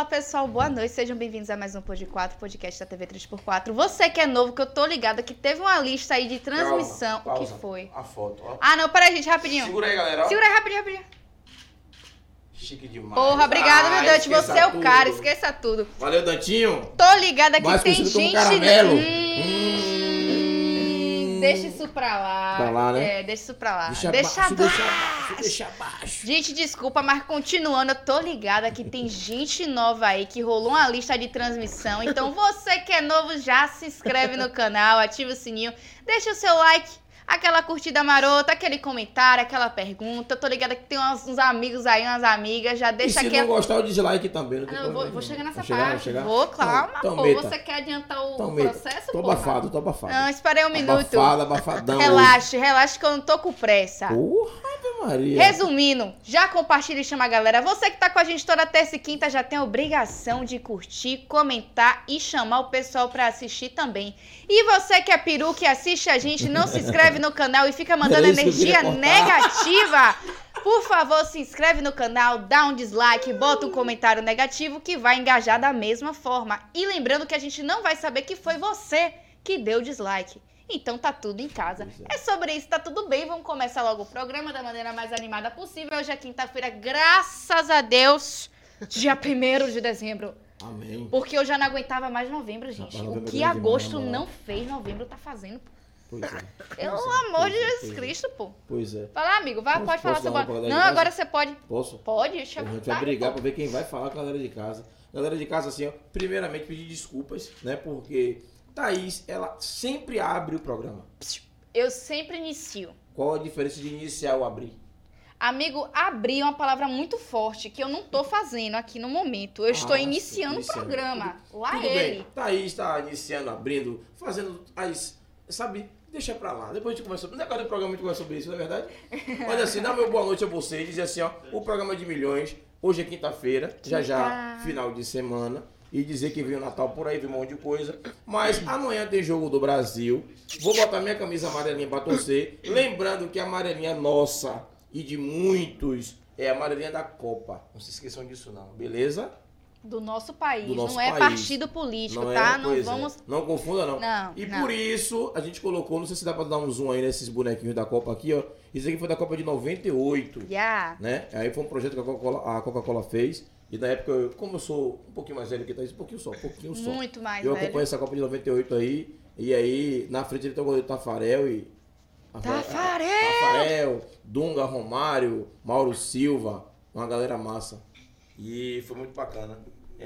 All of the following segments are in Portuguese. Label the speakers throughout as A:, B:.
A: Fala pessoal, boa noite, sejam bem-vindos a mais um Pod 4, podcast da TV 3x4. Você que é novo, que eu tô ligada que teve uma lista aí de transmissão.
B: Calma,
A: o que foi?
B: A foto, ó.
A: Ah, não, peraí, gente, rapidinho.
B: Segura aí, galera. ó.
A: Segura aí, rapidinho, rapidinho.
B: Chique demais.
A: Porra, obrigado,
B: Ah,
A: meu Dante,
B: esqueça
A: você é o
B: tudo.
A: cara, esqueça tudo.
B: Valeu, Dantinho.
A: Tô ligada que
B: Mais
A: tem
B: conhecido como
A: gente.
B: caramelo.
A: Hum. Deixa isso pra lá.
B: Pra lá, né?
A: É, deixa isso pra lá.
B: Deixa,
A: deixa
B: abaixo, deixa deixa abaixo.
A: Gente, desculpa, mas continuando, eu tô ligada que tem gente nova aí que rolou uma lista de transmissão. Então você que é novo, já se inscreve no canal, ativa o sininho, deixa o seu like, aquela curtida marota, aquele comentário, aquela pergunta. Eu tô ligada que tem uns, uns amigos aí, umas amigas, já deixa
B: se
A: aqui.
B: não gostar, o dislike também. Não,
A: Ah, não, eu vou, vou chegar nessa
B: Vai chegar,
A: parte.
B: chegar?
A: Vou, calma,
B: Então,
A: pô.
B: meta.
A: Você quer adiantar o
B: Então,
A: processo,
B: Tô
A: porra?
B: abafado, tô abafado.
A: Não, esperei um minuto.
B: Abafado, abafadão.
A: Relaxe, relaxe que eu não tô com pressa.
B: Porra, Maria.
A: Resumindo, já compartilha e chama a galera. Você que tá com a gente toda terça e quinta já tem a obrigação de curtir, comentar e chamar o pessoal pra assistir também. E você que é peru que assiste a gente, não se inscreve no canal e fica mandando
B: eu
A: energia negativa. Por favor, se inscreve no canal, dá um dislike, bota um comentário negativo que vai engajar da mesma forma. E lembrando que a gente não vai saber que foi você que deu dislike. Então tá tudo em casa.
B: Pois
A: É sobre isso, tá tudo bem. Vamos começar logo o programa da maneira mais animada possível. Hoje é quinta-feira, graças a Deus, dia 1 de dezembro.
B: Amém.
A: Porque eu já não aguentava mais novembro, gente.
B: Rapaz,
A: o
B: é
A: que
B: demais,
A: agosto
B: moral.
A: não fez, novembro tá fazendo.
B: Pois é.
A: Pelo
B: é,
A: amor de
B: é,
A: Jesus
B: pois é.
A: Cristo, pô.
B: Pois é.
A: Lá, amigo. Vai, pode falar seu Não,
B: casa?
A: agora você pode.
B: Posso?
A: Pode, deixa
B: A gente
A: vai,
B: brigar pra ver quem vai falar com a galera de casa. Galera de casa, assim, ó, primeiramente pedir desculpas, né? Porque Thaís, ela sempre abre o programa.
A: Eu sempre inicio.
B: Qual a diferença de iniciar ou abrir?
A: Amigo, abrir é uma palavra muito forte que eu não tô fazendo aqui no momento. Eu estou
B: Ah,
A: iniciando o
B: iniciando.
A: programa. Lá
B: Tudo
A: ele.
B: bem. Thaís tá iniciando, abrindo, fazendo. Thaís, sabe? Deixa pra lá. Depois a gente conversa. Não é do programa a gente conversa sobre isso, não é verdade? Mas assim, dá meu boa noite a vocês. Dizer assim, ó, o programa é de milhões. Hoje é quinta-feira, já já,
A: Quinta.
B: final de semana. E dizer que vem o Natal por aí, vem um monte de coisa. Mas amanhã tem jogo do Brasil. Vou botar minha camisa amarelinha pra torcer. Lembrando que a amarelinha nossa e de muitos é a amarelinha da Copa. Não se esqueçam disso, não, beleza?
A: Do nosso país.
B: Do nosso
A: não é
B: país.
A: partido político,
B: Não
A: tá?
B: é,
A: não
B: é.
A: vamos.
B: Não confunda, não.
A: Não,
B: E
A: não.
B: por isso, a gente colocou, não sei se dá pra dar um zoom aí nesses bonequinhos da Copa aqui, ó. Isso aqui foi da Copa de 98,
A: Já.
B: né? Aí foi um projeto que a Coca-Cola a Coca-Cola fez. E na época, eu- como eu sou um pouquinho mais velho que Thaís, um pouquinho só, um pouquinho só.
A: Muito mais,
B: eu
A: velho.
B: acompanho essa Copa de 98 aí. E aí, na frente ele tem o goleiro Tafarel e.
A: Tafarel!
B: Tafarel, Dunga, Romário, Mauro Silva, uma galera massa. E foi muito bacana.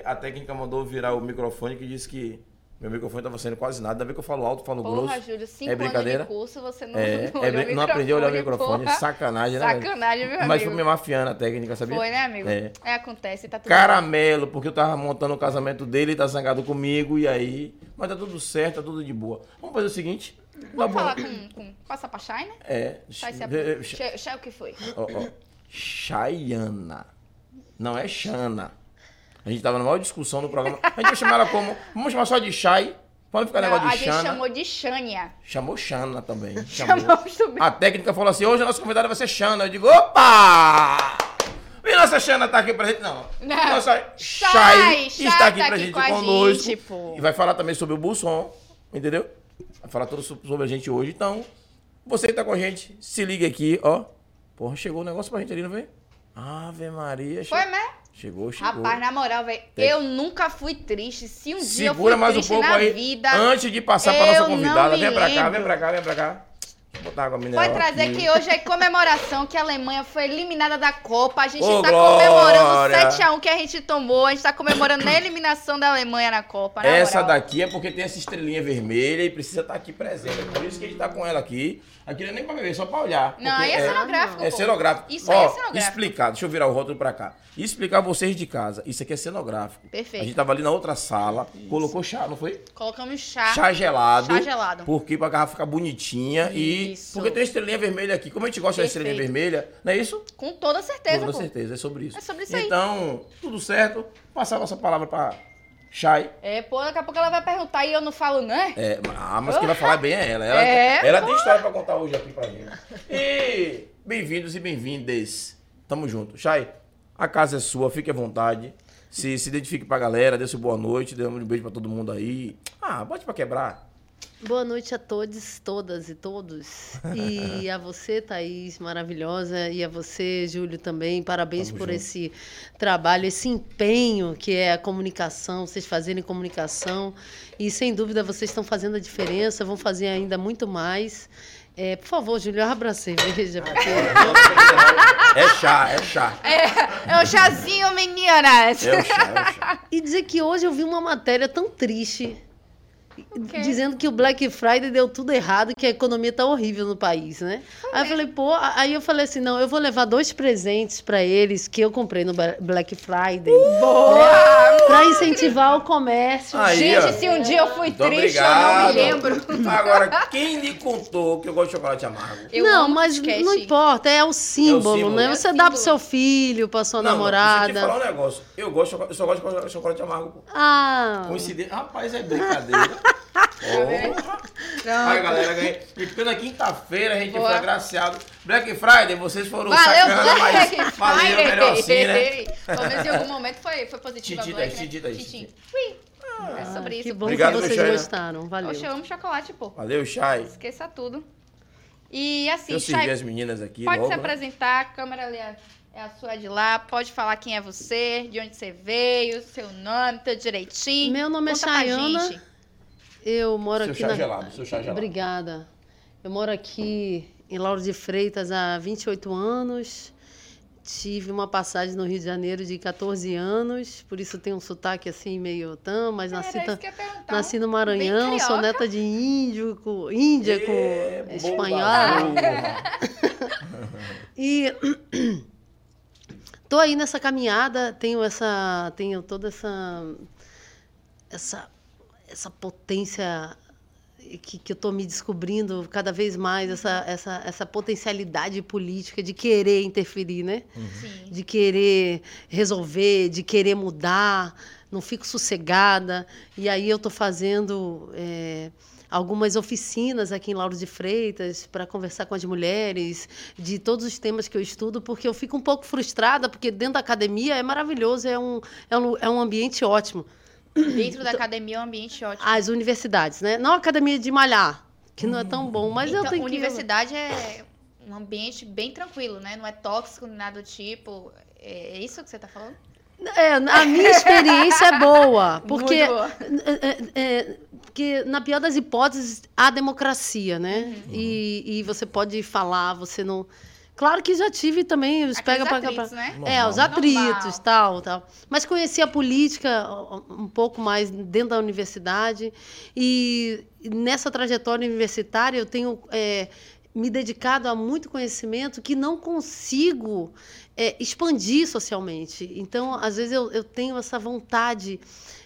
B: A técnica mandou virar o microfone que disse que meu microfone tava sendo quase nada. Ainda bem que eu falo alto, falo
A: Porra,
B: grosso.
A: Júlio, cinco
B: É brincadeira?
A: curso, você não,
B: É,
A: não,
B: é não aprendeu a olhar o
A: microfone, porra.
B: Sacanagem, né?
A: Sacanagem, meu
B: Mas
A: amigo.
B: foi me mafiando a técnica, sabia?
A: Foi, né, amigo?
B: É.
A: É, acontece, tá tudo
B: Caramelo, porque eu tava montando o casamento dele, ele tá zangado comigo, e aí. Mas tá tudo certo, tá tudo de boa. Vamos fazer o seguinte.
A: bem.
B: Tá
A: Vamos
B: bom.
A: falar com, com... Passa pra Shai, né?
B: É.
A: Shai se Shai, o que foi?
B: Ó, ó. Chayana. Não é Xana. A gente tava numa maior discussão no programa. A gente vai chamar ela como. Vamos chamar só de Chay. Pode ficar
A: Não,
B: negócio
A: a
B: de
A: gente
B: Xana.
A: chamou de Xânia.
B: Chamou Xana também. Chamou.
A: Também.
B: A técnica falou assim: hoje a nossa convidada vai ser Xana. Eu digo, opa! E nossa Xana tá aqui presente? Não.
A: Não.
B: Nossa
A: Chay,
B: está aqui
A: tá aqui
B: presente
A: com a
B: conosco.
A: gente.
B: E vai falar também sobre o Bulson, entendeu? Vai falar tudo so- sobre a gente hoje. Então, você que tá com a gente, se liga aqui, ó. Porra, chegou o negócio pra gente ali, não veio? Ave Maria. che-
A: Foi, né?
B: Chegou, chegou.
A: Rapaz, na moral, velho,
B: Tem.
A: eu nunca fui triste. Se um dia eu fui
B: Segura mais um
A: triste
B: pouco
A: na
B: aí.
A: vida,
B: Antes de passar pra nossa convidada. Vem pra cá, vem pra cá, vem pra cá. Botar água mineral.
A: Pode trazer
B: aqui.
A: que hoje é comemoração que a Alemanha foi eliminada da Copa. A gente
B: Ô,
A: tá
B: glória!
A: comemorando o 7x1 que a gente tomou. A gente tá comemorando a eliminação da Alemanha na Copa. Na
B: Essa
A: moral.
B: daqui é porque tem essa estrelinha vermelha e precisa estar aqui presente. É por isso que a gente tá com ela aqui. Aqui não é nem pra beber, só pra olhar.
A: Não, aí é cenográfico.
B: É
A: pô.
B: cenográfico.
A: Isso
B: Ó,
A: aí é cenográfico.
B: explicar, deixa eu virar o rótulo pra cá. Explicar vocês de casa. Isso aqui é cenográfico.
A: Perfeito.
B: A gente tava ali na outra sala, colocou chá, não foi?
A: Colocamos chá.
B: Chá gelado.
A: Chá gelado.
B: Porque pra garrafa ficar bonitinha
A: Isso.
B: e. Porque tem estrelinha vermelha aqui. Como a gente gosta da estrelinha
A: Perfeito.
B: vermelha, não é isso?
A: Com toda certeza,
B: Com toda
A: pô.
B: certeza, é sobre isso.
A: É sobre isso aí.
B: Então, tudo certo. Passar a nossa palavra pra Chay.
A: É, pô, daqui a pouco ela vai perguntar e eu não falo, né?
B: É, ah, mas quem vai falar bem é ela. Ela,
A: É,
B: ela tem história pra contar hoje aqui pra gente. E bem-vindos e bem-vindas. Tamo junto. Chay, a casa é sua, fique à vontade. se, se identifique pra galera, dê seu boa noite, dê um beijo pra todo mundo aí. Ah, bote pra quebrar.
C: Boa noite a todos, todas e todos. E a você, Thaís, maravilhosa. E a você, Júlio, também. Parabéns
B: Tamo
C: por
B: junto.
C: esse trabalho, esse empenho que é a comunicação, vocês fazerem comunicação. E sem dúvida vocês estão fazendo a diferença, vão fazer ainda muito mais. É, por favor, Júlio, abra a cerveja, porque
B: É chá, é chá.
A: É o chazinho, meninas.
B: É o chá, é o chá.
C: E dizer que hoje eu vi uma matéria tão triste,
A: quê?
C: dizendo que o Black Friday deu tudo errado, que a economia tá horrível no país, né? Aí eu falei, pô, aí eu falei assim, não, eu vou levar dois presentes para eles que eu comprei no Black Friday.
A: Boa!
C: Para incentivar o comércio.
B: Aí,
A: Gente,
B: ó.
A: se um dia eu fui
B: Muito
A: triste, eu não me
B: obrigado.
A: lembro.
B: Agora, quem lhe contou que eu gosto de chocolate amargo?
A: Eu
C: não, mas não importa, é o símbolo,
B: símbolo.
C: né?
A: É o
C: Você dá pro
A: símbolo.
C: seu filho, pra sua
B: Não, Deixa eu te
C: namorada.
B: falar um negócio. Eu, gosto, eu só gosto de chocolate- amargo.
C: Ah,
B: Coincidência. Rapaz, é brincadeira. Porra. Aí, galera, ganhei. E porque na quinta-feira a gente
A: Boa.
B: foi agraciado. Black Friday, vocês foram
A: Valeu,
B: sacana,
A: Black
B: mas valeu, melhor assim, né?
A: Pelo menos em algum momento foi, foi positivo
B: Titita
A: Black, né?
B: titita.
A: Ui. É sobre isso.
C: que bom
B: Obrigado,
C: que vocês gostaram. Valeu.
A: Poxa, eu amo chocolate, pô.
B: Valeu, Chay.
A: Esqueça tudo. E assim,
B: Eu
A: Chay,
B: as meninas aqui
A: pode
B: logo,
A: se
B: né?
A: apresentar, a câmera ali é é a sua de lá, pode falar quem é você, de onde você veio, seu nome, tudo direitinho.
C: Meu nome é
A: Conta pra
C: Chayana. Eu moro
B: Seu
C: aqui
B: chá
C: na...
B: gelado, seu chá gelado.
C: Obrigada. Eu moro aqui em Lauro de Freitas há 28 anos. Tive uma passagem no Rio de Janeiro de 14 anos, por isso tenho um sotaque assim meio tão, mas nasci, ta-
A: ia perguntar.
C: nasci no Maranhão, sou neta de índio, com, índia com
B: É,
C: espanhol. E tô aí nessa caminhada, tenho essa, tenho toda essa essa essa potência que, que eu tô me descobrindo cada vez mais essa, essa, essa potencialidade política de querer interferir, né?
A: Sim.
C: de querer resolver, de querer mudar, não fico sossegada. E aí eu estou fazendo é, algumas oficinas aqui em Lauro de Freitas para conversar com as mulheres de todos os temas que eu estudo, porque eu fico um pouco frustrada, porque dentro da academia é maravilhoso, é um, é um, é um ambiente ótimo.
A: Dentro da academia é um ambiente ótimo.
C: As universidades, né? Não a academia de malhar, que não é tão bom, mas eu
A: então,
C: tenho que...
A: universidade é um ambiente bem tranquilo, né? Não é tóxico, nem nada do tipo. É isso que você tá falando?
C: É, a minha experiência é boa, porque
A: boa.
C: É, é, porque, na pior das hipóteses, há democracia, né?
A: Uhum.
C: E, e você pode falar, você não. Claro que já tive também os pega pra cá.
A: atritos, né?
C: É, os
B: Normal.
C: atritos, tal, tal. Mas conheci a política um pouco mais dentro da universidade. E nessa trajetória universitária eu tenho é, me dedicado a muito conhecimento que não consigo é, expandir socialmente. Então, às vezes, eu, eu tenho essa vontade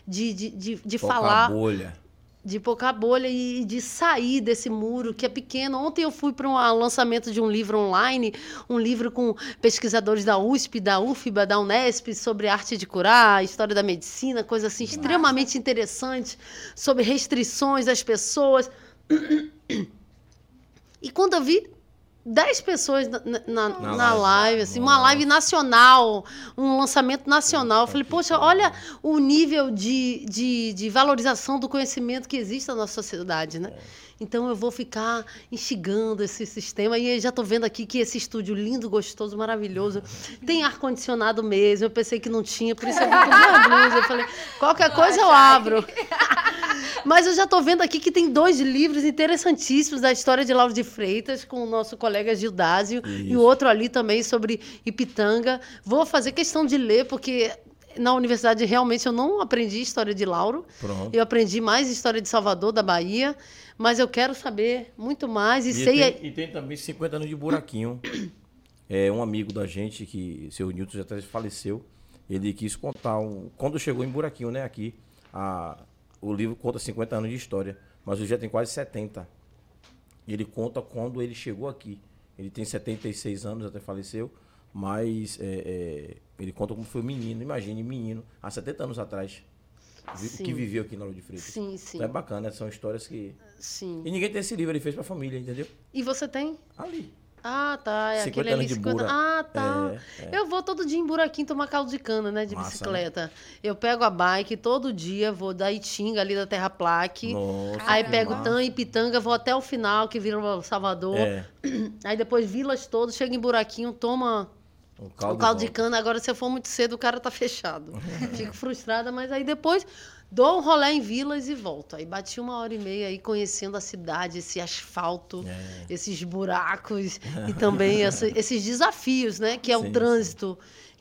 C: de, de, de, de falar
B: a bolha.
C: De pouca bolha e de sair desse muro que é pequeno. Ontem eu fui para um lançamento de um livro online, um livro com pesquisadores da USP, da UFBA, da Unesp, sobre arte de curar, história da medicina, coisa assim extremamente interessante, sobre restrições das pessoas. E quando eu vi 10 pessoas na, na- na-
B: Na live.
C: live, assim, uma live nacional, um lançamento nacional. Eu falei, poxa, olha o nível de, de, de valorização do conhecimento que existe na nossa sociedade, né? Então eu vou ficar instigando esse sistema. E eu já estou vendo aqui que esse estúdio lindo, gostoso, maravilhoso, tem ar-condicionado mesmo. Eu pensei que não tinha, por isso eu vim com duas blusas. Eu falei, qualquer coisa eu abro. Mas eu já estou vendo aqui que tem dois livros interessantíssimos da história de Lauro de Freitas, com o nosso colega Gildásio, e o outro ali também sobre Ipitanga. Vou fazer questão de ler, porque na universidade realmente eu não aprendi história de Lauro.
B: Pronto.
C: Eu aprendi mais história de Salvador, da Bahia, mas eu quero saber muito mais e,
B: E
C: sei.
B: tem, e tem também 50 anos de buraquinho. É um amigo da gente, que seu Newton já até faleceu. Ele quis contar um. Quando chegou em buraquinho, né? Aqui, a, o livro conta 50 anos de história, mas hoje já tem quase 70. E ele conta quando ele chegou aqui. Ele tem 76 anos, até faleceu, mas é, é, ele conta como foi menino. Imagine, menino, há 70 anos atrás,
C: Sim.
B: que viveu aqui na Lauro de Freitas.
C: Sim, sim.
B: Então é bacana, são histórias que.
C: Sim.
B: E ninguém tem esse livro, ele fez pra família, entendeu?
C: E você tem?
B: Ali.
C: Ah, tá. É
B: 50
C: aquele ali,
B: anos de
C: 50...
B: Bura.
C: Ah, tá.
B: É,
C: Eu vou todo dia em buraquinho tomar caldo de cana, né? De
B: Massa, né?
C: bicicleta. Eu pego a bike todo dia, vou da Itinga ali da Terra Plaque.
B: Nossa,
C: Aí pego
B: massa.
C: Tan e Pitanga, vou até o final, que vira o Salvador.
B: É,
C: Aí depois Vilas todo, chega em buraquinho, toma
B: o caldo,
C: o caldo de cana. Agora, se eu for muito cedo, o cara tá fechado. Fico frustrada, mas aí depois dou um rolê em Vilas e volto. Aí bati uma hora e meia aí conhecendo a cidade, esse asfalto,
B: É.
C: esses buracos e também essa- esses desafios, né? Que é
B: Sim,
C: o
B: sim.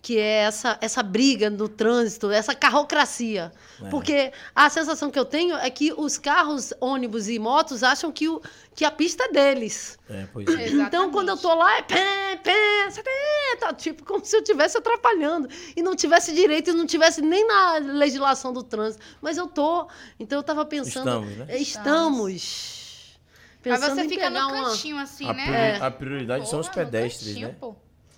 C: Que é essa, essa briga no trânsito, essa carrocracia.
B: É.
C: Porque a sensação que eu tenho é que os carros, ônibus e motos acham que, o, que a pista é deles.
B: É, pois é.
A: Exatamente.
C: Então, quando eu tô lá, é pé, pé, tá, tipo, como se eu estivesse atrapalhando. E não tivesse direito, e não tivesse nem na legislação do trânsito. Mas eu tô. Então, eu tava pensando.
B: Estamos, né?
C: é, Estamos.
A: Mas você fica no
C: uma.
A: cantinho assim,
B: A,
A: né?
B: priori- a prioridade são os
A: Porra,
B: pedestres,
A: cantinho,
B: né?
A: pô.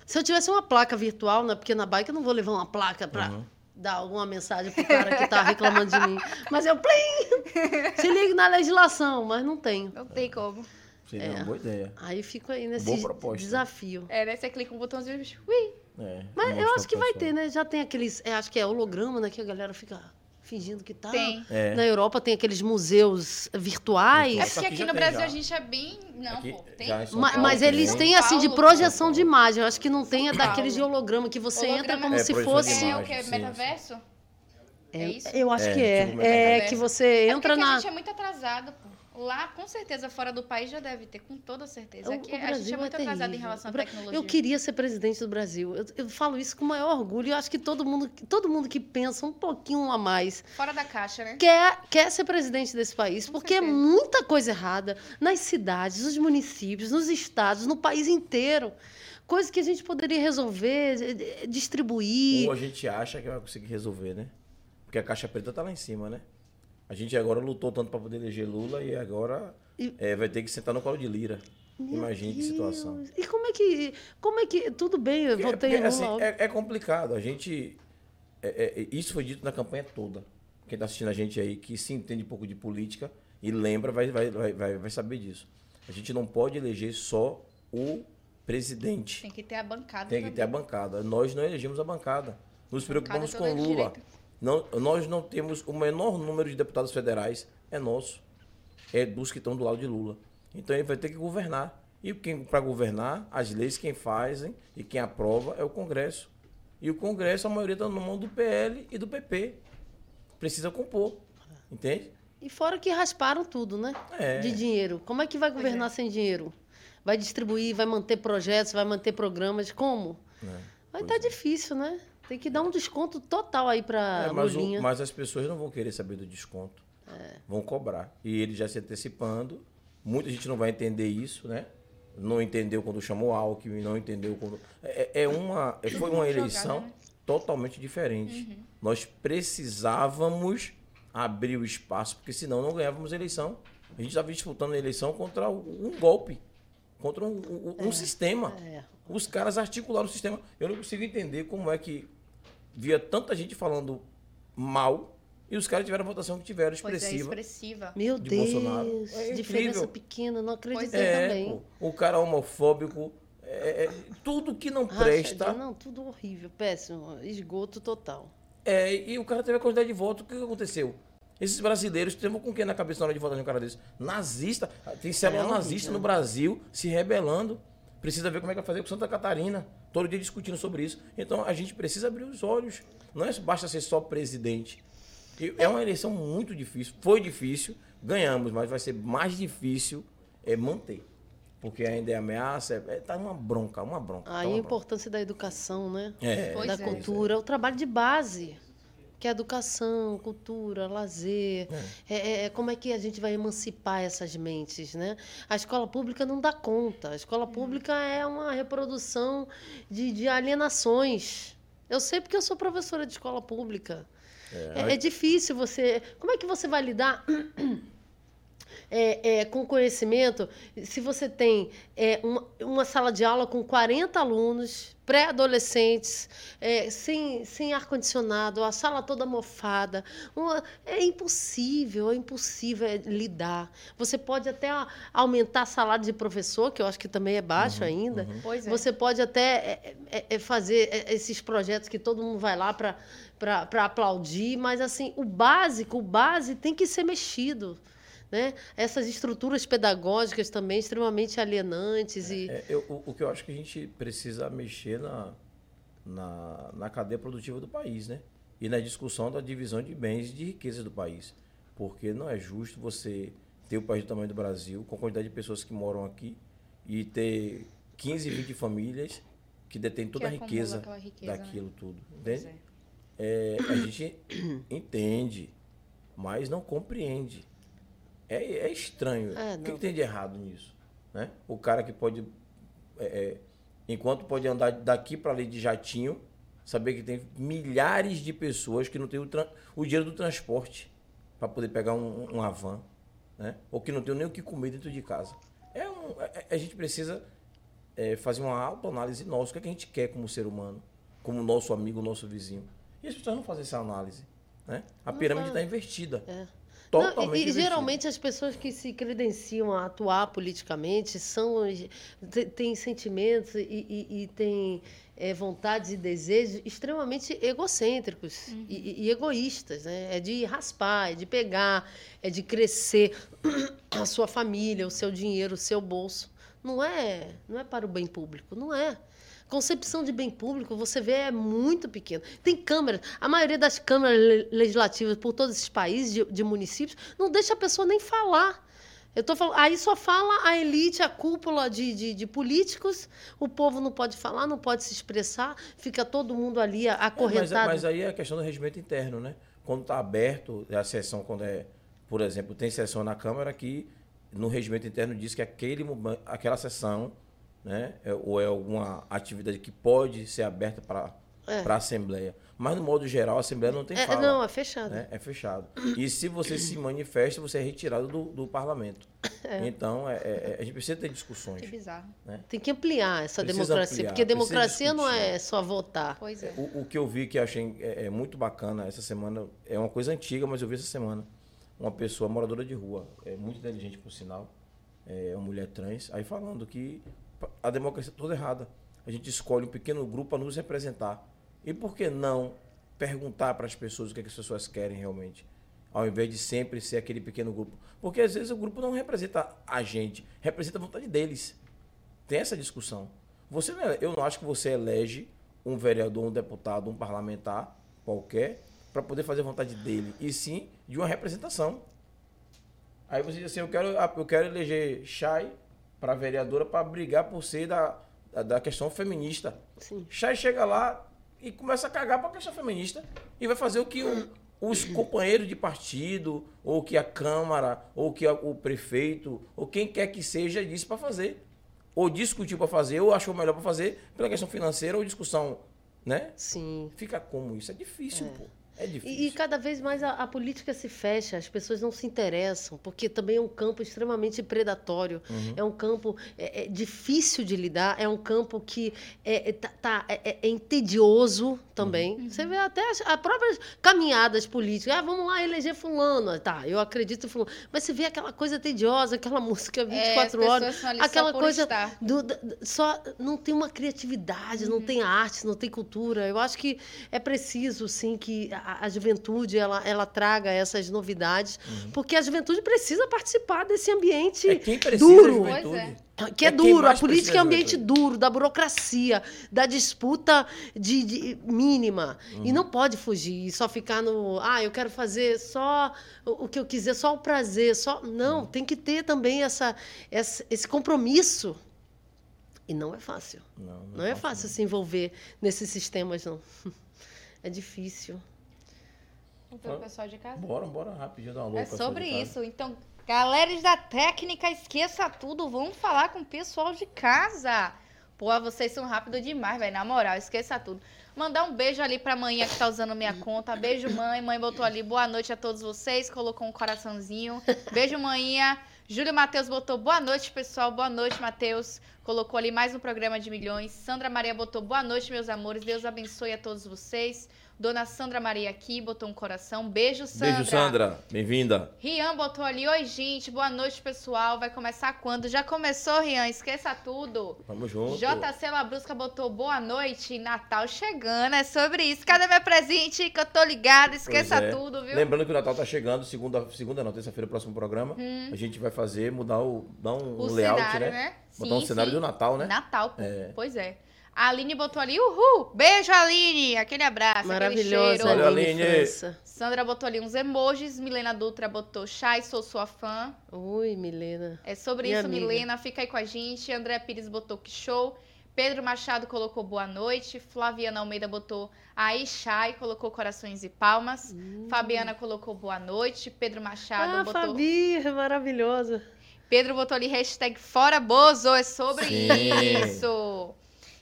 C: Se eu tivesse uma placa virtual, né? Porque na bike eu não vou levar uma placa pra
B: Uhum.
C: dar alguma mensagem pro cara que tá reclamando de mim. Mas eu, plim! Se ligue na legislação, mas não tenho.
A: Não tem como.
B: Seria
C: É.
B: uma boa ideia.
C: Aí fico aí nesse desafio.
A: É, né? Você clica um botãozinho e bicho, ui.
B: É,
C: Mas eu acho que vai ter, né? Já tem aqueles. é, acho que é holograma, né? Que a galera fica fingindo que tá.
A: Tem.
B: É.
C: Na Europa tem aqueles museus virtuais.
A: É porque
B: aqui
A: aqui no Brasil
B: já.
A: a gente é bem. Não,
B: Aqui,
A: pô. Tem.
C: Ma-
B: Paulo
C: mas eles têm assim de
A: Paulo.
C: projeção de imagem. Eu acho que não tem a
A: Paulo.
C: daqueles de holograma que você
A: Holograma
C: entra como
B: é
C: se fosse.
A: É o que? Metaverso? É isso?
C: Eu acho
B: É,
C: que é.
B: tipo
C: É que você
A: É
C: entra na.
A: a gente é muito atrasado, pô. Lá, com certeza, fora do país já deve ter, com toda certeza.
C: O-
A: Aqui
C: o
A: a gente é
C: Brasil
A: muito atrasado em relação à tecnologia.
C: Eu queria ser presidente do Brasil. Eu, eu falo isso com o maior orgulho. Eu acho que todo mundo, todo mundo que pensa um pouquinho a mais
A: Fora da caixa, né?
C: quer, quer ser presidente desse país,
A: Com
C: porque é
A: certeza.
C: muita coisa errada nas cidades, nos municípios, nos estados, no país inteiro. Coisas que a gente poderia resolver, distribuir.
B: Ou a gente acha que vai conseguir resolver, né? Porque a caixa preta tá lá em cima, né? A gente agora lutou tanto para poder eleger Lula e agora
C: E-
B: é, vai ter que sentar no colo de Lira. Imagine que situação.
C: Deus. E como é que. Como é que. Tudo bem, eu votei em
B: assim,
C: Lula.
B: é, é complicado. A gente. é- é- isso foi dito na campanha toda. Quem está assistindo a gente aí, que se entende um pouco de política e lembra, vai, vai, vai, vai, saber disso. A gente não pode eleger só o presidente.
A: Tem que ter a bancada
B: Tem que ter a
A: também.
B: bancada. Nós não elegemos a bancada. Nos preocupamos
A: Bancada
B: com
A: toda
B: Lula.
A: direita.
B: Não, nós não temos o menor número de deputados federais. É nosso. É dos que estão do lado de Lula. Então ele vai ter que governar. E quem para governar, as leis quem fazem e quem aprova é o Congresso. E o Congresso, a maioria está na mão do PL e do PP. Precisa compor. Entende?
C: E fora que rasparam tudo, né?
B: É.
C: De dinheiro. Como é que vai governar sem dinheiro? Vai distribuir, vai manter projetos, vai manter programas. Como? Vai estar difícil, né? Tem que dar um desconto total aí para
B: É, mas, o- mas as pessoas não vão querer saber do desconto. Vão cobrar. E ele já se antecipando. Muita gente não vai entender isso, né? Não entendeu quando chamou Alckmin, não entendeu quando. É, é uma, é- foi uma eleição
A: né?
B: totalmente diferente. Nós precisávamos abrir o espaço, porque senão não ganhávamos a eleição. A gente estava disputando a eleição contra um golpe, contra um, um- um sistema.
C: É.
B: Os caras articularam o sistema. Eu não consigo entender como é que via tanta gente falando mal e os caras tiveram a votação que tiveram,
A: Pois é,
B: expressiva.
A: expressiva.
C: Meu
B: de
C: Deus,
B: Bolsonaro. É
C: diferença pequena, não acreditei
A: Pois
B: é,
C: também.
B: pô, o cara homofóbico, é, é, tudo que não
C: Rachadinha,
B: presta.
C: Não, tudo horrível, péssimo, esgoto total.
B: É, e o cara teve a quantidade de votos. O que aconteceu? Esses brasileiros têm com quem na cabeça na hora de votar de um cara desse? Nazista. Tem célula
C: É
B: nazista no Brasil se rebelando. Precisa ver como é que vai fazer com Santa Catarina. Todo dia discutindo sobre isso. Então a gente precisa abrir os olhos. Não é basta ser só presidente. É uma eleição muito difícil. Foi difícil, ganhamos, mas vai ser mais difícil é manter. Porque ainda é ameaça, é, tá uma bronca, uma bronca. tá
C: Aí a
B: uma bronca.
C: importância da educação, né?
B: É,
C: da
A: é.
C: cultura, o trabalho de base, que é educação, cultura, lazer. É, é- é como é que a gente vai emancipar essas mentes, né? A escola pública não dá conta. A escola pública é uma reprodução de, de alienações. Eu sei porque eu sou professora de escola pública. É, é difícil você. Como é que você vai lidar? É, é, com conhecimento, se você tem é, uma, uma sala de aula com 40 alunos, pré-adolescentes, é, sem, sem ar-condicionado, a sala toda mofada. Uma, é impossível, é impossível é, lidar. Você pode até aumentar salário de professor, que eu acho que também é baixo
B: Uhum,
C: ainda.
B: uhum.
A: Pois é.
C: Você pode até é, fazer esses projetos que todo mundo vai lá para aplaudir, mas assim, o básico, o base tem que ser mexido. Né? Essas estruturas pedagógicas também extremamente alienantes e
B: É, eu- o, o que eu acho que a gente precisa mexer na, na, na cadeia produtiva do país, né? E na discussão da divisão de bens e de riquezas do país. Porque não é justo você ter o país do tamanho do Brasil, com a quantidade de pessoas que moram aqui, e ter 15, 20 famílias que detêm toda a
A: acumula
B: riqueza,
A: riqueza, né?
B: daquilo tudo.
A: Pois
B: Entende?
A: é.
B: É, a gente entende, mas não compreende. É, é estranho.
C: É,
B: o que,
C: não.
B: que tem de errado nisso? Né? O cara que pode, é, é, enquanto pode andar daqui para ali de jatinho, saber que tem milhares de pessoas que não têm o, o dinheiro do transporte para poder pegar um, um- van, né? ou que não tem nem o que comer dentro de casa. É um, é- é- a gente precisa é, fazer uma autoanálise nossa. O que, é que a gente quer como ser humano, como nosso amigo, nosso vizinho. E as pessoas não fazem essa análise. Né? A pirâmide está invertida.
C: É.
B: Totalmente
C: Não, e- e, geralmente as pessoas que se credenciam a atuar politicamente são têm sentimentos e, e, e têm é, vontades e desejos extremamente egocêntricos e, e- e egoístas, né? É de raspar, é de pegar, é de crescer a sua família, o seu dinheiro, o seu bolso. Não é, não é para o bem público, não é. Concepção de bem público, você vê, é muito pequena. Tem câmeras. A maioria das câmaras le- legislativas por todos esses países, de, de municípios, não deixa a pessoa nem falar. Eu tô falando, aí só fala a elite, a cúpula de, de, de políticos, o povo não pode falar, não pode se expressar, fica todo mundo ali
B: É, mas,
C: acorrentado.
B: mas aí é a questão do regimento interno, né? Quando está aberto, a sessão, quando é, por exemplo, tem sessão na Câmara que no regimento interno diz que aquele, aquela sessão, né? é- ou é alguma atividade que pode ser aberta para
C: É.
B: a Assembleia. Mas, no modo geral, a Assembleia não tem
C: É,
B: fala.
C: não, é fechado.
B: né? É fechado. E se você se manifesta, você é retirado do, do parlamento. Então, é- é- é- a gente precisa ter discussões.
A: Que bizarro.
C: Tem que ampliar essa
B: Precisa
C: democracia,
B: ampliar,
C: porque democracia não é só votar.
A: Pois é.
B: O, o que eu vi que achei é, é muito bacana essa semana, é uma coisa antiga, mas eu vi essa semana. Uma pessoa moradora de rua, é muito inteligente por sinal, é uma mulher trans, aí falando que a democracia toda errada. A gente escolhe um pequeno grupo para nos representar. E por que não perguntar para as pessoas o que, é que as pessoas querem realmente? Ao invés de sempre ser aquele pequeno grupo. Porque às vezes o grupo não representa a gente, representa a vontade deles. Tem essa discussão. Você não é- eu não acho que você elege um vereador, um deputado, um parlamentar qualquer para poder fazer a vontade dele, e sim de uma representação. Aí você diz assim, eu quero, ah, eu quero eleger Chay para vereadora para brigar por ser da, da, da questão feminista.
C: Sim.
B: Chay chega lá e começa a cagar para a questão feminista e vai fazer o que o- os companheiros de partido, ou que a Câmara, ou que a- o prefeito, ou quem quer que seja, disse para fazer. Ou discutiu para fazer, ou achou melhor para fazer pela questão financeira, ou discussão, né?
C: Sim.
B: Fica como isso? É difícil, pô. É difícil.
C: E, e cada vez mais a, a política se fecha, as pessoas não se interessam, porque também é um campo extremamente predatório,
B: Uhum.
C: é um campo é, é difícil de lidar, é um campo que é, é, tá- tá- é- é- é entedioso também.
B: Uhum.
C: Você vê até as, as próprias caminhadas políticas. Ah, vamos lá eleger fulano. Tá, eu acredito em fulano. Mas você vê aquela coisa tediosa, aquela música 24
A: É, as
C: horas. Aquela coisa do- da- só não tem uma criatividade,
A: Uhum.
C: não tem arte, não tem cultura. Eu acho que é preciso, sim, que a, a juventude ela, ela traga essas novidades, porque a juventude precisa participar desse ambiente
B: Uhum. É quem precisa
C: duro.
A: Pois
B: juventude.
C: Que é,
B: É
C: duro, a política é um ambiente duro, da burocracia, da disputa de, de- mínima.
B: Uhum.
C: E não pode fugir e só ficar no. Ah, eu quero fazer só o que eu quiser, só o prazer. só Não,
B: Uhum.
C: tem que ter também essa, essa- esse compromisso. E não é fácil.
B: Não,
C: Não é fácil se envolver nesses sistemas, não. É difícil.
A: Vamos ver o pessoal de casa.
B: Bora, bora rapidinho dar uma louca.
A: É sobre isso. Então, galera da técnica, esqueça tudo. Vamos falar com o pessoal de casa. Pô, vocês são rápidos demais, velho. Na moral, esqueça tudo. Mandar um beijo ali pra manhã que tá usando minha conta. Beijo, mãe. Mãe botou ali boa noite a todos vocês. Colocou um coraçãozinho. Beijo, manhinha. Júlio Matheus botou boa noite, pessoal. Boa noite, Matheus. Colocou ali mais um programa de milhões. Sandra Maria botou boa noite, meus amores. Deus abençoe a todos vocês. Dona Sandra Maria aqui botou um coração. Beijo, Sandra.
B: Beijo, Sandra. Bem-vinda.
A: Rian botou ali, oi gente, boa noite pessoal, vai começar quando? Já começou, Rian, esqueça tudo.
B: Vamos junto.
A: JC Labrusca botou boa noite, Natal chegando, é sobre isso. Cadê meu presente? Que eu tô ligada, esqueça
B: é.
A: tudo, viu?
B: Lembrando que o Natal tá chegando, segunda, segunda não, terça-feira, o próximo programa. A gente vai fazer, mudar o, dar um,
A: Hum. o
B: um layout,
A: cenário,
B: né?
A: né?
B: Botar um
A: Sim,
B: cenário
A: sim.
B: do Natal, né?
A: Natal, pô.
B: É.
A: Pois é. A Aline botou ali, uhul! Beijo, Aline! Aquele abraço, aquele
C: Maravilhosa,
A: cheiro.
B: Olha,
C: Aline
B: Aline.
A: Sandra botou ali uns emojis, Milena Dutra botou chai, sou sua fã.
C: Ui, Milena.
A: É sobre
C: Minha
A: isso,
C: amiga.
A: Milena. Fica aí com a gente. André Pires botou que show. Pedro Machado colocou boa noite. Flaviana Almeida botou aí, Chay, colocou corações e palmas. Fabiana colocou boa noite. Pedro Machado
C: Ah,
A: botou.
C: Fabi, maravilhosa.
A: Pedro botou ali hashtag fora Bozo. É sobre
B: Sim.
A: isso.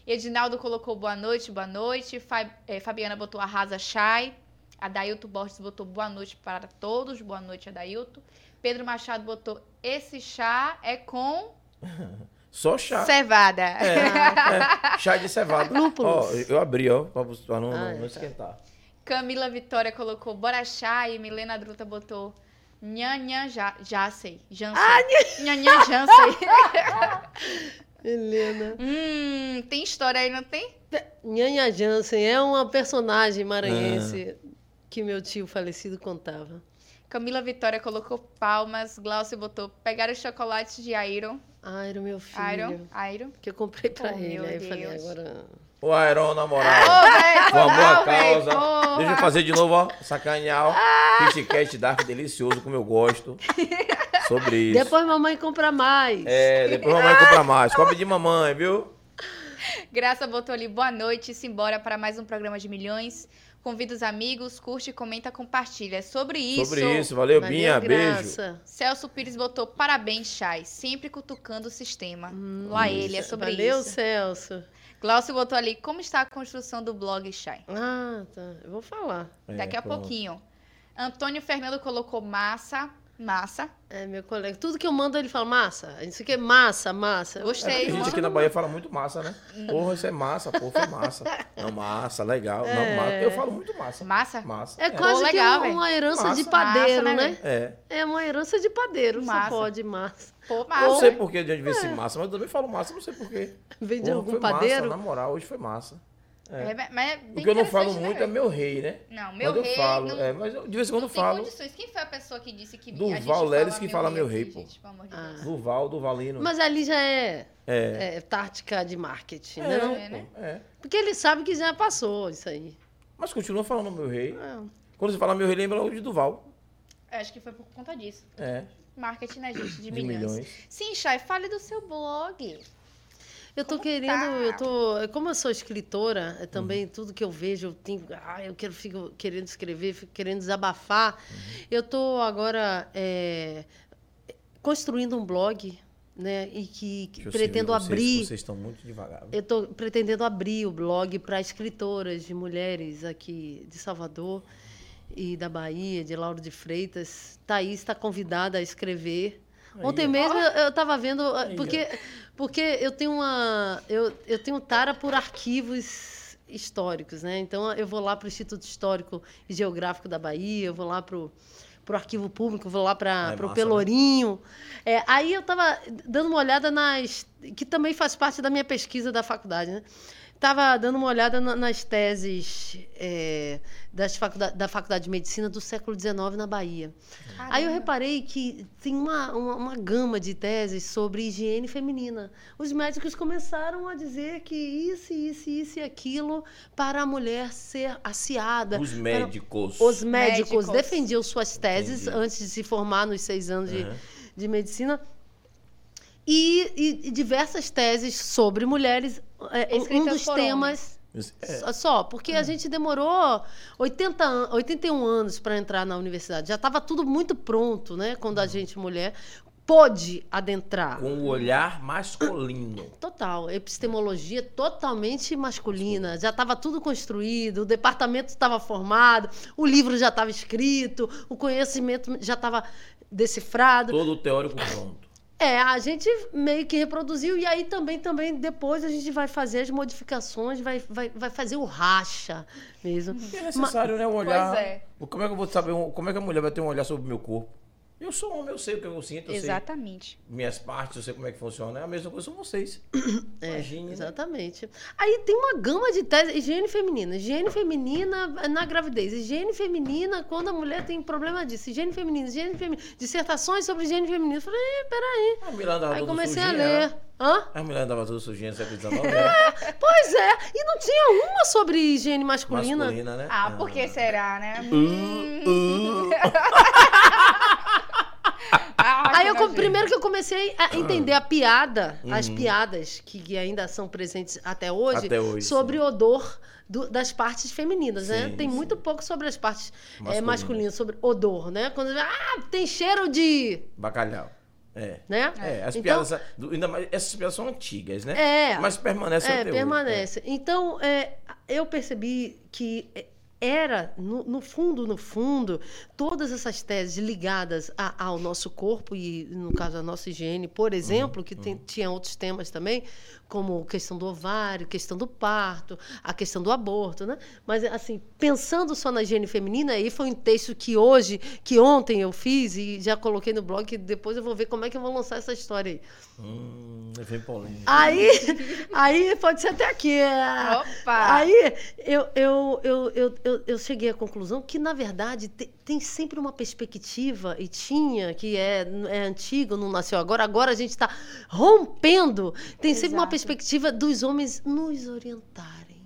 A: Edinaldo colocou boa noite, boa noite. Fa- eh, Fabiana botou arrasa Chay. Adailto Borges botou boa noite para todos. Boa noite, Adailto. Pedro Machado botou esse chá é com
B: Só chá.
A: cevada.
B: É, é, chá de cevada.
C: Lúpulos.
B: Ó, eu abri, ó, pra, pra não,
C: Ah,
B: não,
C: é,
B: não
C: tá.
B: esquentar.
A: Camila Vitória colocou bora chá e Milena Druta botou nhan nhan já, já sei. Jansei. Nhan nhan Jansei.
C: Helena.
A: hum, tem história aí, não tem?
C: Nhanha Jansen é uma personagem maranhense que meu tio falecido contava.
A: Camila Vitória colocou palmas. Glaucio botou pegar os chocolates de Iron.
C: Iron, meu filho.
A: Iron, Iron.
C: Que eu comprei pra
A: Oh,
C: ele. Aí eu falei, agora.
B: O Aeron, na moral.
A: Ô,
B: Com a boa
A: não, véi,
B: causa.
A: porra.
B: Deixa eu fazer de novo, ó. Sacanear. ó. Kit Dark delicioso, como eu gosto. Sobre isso.
C: Depois mamãe compra mais.
B: É, depois mamãe compra mais. Cobre de mamãe, viu?
A: Graça botou ali boa noite. Simbora para mais um programa de milhões. Convida os amigos, curte, comenta, compartilha. É sobre isso.
B: Sobre isso. Valeu,
C: Valeu,
B: Binha. Beijo.
C: Graça.
A: Celso Pires botou parabéns, Chay. Sempre cutucando o sistema. Lá ele, é sobre
C: Valeu,
A: isso.
C: Celso.
A: Glaucio botou ali como está a construção do blog, Chay.
C: Ah, tá. Eu vou falar.
B: É,
A: Daqui a
B: pronto.
A: pouquinho. Antônio Fernando colocou massa. Massa.
C: É, meu colega. Tudo que eu mando, ele fala massa. Isso aqui é massa, massa.
A: Gostei.
B: É, a gente aqui na Bahia fala muito massa, né? Porra, isso é massa, porra, foi massa. Não, massa, legal. Não, massa. Eu falo muito massa.
A: Massa?
B: Massa.
C: É quase
A: Pô,
C: que
A: legal,
C: uma,
A: velho.
C: uma herança
B: Massa.
C: de padeiro,
A: Massa, né,
C: né?
B: É.
C: É uma herança de padeiro,
A: Massa.
C: só pode massa.
A: Pô,
B: Não
A: massa.
B: sei por que de onde veio esse massa, mas eu também falo massa, não sei por quê.
C: Vem de
B: Porra,
C: algum
B: foi
C: padeiro.
B: Massa, na moral, hoje foi massa.
A: É, mas é
B: O que eu não falo
A: né,
B: muito é meu rei, né?
A: Não, meu
B: Mas
A: rei.
B: eu falo,
A: não,
B: é, mas eu, de vez em quando eu
A: tem
B: falo.
A: condições. Quem foi a pessoa que disse que gente
B: Leles que fala meu rei,
A: aqui,
B: pô.
A: gente, pelo amor de
C: Ah.
A: Deus.
B: Duval, Duvalino.
C: Mas ali já é,
B: É.
C: é tática de marketing,
B: É,
C: né? não?
A: É, né?
B: é.
C: Porque ele sabe que já passou isso aí.
B: Mas continua falando meu rei.
C: É.
B: Quando você fala meu rei, lembra logo de Duval.
A: Acho que foi por conta disso.
B: É.
A: Marketing, né, gente? De,
B: De
A: milhões.
B: milhões.
A: Sim, Chay, fale do seu blog.
C: Eu tô
A: Como
C: querendo,
A: tá?
C: eu tô, como eu sou escritora, é também
B: Uhum.
C: tudo que eu vejo, eu tenho, ah, eu quero fico querendo escrever, fico querendo desabafar.
B: Uhum.
C: Eu tô agora é, construindo um blog, né, e que, que
B: eu
C: pretendo
B: vocês,
C: abrir
B: Vocês estão muito devagar.
C: Eu estou pretendendo abrir o blog para escritoras de mulheres aqui de Salvador e da Bahia, de Lauro de Freitas. Thaís está convidada a escrever. Ontem
B: ó.
C: mesmo eu estava vendo, ah,
B: Aí, ó.
C: porque, porque eu tenho uma. Eu, eu tenho tara por arquivos históricos, né? Então eu vou lá para o Instituto Histórico e Geográfico da Bahia, eu vou lá para o arquivo público, vou lá para
B: É
C: o
B: massa, né?
C: Pelourinho. É, aí eu estava dando uma olhada nas. que também faz parte da minha pesquisa da faculdade, né? Estava dando uma olhada na- nas teses é, das faculda- da Faculdade de Medicina do século XIX na Bahia. Aí eu reparei que tem uma, uma, uma gama de teses sobre higiene feminina. Os médicos começaram a dizer que isso, isso, isso e aquilo para a mulher ser aciada.
B: Os
C: para-
B: médicos.
C: os médicos,
A: Médicos.
C: defendiam suas teses
B: Entendi.
C: antes de se formar nos seis anos de,
B: Uhum.
C: de medicina. E, e- e diversas teses sobre mulheres. É, um- dos
A: por
C: temas.
B: É.
C: Só- porque a gente demorou 80 an 81 anos para entrar na universidade. Já estava tudo muito pronto, né? Quando a gente, mulher, pôde adentrar.
B: Com o olhar masculino.
C: Total, epistemologia totalmente masculina. Já estava tudo construído, o departamento estava formado, o livro já estava escrito, o conhecimento já estava decifrado.
B: Todo o teórico pronto.
C: É, a gente meio que reproduziu e aí também, também depois a gente vai fazer as modificações, vai, vai, vai fazer o racha mesmo.
B: É necessário, né? Um olhar.
A: Pois é.
B: Como é que eu vou saber? Como é que a mulher vai ter um olhar sobre o meu corpo? Eu sou homem, eu sei o que eu sinto, eu
A: Exatamente.
B: sei minhas partes, eu sei como é que funciona. É a mesma coisa com vocês.
C: É,
B: Imagine, né?
C: exatamente. Aí tem uma gama de teses. Higiene feminina. Higiene feminina na gravidez. Higiene feminina quando a mulher tem problema disso. Higiene feminina, higiene feminina. Dissertações sobre higiene feminina. Eu falei, "Eh, peraí.
B: A mulher andava
C: Aí
B: tudo
C: comecei a ler.
B: né?
C: Hã?
B: A mulher andava tudo sujinha no século XIX, né?
C: Pois é. E não tinha uma sobre higiene masculina.
B: Masculina, né?
A: Ah, por que será, né?
B: Uh, uh.
A: Ah,
C: Aí eu, com- primeiro que eu comecei a entender a piada,
B: Uhum.
C: as piadas que, que ainda são presentes até hoje,
B: Até hoje,
C: sobre
B: sim.
C: o odor do- das partes femininas, né?
B: Sim,
C: Tem
B: sim.
C: muito pouco sobre as partes eh,
B: Masculinas.
C: masculinas, sobre odor, né? Quando ah, tem cheiro de,
B: Bacalhau. É.
C: né?
B: É, as
C: Então-
B: piadas. do- Ainda mais, essas piadas são antigas, né?
C: É.
B: Mas permanecem
C: É,
B: até hoje.
C: permanece. Então, é, eu percebi que é, era, no, no fundo, no fundo, todas essas teses ligadas a- ao nosso corpo e, no caso, a nossa higiene, por exemplo, que tem- tinha outros temas também, como questão do ovário, questão do parto, a questão do aborto, né? Mas, assim, pensando só na higiene feminina, aí foi um texto que hoje, que ontem eu fiz e já coloquei no blog, que depois eu vou ver como é que eu vou lançar essa história aí.
B: Hum, é bem polêmico.
C: Aí, aí pode ser até aqui. é.
A: Opa!
C: Aí eu, eu, eu, eu, eu, eu cheguei à conclusão que, na verdade, te- tem sempre uma perspectiva, e tinha, que é, é antigo, não nasceu agora, agora a gente está rompendo. Tem sempre uma
A: Exato.
C: Perspectiva dos homens nos orientarem.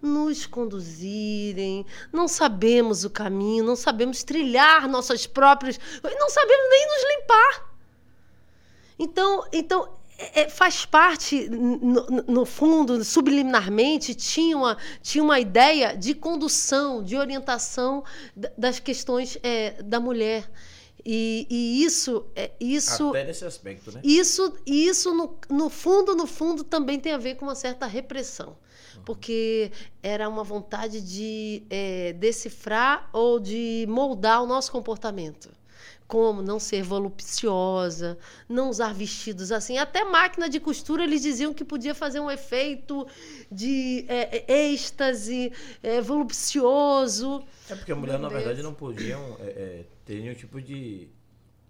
C: Nos conduzirem, não sabemos o caminho, não sabemos trilhar nossas próprias. Não sabemos nem nos limpar. Então, então é- é, faz parte, no, no- fundo, subliminarmente, tinha uma, tinha uma ideia de condução, de orientação da- das questões é, da mulher. E, e isso, é, isso,
B: Até nesse aspecto, né?
C: isso, isso no, no fundo, no fundo, também tem a ver com uma certa repressão. Porque era uma vontade de é, decifrar ou de moldar o nosso comportamento. Como não ser voluptuosa, não usar vestidos assim. Até máquina de costura eles diziam que podia fazer um efeito de é, é, êxtase, é, voluptuoso.
B: É porque a mulher,
A: Meu
B: na verdade,
A: Deus.
B: não podiam é, é, ter nenhum tipo de.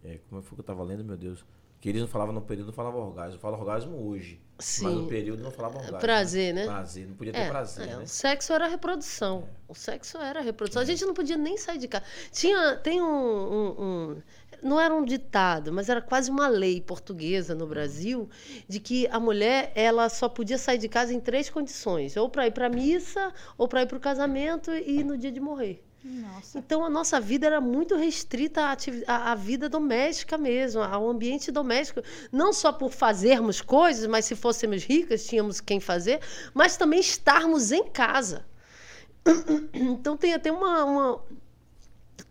B: é, como foi que eu tava lendo, meu Deus? Que eles não falavam no período, não falavam orgasmo. Fala orgasmo hoje. Mas no
C: Sim.
B: período não falava orgasmo.
C: Prazer, né?
B: Prazer. Não podia ter
C: É,
B: prazer,
C: é,
B: né?
C: O sexo era reprodução. O sexo era reprodução. A gente não podia nem sair de casa. Tinha, tem um, um- um- não era um ditado, mas era quase uma lei portuguesa no Brasil de que a mulher ela só podia sair de casa em três condições: ou para ir para missa, ou para ir para o casamento e no dia de morrer.
A: Nossa.
C: Então a nossa vida era muito restrita à, à vida doméstica mesmo, ao ambiente doméstico. Não só por fazermos coisas, mas se fôssemos ricas, tínhamos quem fazer, mas também estarmos em casa. Então tem até uma, uma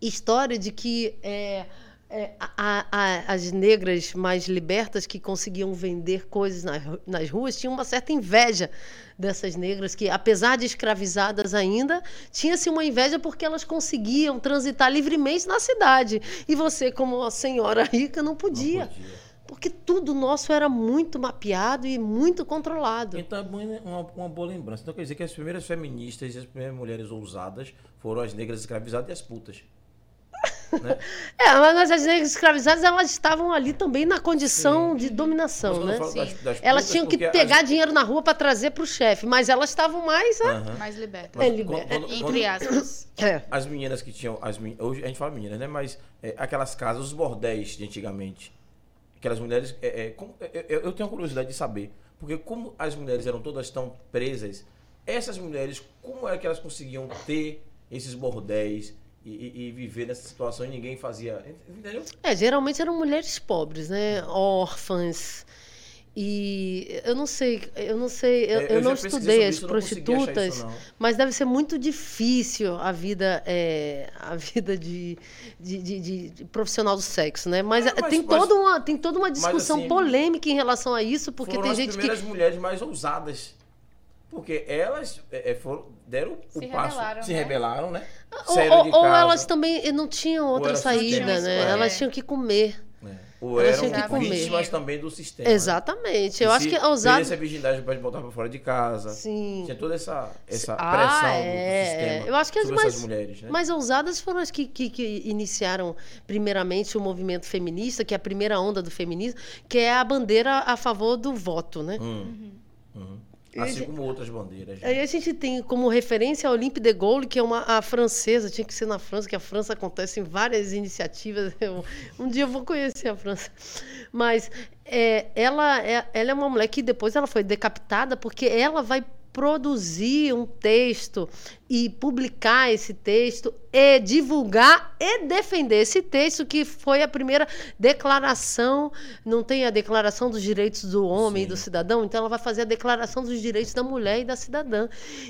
C: história de que é, é, a- a- as negras mais libertas que conseguiam vender coisas nas, nas ruas tinham uma certa inveja dessas negras que, apesar de escravizadas ainda, tinha-se uma inveja porque elas conseguiam transitar livremente na cidade. E você, como uma senhora rica, não
B: Não
C: podia.
B: podia.
C: Porque tudo nosso era muito mapeado e muito controlado.
B: Então é bom- uma, uma boa lembrança. Então quer dizer que as primeiras feministas e as primeiras mulheres ousadas foram as negras escravizadas e as putas. Né?
C: É, mas as negras escravizadas, elas estavam ali também na condição de dominação, né?
B: eu das-
A: Sim.
B: das
C: Elas
B: putas,
C: tinham que pegar
B: as-
C: dinheiro na rua para trazer para o chefe, mas elas estavam mais.
A: Mais liberta.
C: É,
B: quando- quando-
A: Entre aspas.
C: É.
B: As meninas que tinham. As, men- hoje a gente fala meninas, né? Mas é, aquelas casas, os bordéis de antigamente. Aquelas mulheres. é, é, como- é, é, eu tenho curiosidade de saber. Porque como as mulheres eram todas tão presas, essas mulheres, como é que elas conseguiam ter esses bordéis e, e- viver nessa situação e ninguém fazia. Entendeu?
C: É, geralmente eram mulheres pobres, né? Órfãs. E eu não sei, eu não sei, eu,
B: É,
C: eu não estudei as
B: isso, eu não consegui achar
C: prostitutas,
B: isso,
C: mas deve ser muito difícil a vida, é, a vida de, de, de- de- profissional do sexo, né? Mas,
B: É, mas-
C: tem,
B: mas-
C: toda uma, tem toda uma discussão
B: assim,
C: polêmica em relação a isso, porque tem
B: as
C: gente que.
B: primeiras mulheres mais ousadas. Porque elas é, é, foram, deram
A: Se
B: o passo,
A: rebelaram,
B: se
A: né?
B: rebelaram, né?
C: Ou,
B: de
C: ou- ou
B: casa,
C: elas também não tinham outra saída, né?
B: é.
C: Elas tinham que comer.
B: né? Ou
C: Elas
B: eram
C: que comer.
B: vítimas também do sistema. né?
C: Exatamente. Eu
B: E
C: acho que ousado.
B: perdesse a virgindade pode botar pra fora de casa.
C: Sim.
B: Tinha toda essa, essa
C: Ah,
B: pressão do-
C: é,
B: do sistema
C: Eu acho que as mais,
B: mulheres, né?
C: mais ousadas foram as que, que, que iniciaram, primeiramente, o movimento feminista, que é a primeira onda do feminismo, que é a bandeira a favor do voto, né?
B: Hum, uhum.
C: E
B: Assim
C: a
B: como outras bandeiras. né?
C: Aí a gente tem como referência a Olympe de Gaulle, que é uma a francesa, tinha que ser na França, que a França acontece em várias iniciativas. Eu- um dia eu vou conhecer a França. Mas é, ela, é, ela é uma mulher que depois ela foi decapitada porque ela vai produzir um texto e publicar esse texto e divulgar e defender esse texto que foi a primeira declaração, não tem a declaração dos direitos do homem e
B: Sim.
C: do cidadão, então ela vai fazer a declaração dos direitos da mulher e da cidadã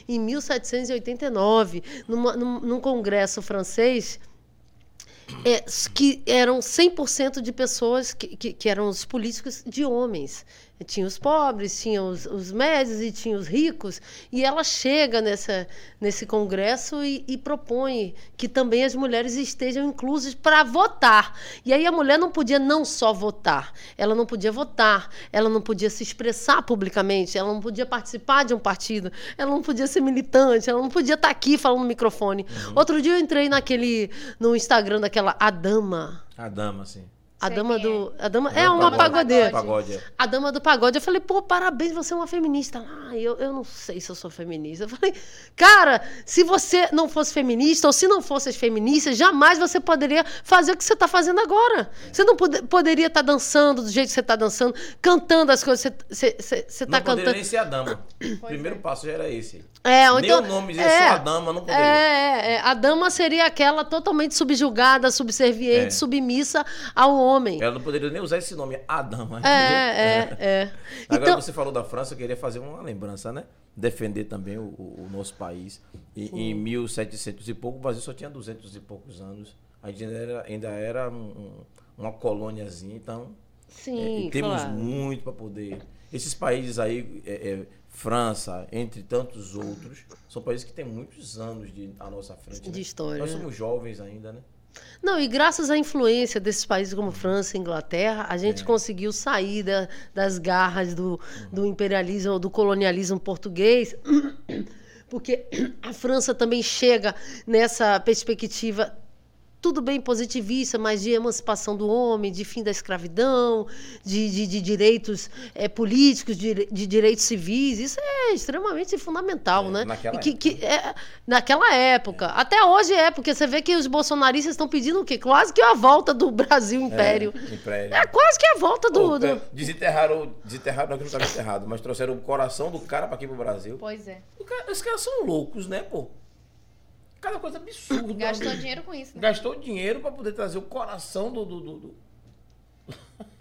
C: em 1789, numa, num, num congresso francês é, que eram 100% de pessoas que, que, que eram os políticos de homens. Tinha os pobres, tinha os, os médios e tinha os ricos. E ela chega nessa, nesse congresso e, e propõe que também as mulheres estejam inclusas para votar. E aí a mulher não podia não só votar, ela não podia votar, ela não podia se expressar publicamente, ela não podia participar de um partido, ela não podia ser militante, ela não podia estar aqui falando no microfone. Outro dia eu entrei naquele no Instagram daquela Adama.
B: A dama, assim.
C: A
A: Sei
C: dama
A: é.
C: do. A dama,
B: Dama
C: é uma
B: pagode.
C: pagodeira.
B: Pagode, é.
C: A dama do pagode. Eu falei, pô, parabéns, você é uma feminista. Ah, eu, eu não sei se eu sou feminista. Eu falei, cara, se você não fosse feminista, ou se não fosse feminista, jamais você poderia fazer o que você está fazendo agora. Você não pode- poderia estar dançando do jeito que você está dançando, cantando as coisas que você está
B: Não poderia
C: cantando.
B: nem ser a dama. O primeiro passo já era esse.
C: É, ou
B: nem
C: então,
B: o nome
C: é,
B: a dama não poderia.
C: É, é, a dama seria aquela totalmente subjugada, subserviente,
B: É.
C: submissa ao homem.
B: Ela não poderia nem usar esse nome, a dama.
C: É, é, é.
B: Agora
C: Então,
B: você falou da França, eu queria fazer uma lembrança, né? Defender também o, o- nosso país. E, em 1700 e pouco, o Brasil só tinha 200 e poucos anos. A gente ainda era, ainda era um- um- uma colôniazinha, então
C: sim,
B: é, temos
C: claro.
B: muito para poder. Esses países aí, é, é, França, entre tantos outros, são países que têm muitos anos de, à nossa frente.
C: De
B: né?
C: história,
B: Nós
C: né?
B: somos jovens ainda, né?
C: Não, e graças à influência desses países como França e Inglaterra, a gente conseguiu sair da- das garras do, do imperialismo ou do colonialismo português, porque a França também chega nessa perspectiva tudo bem positivista, mas de emancipação do homem, de fim da escravidão, de, de, de direitos eh, políticos, de, de direitos civis. Isso é extremamente fundamental,
B: É,
C: né?
B: naquela
C: que,
B: época.
C: que- é, naquela época. Até hoje é, porque você vê que os bolsonaristas estão pedindo o quê? Quase que a volta do Brasil Império.
B: É, império.
C: É, quase que a volta do. Do-
B: é, Desenterraram, desenterraram, não que não estava enterrado, mas trouxeram o coração do cara para aqui pro Brasil.
A: Pois é.
B: Cara- Esses caras são loucos, né, pô? Cada coisa absurda.
A: Gastou dinheiro com isso, né?
B: Gastou dinheiro para poder trazer o coração do, do, do- do-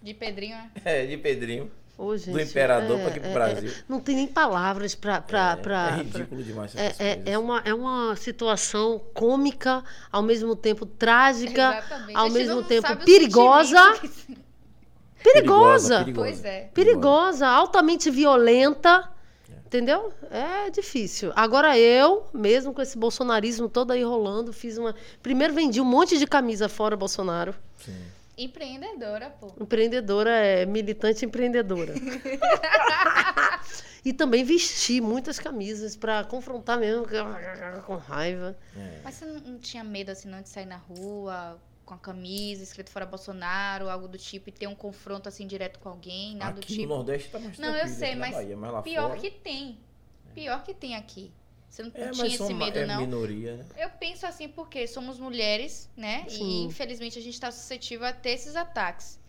A: De Pedrinho, né?
B: é, de Pedrinho.
C: Ô, gente,
B: do imperador pra aqui pro Brasil.
C: não tem nem palavras para.
B: é, é ridículo demais essas
C: É, é,
B: coisas.
C: é uma, é uma situação cômica, ao mesmo tempo trágica,
A: Exatamente.
C: ao mesmo tempo perigosa.
A: que-
C: Perigosa.
A: Pois é.
C: Perigosa, altamente violenta. Entendeu? É difícil. Agora eu, mesmo com esse bolsonarismo todo aí rolando, fiz uma. Primeiro vendi um monte de camisa fora Bolsonaro.
B: Sim.
A: Empreendedora, pô.
C: Empreendedora é militante empreendedora. e também vesti muitas camisas para confrontar mesmo com raiva.
B: É.
A: Mas você não, não tinha medo, assim, não, de sair na rua com a camisa, escrito fora Bolsonaro, algo do tipo, e ter um confronto, assim, direto com alguém, nada
B: Aqui
A: do tipo?
B: no Nordeste tá mais
A: Não, eu sei, mas
B: Bahia, mas lá
A: Pior
B: fora...
A: que tem. Pior que tem aqui. Você não
B: É,
A: tinha esse medo,
B: é
A: não?
B: minoria, né?
A: Eu penso assim porque somos mulheres, né? E
C: Sim.
A: infelizmente a gente está suscetível a ter esses ataques.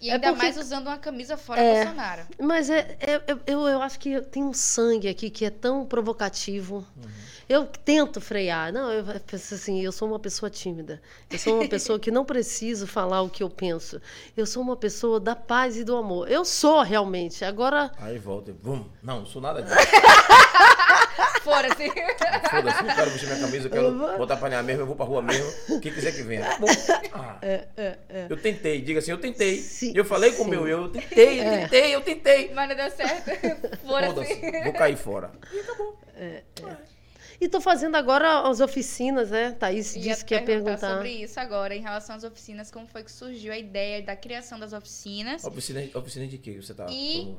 A: E
C: É
A: ainda
C: porque-
A: mais usando uma camisa fora
C: É.
A: Bolsonaro.
C: Mas é, é- eu, eu, eu acho que tem um sangue aqui que é tão provocativo. Eu tento frear. Não, eu penso assim, eu sou uma pessoa tímida. Eu sou uma pessoa que não preciso falar o que eu penso. Eu sou uma pessoa da paz e do amor. Eu sou realmente. Agora,
B: Aí volta e vum. Não, não sou nada disso.
A: Fora-se.
B: Foda-se, não quero vestir minha camisa, eu quero botar pra mesmo, eu vou pra rua mesmo. Quem quiser que venha. Tá bom. Ah, Eu tentei, diga assim, eu tentei.
C: Sim,
B: eu falei com o meu eu, eu tentei, eu
C: É.
B: tentei, eu tentei.
A: Mas não deu certo.
B: Foda-se, vou cair fora.
C: e tô fazendo agora as oficinas, né? Thaís
A: Ia
C: disse que ia
A: perguntar
C: perguntar.
A: sobre isso agora, em relação às oficinas, como foi que surgiu a ideia da criação das oficinas
B: Oficina, oficina de quê que você tá
A: e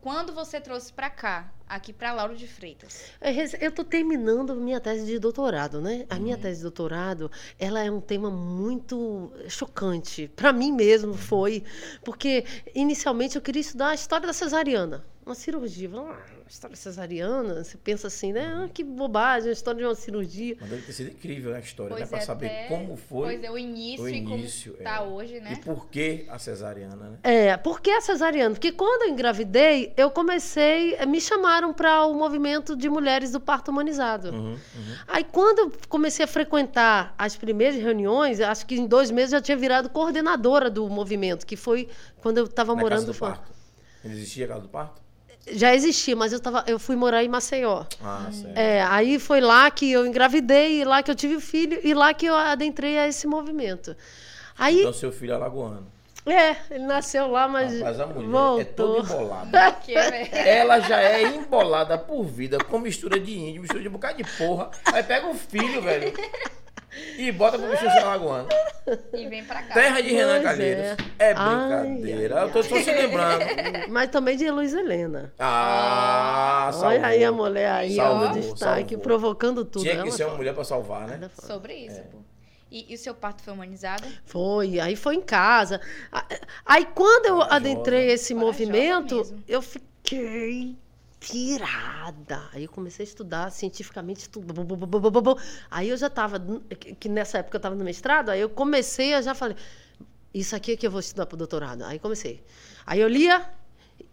A: quando você trouxe pra cá, aqui pra Lauro de Freitas.
C: É, Eu estou terminando minha tese de doutorado, né? A
B: Uhum.
C: minha tese de doutorado, ela é um tema muito chocante. Para mim mesmo foi, porque inicialmente eu queria estudar a história da cesariana, uma cirurgia. Vamos lá, história cesariana, você pensa assim, né? Ah, que bobagem, a história de uma cirurgia.
B: Mas deve ter sido incrível a história,
A: Pois
B: né? Pra
A: é,
B: saber
A: até-
B: como foi
A: Pois é, o início,
B: o
A: e
B: início,
A: como tá
B: é.
A: hoje,
B: e
A: né?
B: por que a cesariana, né?
C: É, por que a cesariana? Porque quando eu engravidei, eu comecei, me chamaram para o movimento de mulheres do parto humanizado.
B: Uhum, uhum.
C: Aí, quando eu comecei a frequentar as primeiras reuniões, acho que em dois meses eu já tinha virado coordenadora do movimento, que foi quando eu estava morando
B: casa do
C: fora.
B: parto. Ainda existia a casa do parto?
C: Já existia, mas eu, tava, eu fui morar em Maceió.
B: Ah, certo.
C: É, aí foi lá que eu engravidei, lá que eu tive o filho, e lá que eu adentrei a esse movimento. Aí,
B: Então seu filho é alagoano.
C: é, ele nasceu lá, mas
B: Rapaz, a mulher
C: voltou.
B: é toda embolada. Ela já é embolada por vida, com mistura de índio, mistura de um bocado de porra. Aí pega o filho, velho, e bota pro bicho ser alagoano.
A: E vem pra cá.
B: Terra de Renan
C: Pois
B: Calheiros.
C: é.
B: É
C: Ai,
B: brincadeira.
C: ai,
B: Eu tô só se lembrando.
C: Mas também de Luiz Helena.
B: Ah, salvou.
C: Olha aí a mulher aí, ó, no
B: Salvou,
C: destaque,
B: salvou.
C: provocando tudo.
B: Tinha que
C: Ela
B: ser uma
C: fala.
B: mulher pra salvar, né?
A: Sobre isso, pô. E, e o seu parto foi humanizado?
C: Foi, aí foi em casa. A- Aí quando eu
B: Corajosa.
C: adentrei esse
A: Corajosa
C: movimento,
A: mesmo.
C: eu fiquei pirada. Aí eu comecei a estudar cientificamente tudo. Aí eu já estava, que nessa época eu estava no mestrado, aí eu comecei a já falei, isso aqui é que eu vou estudar para o doutorado. Aí comecei. Aí eu lia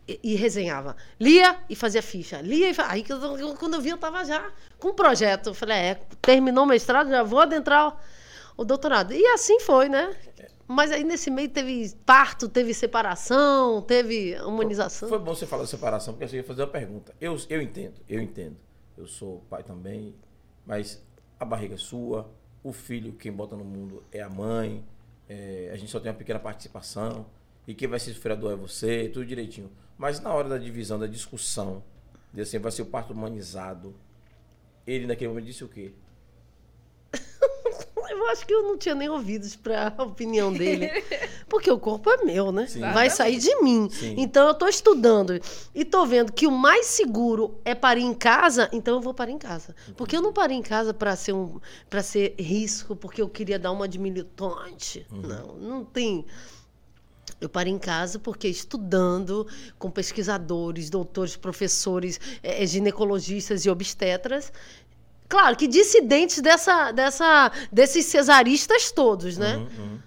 C: e, e resenhava. Lia e fazia ficha. Lia e fa... Aí quando eu vi, eu estava já com um projeto. Eu falei, é, terminou o mestrado, já vou adentrar o doutorado. E assim foi, né? Mas aí nesse meio teve parto, teve separação, teve humanização.
B: Foi bom você falar de separação, porque eu ia fazer uma pergunta. Eu, eu entendo, eu entendo. Eu sou pai também, mas a barriga é sua, o filho, quem bota no mundo é a mãe, é, a gente só tem uma pequena participação, e quem vai ser sofrer a dor é você, tudo direitinho. Mas na hora da divisão, da discussão, de assim, vai ser o parto humanizado, ele naquele momento disse o quê?
C: Eu acho que eu não tinha nem ouvidos para a opinião dele. Porque o corpo é meu, né?
B: Sim.
C: Vai sair de mim.
B: Sim.
C: Então eu estou estudando e estou vendo que o mais seguro é parir em casa, então eu vou parir em casa. Porque eu não parei em casa para ser um para ser risco, porque eu queria dar uma de militante. Não, não tem. Eu parei em casa porque estudando com pesquisadores, doutores, professores, eh, ginecologistas e obstetras, Claro que dissidentes dessa, dessa, desses cesaristas todos, né?
B: Uhum, uhum.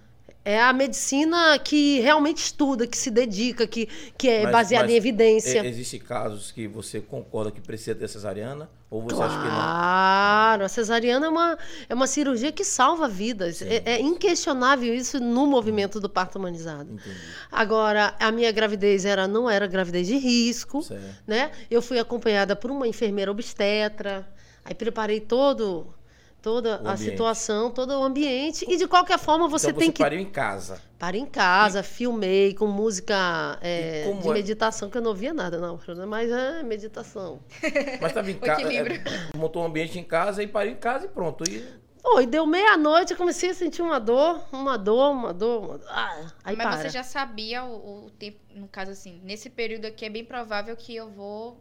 C: É a medicina que realmente estuda, que se dedica, que, que é
B: Mas-
C: baseada
B: mas
C: em evidência.
B: Existem casos que você concorda que precisa ter cesariana? Ou você acha que não?
C: Claro, a cesariana é uma, é uma cirurgia que salva vidas. É, é inquestionável isso no movimento do parto humanizado.
B: Entendi.
C: Agora, a minha gravidez era, não era gravidez de risco.
B: Certo.
C: né? Eu fui acompanhada por uma enfermeira obstetra, aí preparei todo toda
B: O
C: a
B: ambiente.
C: situação, todo o ambiente e de qualquer forma você
B: então
C: tem
B: você
C: que
B: pariu em casa.
C: para em casa, filmei com música é,
B: E
C: de
B: é?
C: meditação que eu não ouvia nada não, mas é meditação.
B: Mas estava em casa.
A: equilíbrio.
B: montou um ambiente em casa e pariu em casa e pronto. E
C: Oi, deu meia-noite, eu comecei a sentir uma dor, uma dor, uma dor, uma dor. Ah, aí
A: Mas
C: para.
A: você já sabia o, o tempo, no caso assim, nesse período aqui é bem provável que eu vou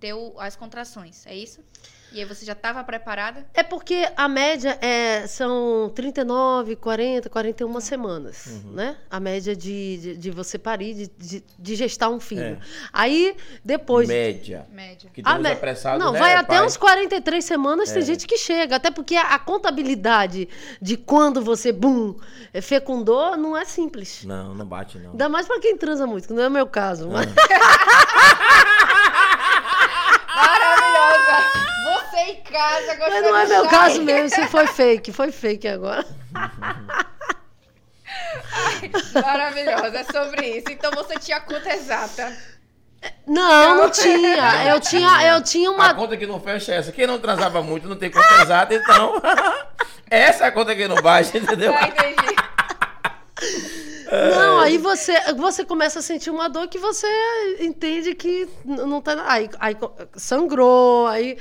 A: ter o- as contrações, é isso? E aí você já estava preparada?
C: É porque a média é, são 39, 40, 41 semanas,
B: Uhum.
C: né? A média de, de, de você parir, de, de, de gestar um filho.
B: É.
C: Aí, depois...
B: Média.
A: Média.
B: Que tem
C: A
B: uns
C: mé-
B: apressados,
C: Não,
B: né,
C: vai até
B: pai?
C: uns 43 semanas, tem
B: É.
C: gente que chega. Até porque a, a contabilidade de quando você, bum, é, fecundou, não é simples.
B: Não, não bate, não.
C: Ainda mais pra quem transa muito, que não é o meu caso.
B: Ah.
C: Mas...
A: Maravilhosa! Você em casa gostando
C: Mas não é meu caso mesmo, isso foi fake, foi fake agora.
A: Maravilhosa, é sobre isso. Então você tinha a conta exata.
C: Não, não tinha. Eu tinha, eu tinha
B: A
C: uma.
B: conta que não fecha é essa. Quem não transava muito não tem conta exata, então. essa é a conta que não baixa, entendeu?
A: Ah, entendi.
C: Não, aí você, você começa a sentir uma dor que você entende que não tá. Aí, aí sangrou, aí.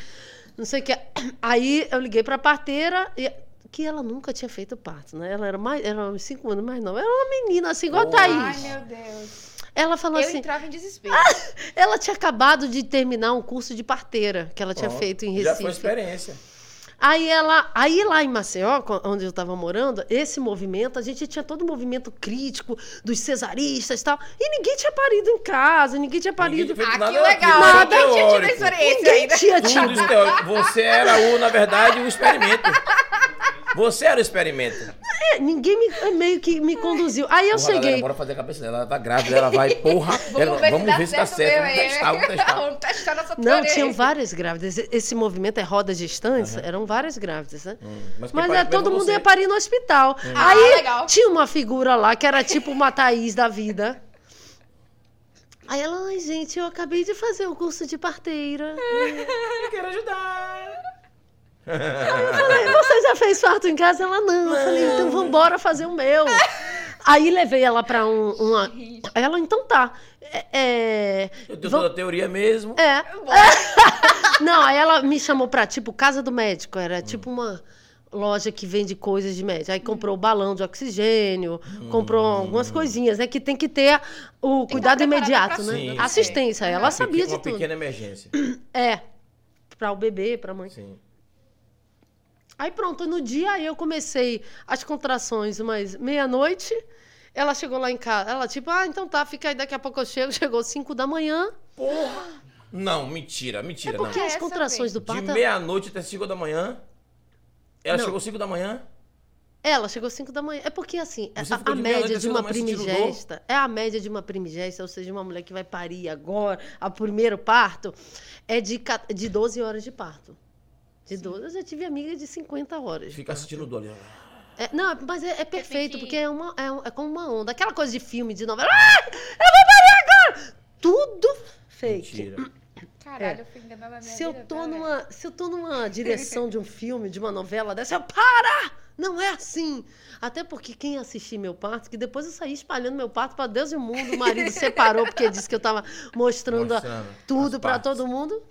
C: Não sei o que. Aí eu liguei pra parteira. E, que ela nunca tinha feito parto, né? Ela era mais, era uns cinco anos mais nova. Era uma menina assim, igual a
B: Porra.
A: Ai,
C: Thaís.
A: meu Deus.
C: Ela falou
A: Eu
C: assim:
A: entrava em desespero.
C: ela tinha acabado de terminar um curso de parteira que ela tinha
B: Pronto.
C: feito em
B: Já
C: Recife.
B: foi experiência.
C: Aí ela, aí lá em Maceió, onde eu estava morando, esse movimento, a gente tinha todo o movimento crítico dos cesaristas e tal, e ninguém tinha parido em casa, ninguém tinha parido.
B: Ninguém tinha
A: Ah,
B: feito
A: que
B: nada
A: legal. Nada
B: só
A: tinha tido experiência
C: Ninguém
A: ainda.
C: tinha tido.
B: Você era o, na verdade, o experimento. Você era o experimento.
C: É, ninguém me, meio que me conduziu. Aí eu
B: Porra, galera,
C: cheguei.
B: bora fazer a cabeça dela. Ela tá grávida, ela vai, porra.
A: Vamos
B: ela-
A: ver,
B: vamos
A: se,
B: ver se
A: dá
B: dá certo. Vamos testar, vamos testar.
A: Vamos testar nossa
C: Não, tinham várias grávidas. Esse- movimento é roda gestância, eram várias grávidas, né?
B: Hum, mas
C: Mas é, todo mundo
B: você.
C: ia parir no hospital.
A: Ah,
C: Aí
A: legal.
C: tinha uma figura lá que era tipo uma Thaís da vida. Aí ela, ai gente, eu acabei de fazer o curso de parteira.
B: Eu quero ajudar.
C: Eu falei, você já fez parto em casa? Ela, não. Eu falei, então vambora fazer o meu. Aí levei ela pra um, uma... Ela, então tá. É, é,
B: Eu tenho
C: vam-
B: toda a teoria mesmo.
C: é. Não, aí ela me chamou pra, tipo, casa do médico. Era tipo uma loja que vende coisas de médico. Aí comprou o balão de oxigênio, comprou algumas coisinhas, né? Que tem que ter o cuidado imediato, né?
B: sim.
C: Assistência. Ela
B: Uma
C: sabia de tudo.
B: Uma pequena emergência.
C: É. Pra o bebê, pra mãe.
B: Sim.
C: Aí pronto, no dia aí eu comecei as contrações, mas meia-noite. Ela chegou lá em casa. Ela, tipo, ah, então tá, fica aí, daqui a pouco eu chego. Chegou 5 da manhã.
B: Porra. Não, mentira, mentira.
C: É porque
B: não.
C: as
A: Essa
C: contrações do
B: De
C: parto.
B: meia-noite até 5 da manhã. Ela
C: Não.
B: chegou 5 da manhã.
C: Ela chegou 5 da manhã. É porque, assim,
B: Você
C: a,
B: ficou
C: a
B: meia-noite
C: média de uma primigesta. É a média de uma primigesta, ou seja, uma mulher que vai parir agora, a primeiro parto, é de, de 12 horas de parto. De 12, eu já tive amiga de 50 horas.
B: Fica assistindo dor ali.
C: É, não, mas é, é perfeito,
A: que-
C: porque é, uma, é, é como uma onda. Aquela coisa de filme, de novela. Ah, eu vou parir agora! Tudo fake.
B: Mentira.
A: Caralho, eu fui enganada na minha
C: Se eu,
A: vida,
C: tô numa, se eu tô numa direção de um filme, de uma novela dessa, eu para! Não é assim. Até porque quem assistiu meu parto, que depois eu saí espalhando meu parto para Deus e o mundo, o marido separou porque disse que eu tava mostrando,
B: Mostrando
C: tudo para todo mundo.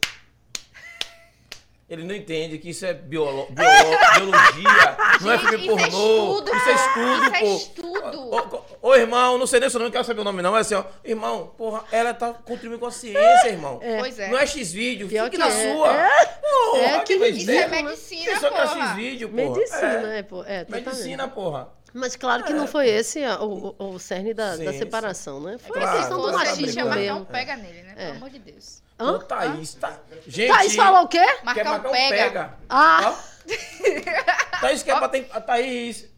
B: Ele não entende que isso é biolo... biolo- biologia, não é filme
A: isso é
B: pornô.
A: estudo,
B: isso é estudo,
A: isso é
B: pô.
A: estudo.
B: Ô, ô, ô, irmão, não sei nem o seu nome, não quero saber o nome, não. É assim, ó. Irmão, porra, ela tá contribuindo com a ciência, irmão.
A: Pois é.
B: Não é X-vídeo, fique
C: que
B: na
C: é.
B: sua.
C: É.
B: Porra,
C: É, que
B: vai
A: Isso
B: dizer?
A: é medicina,
B: Isso é. X-vídeo, porra.
C: Medicina,
B: É.
C: é, pô. É, totalmente.
B: Medicina, porra.
C: Mas claro que não foi esse a- o, o, o cerne da,
B: Sim,
C: da
B: sim.
C: separação, né? Foi
B: Claro,
C: a questão do machismo mesmo.
A: um pega nele, né? Pelo
C: É.
A: amor de Deus.
C: Hã?
B: Ô, Thaís, tá... Gente...
C: Thaís falou o quê?
B: Quer
A: Marcar um
B: marcar um
A: pega.
B: pega.
C: Ah!
B: Ó. Thaís quer bater... A Thaís...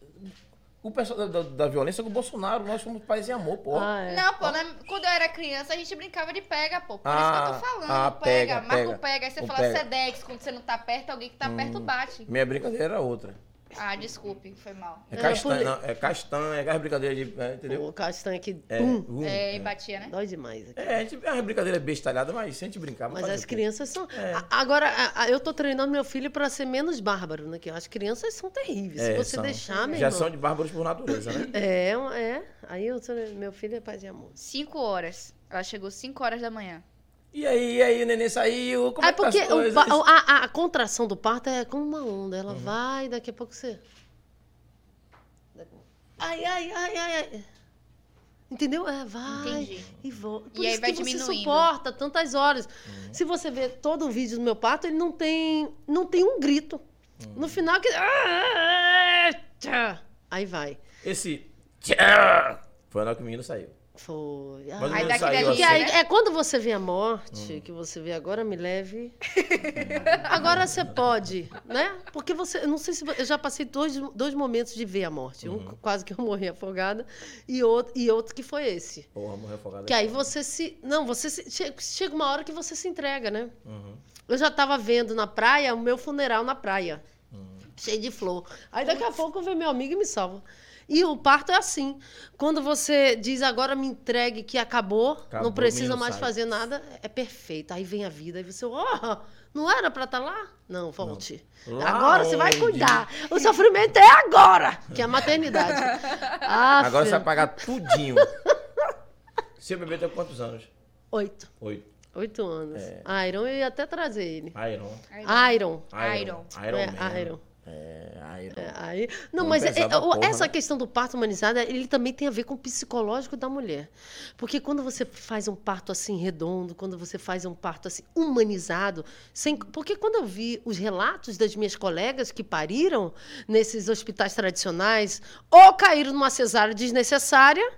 B: O pessoal da, da, da violência com o Bolsonaro, nós somos paz e amor, pô.
C: Ah, é.
A: Não, pô, né? quando eu era criança, a gente brincava de pega, pô. Por isso que eu
B: Ah,
A: tô falando.
B: ah,
A: pega,
B: pega,
A: marca
B: pega.
A: o pega. Aí você
B: O
A: fala
B: pega. Hum.
A: Sedex, quando você não tá perto, alguém que tá perto bate.
B: Minha brincadeira era outra.
A: Ah, desculpe, foi mal.
B: É castanha, não, é castanha, é aquela brincadeira de. é, entendeu?
C: O castanho aqui,
B: É,
C: pum,
B: um,
A: É,
B: é.
A: e batia, né?
C: dói demais aqui.
B: É, a gente, é uma brincadeira bestalhada, mas se a gente brincar,
C: Mas as crianças são.
B: É.
C: A- Agora, a- eu tô treinando meu filho para ser menos bárbaro, né? Que as crianças são terríveis. Se
B: É,
C: você
B: são.
C: deixar, meu
B: Já
C: irmão.
B: são de bárbaros por natureza, né?
C: É, é. Aí eu tô- meu filho é paz e amor.
A: Cinco horas. Ela chegou cinco horas da manhã.
B: E aí, e aí, o neném saiu, como é,
C: É
B: que tá as
C: porque o
B: coisas?
C: o- a, a- contração do parto é como uma onda.
B: Uhum.
C: Ela vai, daqui a pouco você. Ai, ai, ai, ai, ai. Entendeu? É, vai
A: Entendi.
C: e volta. Por
A: E aí vai
C: que você
A: diminuindo.
C: suporta tantas horas. Se você ver todo o vídeo do meu parto, ele não tem, não tem um grito. No final, que... Aí vai.
B: Esse. Foi na hora que o menino saiu.
C: Foi.
B: Mas
A: daqui
B: saiu
A: dali,
C: que
B: assim.
C: é quando você vê a morte, que você vê agora me leve. agora você pode, né? Porque você, eu não sei se eu já passei dois, dois momentos de ver a morte, um quase que eu morri afogada e outro e outro que foi esse.
B: Porra, morreu afogado.
C: Que aí você se, não, você se, che- chega uma hora que você se entrega, né?
B: Uhum.
C: Eu já estava vendo na praia o meu funeral na praia, cheio de flor. Aí daqui a pouco vem meu amigo e me salva. E o parto é assim. Quando você diz agora me entregue que acabou,
B: Acabou,
C: não precisa mais
B: sai.
C: fazer nada, é perfeito. Aí vem a vida, aí você, oh, não era pra estar lá? Não, volte.
B: Lá
C: Agora você vai
B: onde?
C: cuidar. O sofrimento é agora, que é a maternidade. Ah,
B: Agora você vai pagar tudinho. Seu bebê tem quantos anos?
C: Oito.
B: Oito.
C: Oito anos.
B: É.
C: Iron, eu ia até trazer ele.
B: Iron.
C: Iron.
A: Iron.
B: Iron
C: É,
B: Man.
C: Iron.
B: É, Iron.
C: É, aí, não,
B: Vamos
C: mas é- é-
B: porra,
C: essa
B: né?
C: questão do parto humanizado, ele também tem a ver com o psicológico da mulher. Porque quando você faz um parto assim redondo, quando você faz um parto assim humanizado, sem, porque quando eu vi os relatos das minhas colegas que pariram nesses hospitais tradicionais, ou caíram numa cesárea desnecessária,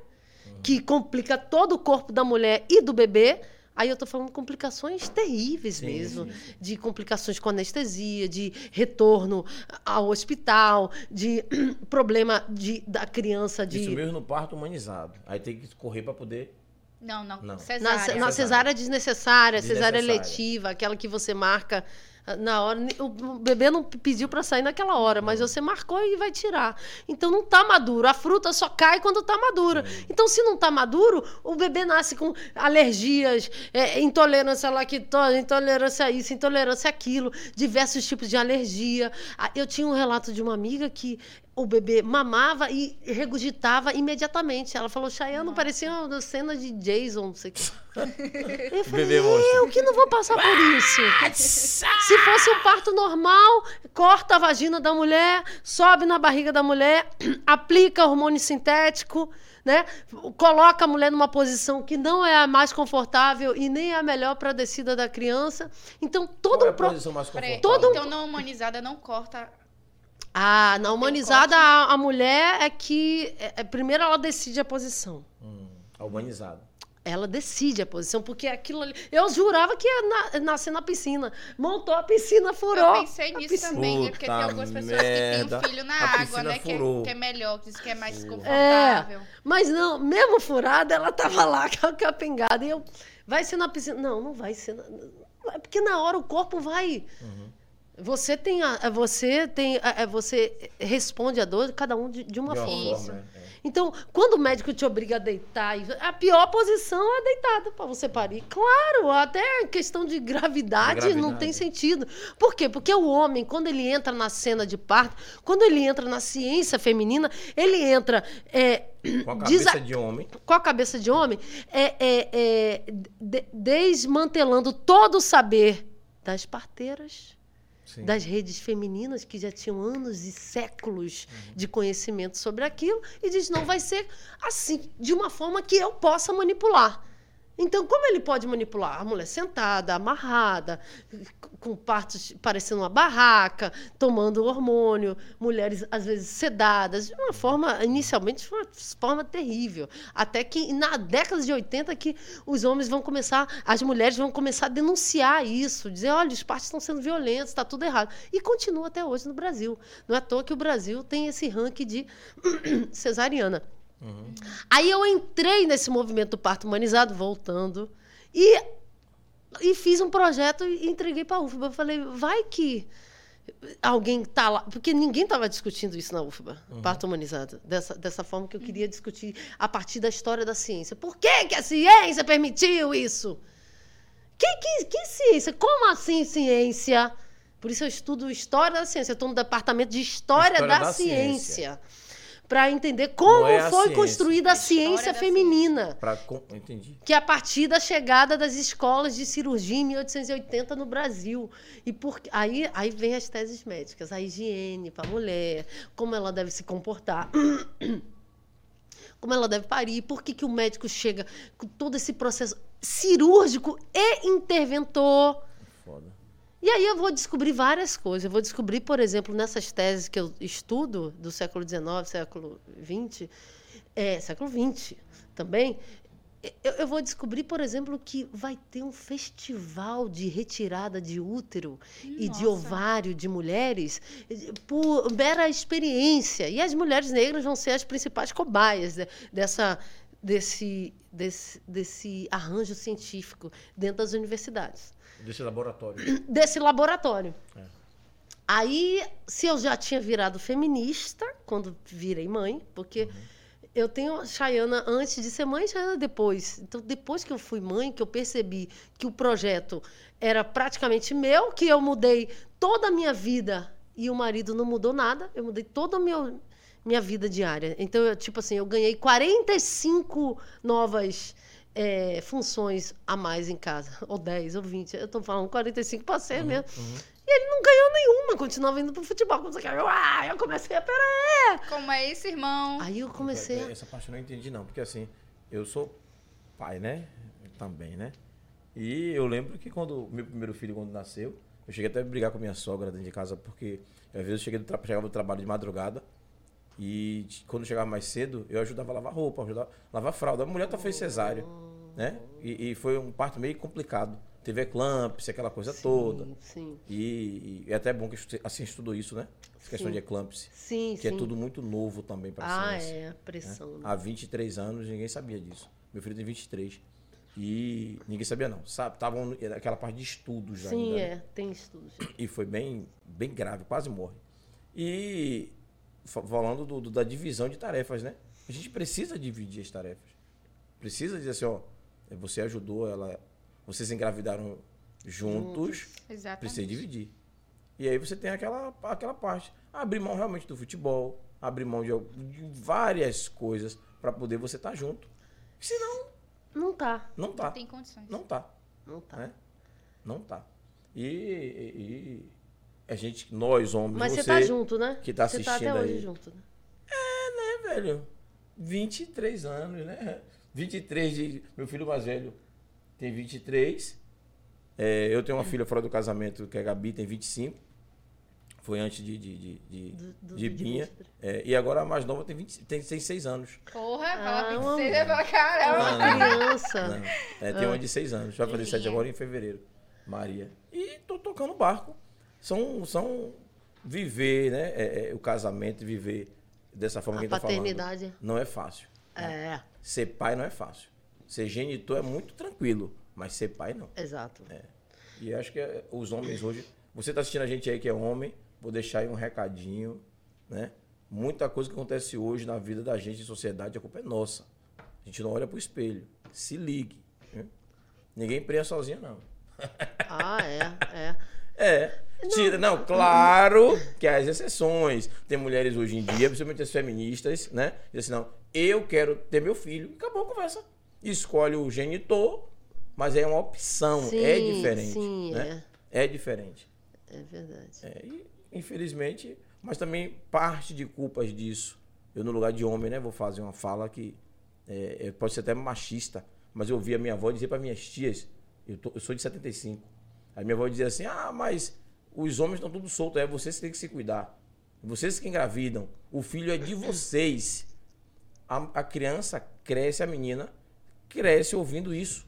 C: que complica todo o corpo da mulher e do bebê. Aí eu tô falando complicações terríveis
B: Sim,
C: mesmo, de complicações com anestesia, de retorno ao hospital, de problema de, da criança de
B: Isso mesmo no parto humanizado. Aí tem que correr pra poder.
A: Não, não.
B: Não.
C: na,
A: Cesárea.
C: ce- na
B: Cesárea.
C: desnecessária, cesárea letiva, aquela que você marca na hora. O bebê não pediu para sair naquela hora, mas você marcou e vai tirar. Então não tá maduro. A fruta só cai quando tá madura. Então se não tá maduro, o bebê nasce com alergias, é, intolerância à lactose, intolerância a isso, intolerância àquilo, diversos tipos de alergia. Ah, Eu tinha um relato de uma amiga que o bebê mamava e regurgitava imediatamente. Ela falou, Chayano, parecia uma cena de Jason, não sei o quê. Eu falei,
B: Bebê
C: eu que não vou passar por isso. Se fosse um parto normal, corta a vagina da mulher, sobe na barriga da mulher, aplica hormônio sintético, né? Coloca a mulher numa posição que não é a mais confortável e nem é a melhor para a descida da criança. Então, todo
B: Qual é
C: o
B: a
C: pro...
B: posição mais confortável?
C: Todo-
A: Então, na humanizada não corta.
C: Ah, na humanizada, a, a mulher é que. é- é- primeiro ela decide a posição.
B: Hum, a humanizado.
C: Ela decide a posição, porque aquilo ali. Eu jurava que ia na- nascer na piscina. Montou a piscina, furou.
A: Eu pensei nisso
C: piscina.
A: também, né? Porque tem
B: Puta
A: algumas pessoas que têm um filho na
B: A
A: água, né? Que é,
B: furou.
A: que é melhor, que diz que é mais
C: É,
A: confortável.
C: mas não, mesmo furada, ela tava lá com a capengada. E eu, vai ser na piscina. Não, não vai ser. Na, é porque na hora o corpo vai. Você tem a, você tem a- você responde a dor cada um de, de uma
B: De uma
C: forma.
B: forma? É.
C: Então, quando o médico te obriga a deitar, a pior posição é deitada para você parir. Claro, até questão de gravidade,
B: De gravidade.
C: não tem sentido. Por quê? Porque o homem, quando ele entra na cena de parto, quando ele entra na ciência feminina, ele entra é,
B: Com a cabeça de homem.
C: com a cabeça de homem, é, é- é de- desmantelando todo o saber das parteiras,
B: Sim.
C: das redes femininas que já tinham anos e séculos de conhecimento sobre aquilo e diz não vai ser assim de uma forma que eu possa manipular então como ele pode manipular a mulher sentada amarrada com partos parecendo uma barraca tomando hormônio mulheres às vezes sedadas de uma forma inicialmente de uma forma terrível. Até que na década de 80 que os homens vão começar as mulheres vão começar a denunciar isso dizer olha os partos estão sendo violentos está tudo errado. E continua até hoje no Brasil. Não é à toa que o Brasil tem esse ranking de cesariana Aí eu entrei nesse movimento do parto humanizado, voltando, e, e fiz um projeto e entreguei para a UFBA. Eu falei, vai que alguém tá lá. Porque ninguém estava discutindo isso na UFBA, parto humanizado. Dessa, dessa forma que eu queria discutir a partir da história da ciência. Por que, que a ciência permitiu isso? Que, que, que ciência? Como assim ciência? Por isso eu estudo história da ciência. Eu estou no departamento de história,
B: História
C: da,
B: da
C: ciência. Para entender como
B: é
C: foi
B: ciência.
C: construída a
A: História
C: ciência feminina.
B: Com... Entendi.
C: Que é a partir da chegada das escolas de cirurgia em 1880 no Brasil. E por... aí, aí vem as teses médicas, a higiene para a mulher, como ela deve se comportar. como ela deve parir, por que, que o médico chega com todo esse processo cirúrgico e interventor. E aí eu vou descobrir várias coisas. Eu vou descobrir, por exemplo, nessas teses que eu estudo, do século XIX, século XX, é, século XX também, eu, eu vou descobrir, por exemplo, que vai ter um festival de retirada de útero e de
A: Nossa.
C: ovário de mulheres por mera experiência. E as mulheres negras vão ser as principais cobaias de- dessa, desse, desse, desse arranjo científico dentro das universidades
B: Desse laboratório.
C: desse laboratório.
B: É.
C: Aí, se eu já tinha virado feminista quando virei mãe, porque eu tenho a Chayana antes de ser mãe e Chayana depois. Então, depois que eu fui mãe, que eu percebi que o projeto era praticamente meu, que eu mudei toda a minha vida e o marido não mudou nada, eu mudei toda a minha, minha vida diária. Então, eu, tipo assim, eu ganhei 45 novas eh, funções a mais em casa, ou 10, ou 20. Eu tô falando 45 para ser mesmo. E ele não ganhou nenhuma, continuava indo pro futebol. Quando você quer, eu, ah, eu comecei a pera.
A: Como é isso, irmão?
C: Aí eu comecei a.
B: Essa parte eu não entendi, não. Porque assim, eu sou pai, né? Também, né? E eu lembro que quando meu primeiro filho, quando nasceu, eu cheguei até a brigar com a minha sogra dentro de casa, porque às vezes eu cheguei do tra- chegava do trabalho de madrugada e quando chegava mais cedo, eu ajudava a lavar roupa, ajudava a lavar fralda. A mulher tá fez cesárea, né? E, e foi um parto meio complicado. Teve eclâmpsia, aquela coisa toda.
C: Sim, sim.
B: E, e é até bom que estu- assim estudou isso, né? Essa questão
C: Sim.
B: de eclâmpsia.
C: Sim,
B: Que
C: sim.
B: é tudo muito novo também para
C: Ah,
B: ciência.
C: é, a pressão. né?
B: Há 23 anos ninguém sabia disso. Meu filho tem 23. E ninguém sabia não. Sabe, estavam naquela parte de estudos
C: Sim,
B: ainda. né?
C: é, tem estudos.
B: E foi bem, bem grave, quase morre. E falando do- do- da divisão de tarefas, né? A gente precisa dividir as tarefas. Precisa dizer assim, ó, você ajudou ela, vocês engravidaram juntos,
A: Exatamente.
B: precisa dividir. E aí você tem aquela, aquela parte. Abrir mão realmente do futebol, abrir mão de, de várias coisas para poder você estar junto. Senão,
C: Não tá,
B: não tá.
A: Tem condições.
B: Não tá.
C: não tá.
B: Né? Não tá. E, e- e a gente, nós homens,
C: Mas
B: você,
C: você tá junto, né?
B: que tá
C: Você tá até
B: assistindo
C: hoje
B: aí.
C: junto, né?
B: né, velho? 23 anos, né? 23 de. Meu filho mais velho tem 23. É, eu tenho uma filha fora do casamento, que é a Gabi, tem 25. Foi antes de, de, de, de,
C: Do- do-
B: de Binha.
C: 23.
B: É, e agora a mais nova tem, 20, tem, tem 6 anos.
A: Porra,
C: Ah,
A: fala
C: uma-
A: 26, é pra caramba.
B: Não, não.
C: Criança.
B: Não. É, tem uma de 6 anos. Vai fazer 7
A: Filhinha.
B: agora em fevereiro. Maria. E tô tocando barco. São. são viver, né? é, é, o casamento, viver dessa forma
C: A
B: que a gente tá falando.
C: paternidade.
B: Não é fácil.
C: É,
B: Ser pai não é fácil. Ser genitor é muito tranquilo, mas ser pai não.
C: exato.
B: E acho que é, os homens hoje. Você tá assistindo a gente aí que é homem, vou deixar aí um recadinho, né? Muita coisa que acontece hoje na vida da gente em sociedade, a culpa é nossa. A gente não olha pro espelho. Se ligue. né? Ninguém prenha sozinho, não.
C: Ah, é, é.
B: É. Tira, não, claro que há as exceções. Tem mulheres hoje em dia, principalmente as feministas, né? Dizem assim, não, eu quero ter meu filho. Acabou a conversa. Escolhe o genitor, mas é uma opção. é
C: Sim,
B: diferente.
C: sim,
B: né? é. diferente.
C: É verdade.
B: É, e, infelizmente, mas também parte de culpas disso. Eu, no lugar de homem, né, vou fazer uma fala que é, é, pode ser até machista, mas eu ouvi a minha avó dizer para minhas tias, eu, tô- eu sou de 75. A minha avó dizia assim: ah, mas os homens estão tudo soltos, é vocês que têm que se cuidar. Vocês que engravidam. O filho é de vocês. A, a criança cresce, a menina cresce ouvindo isso.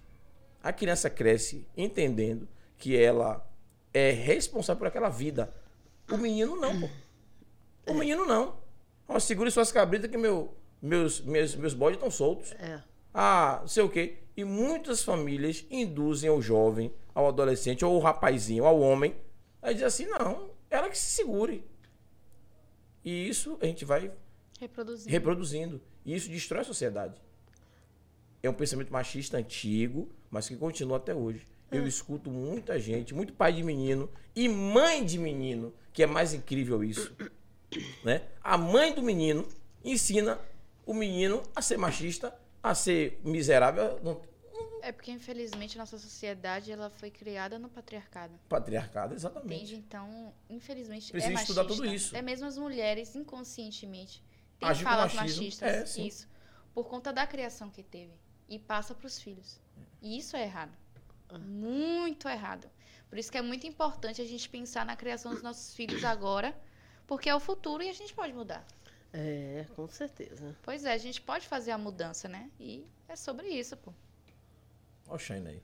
B: A criança cresce entendendo que ela é responsável por aquela vida. O menino não, pô. O menino não. Ó, segure suas cabritas que meu, meus, meus, meus bodes estão soltos.
C: É.
B: Ah, não sei o quê. E muitas famílias induzem ao jovem, ao adolescente, ou ao rapazinho, ao homem, a dizer assim, não, ela que se segure. E isso a gente vai
A: Reproduzindo.
B: reproduzindo. E isso destrói a sociedade. É um pensamento machista antigo, mas que continua até hoje. Eu escuto muita gente, muito pai de menino e mãe de menino, que é mais incrível isso. Né? A mãe do menino ensina o menino a ser machista, a ser miserável,
A: É porque, infelizmente, nossa sociedade ela foi criada no patriarcado.
B: patriarcado, exatamente.
A: Entende? Então, infelizmente,
B: Precisa
A: é
B: estudar
A: machista.
B: tudo isso.
A: É mesmo as mulheres, inconscientemente, têm
B: com
A: falas
B: machismo.
A: machistas.
B: É, sim.
A: Isso. por conta da criação que teve e passa para os filhos. E isso é errado. Muito errado. Por isso que é muito importante a gente pensar na criação dos nossos filhos agora, porque é o futuro e a gente pode mudar.
C: É, com certeza.
A: Pois é, a gente pode fazer a mudança, né? E é sobre isso, pô.
B: Olha o Shine aí.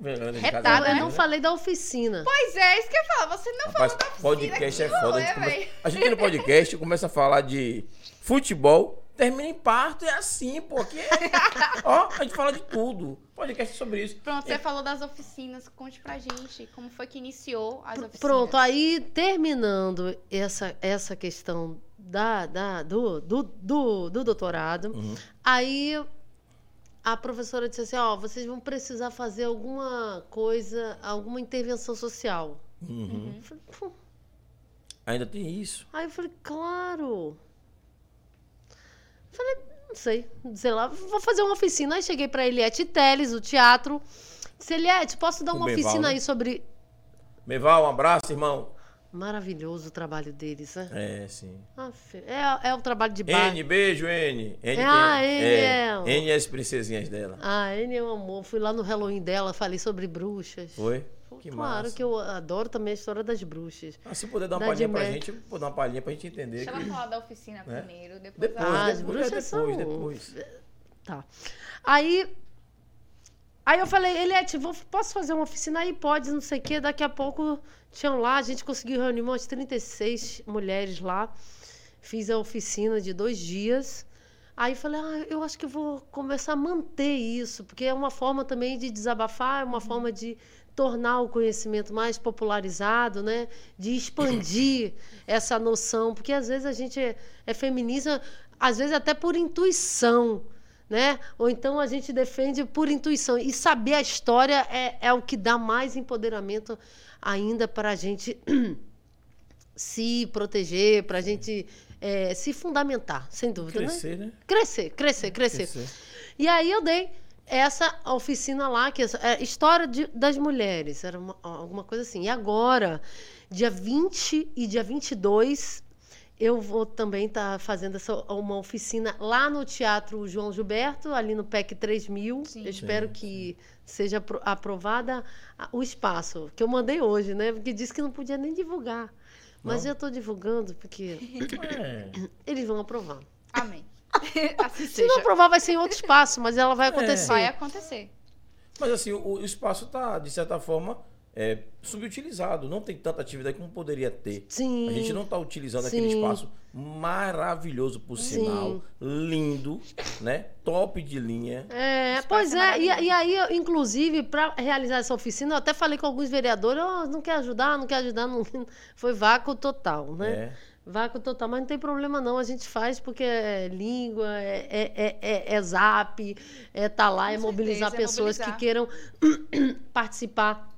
B: Né,
A: Retada,
B: casa,
C: Eu
A: né?
C: não falei da oficina.
A: Pois é, isso que eu ia falar. Você não
B: Rapaz,
A: falou da oficina
B: podcast é foda. A gente, começa- a gente no podcast começa a falar de futebol, termina em parto, é assim, pô. Aqui é... Ó, a gente fala de tudo. Podcast é sobre isso.
A: Pronto, você falou das oficinas. Conte pra gente como foi que iniciou as oficinas.
C: Pronto, aí terminando essa, essa questão da, da, do, do, do, do doutorado,
B: Uhum.
C: aí a professora disse assim, ó, vocês vão precisar fazer alguma coisa, alguma intervenção social.
B: Uhum.
C: Eu falei.
B: Ainda tem isso.
C: Aí eu falei, claro. Eu Falei, não sei, sei lá, vou fazer uma oficina. Aí cheguei pra Eliette Teles, o teatro. Disse, Eliette, posso dar uma
B: Benval,
C: oficina
B: né?
C: aí sobre...
B: Meval, um abraço, irmão.
C: Maravilhoso o trabalho deles, né?
B: É, sim.
C: Aff, É, é o trabalho de bar.
B: N, beijo, N. N, tem-
C: Ah, N é-
B: N e as princesinhas dela.
C: Ah, ele é um amor. Fui lá no Halloween dela, falei sobre bruxas.
B: Foi? Que
C: claro
B: massa.
C: que eu adoro também a história das bruxas.
B: Ah, se puder dar uma
C: Da
B: palhinha pra gente, pô, dar uma palhinha pra gente entender.
A: Deixa ela
B: que-
A: falar da oficina
B: Né?
A: primeiro, depois,
B: Depois,
A: ela-
C: Ah, as
B: depois,
C: bruxas
B: depois,
C: são-
B: depois.
C: Tá. Aí. Aí eu falei, Eliette, vou, posso fazer uma oficina aí? Pode, não sei o quê. Daqui a pouco tinham lá, a gente conseguiu reunir umas 36 mulheres lá. Fiz a oficina de dois dias. Aí falei, ah, eu acho que vou começar a manter isso, porque é uma forma também de desabafar, é uma forma de tornar o conhecimento mais popularizado, né? De expandir essa noção, porque às vezes a gente é, é feminista, às vezes até por intuição, né? Ou então a gente defende por intuição. E saber a história é, é o que dá mais empoderamento ainda para a gente se proteger, para a gente é, se fundamentar, sem dúvida. né?
B: Crescer, né?
C: Crescer, crescer, crescer.
B: Crescer.
C: E aí eu dei essa oficina lá, que é história de- das mulheres, era uma- alguma coisa assim. E agora, dia 20 e dia 22, eu vou também estar fazendo essa, uma oficina lá no Teatro João Gilberto, ali no PEC 3000.
A: Sim.
C: Eu espero
B: Sim,
C: que seja apro- aprovada a- o espaço, que eu mandei hoje, né? Porque disse que não podia nem divulgar. Mas
B: Não?
C: eu estou divulgando porque
B: É.
C: eles vão aprovar.
A: Amém. assim
C: Se não aprovar, vai ser em outro espaço, mas ela vai acontecer.
A: Vai acontecer.
B: Mas assim, o, o espaço está, de certa forma, é, subutilizado. Não tem tanta atividade como poderia ter.
C: Sim.
B: A gente não está utilizando aquele
C: Sim.
B: espaço maravilhoso, por sinal, lindo, né? Top de linha.
C: É, pois
A: é
C: é, e, e aí, eu, inclusive, para realizar essa oficina, eu até falei com alguns vereadores, "Ó, não quer ajudar, não quer ajudar, não... foi vácuo total, né?
B: É.
C: Vácuo total, mas não tem problema não, a gente faz porque é língua, é, é, é, é zap, é tá lá,
A: Com
C: é mobilizar
A: certeza, é
C: pessoas
A: mobilizar.
C: que queiram participar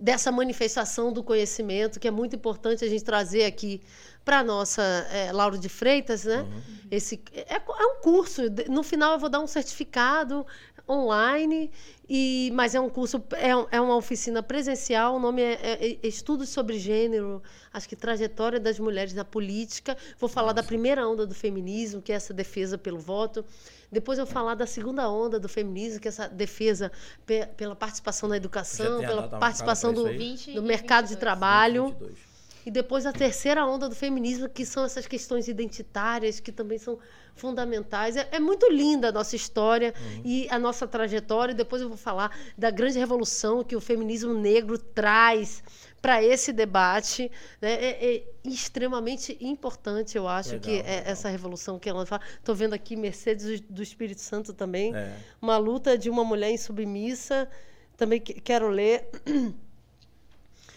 C: dessa manifestação do conhecimento, que é muito importante a gente trazer aqui para a nossa é, Lauro de Freitas, né? Esse, é, é um curso, no final eu vou dar um certificado online, e, mas é um curso, é, é uma oficina presencial, o nome é, é- é Estudos sobre Gênero, acho que Trajetória das Mulheres na Política. Vou falar da primeira onda do feminismo, que é essa defesa pelo voto. Depois eu vou falar da segunda onda do feminismo, que é essa defesa pe- pela participação na educação, pela participação do,
B: isso aí?
A: 20
C: do mercado de
A: 22.
C: trabalho.
B: 22.
C: E depois a terceira onda do feminismo, que são essas questões identitárias, que também são fundamentais. É, é muito linda a nossa história e a nossa trajetória. Depois eu vou falar da grande revolução que o feminismo negro traz para esse debate. né? É, é extremamente importante, eu acho,
B: Legal,
C: que é
B: legal.
C: essa revolução que ela fala. Estou vendo aqui Mercedes do Espírito Santo também.
B: É.
C: Uma luta de uma mulher insubmissa. Também que- quero ler.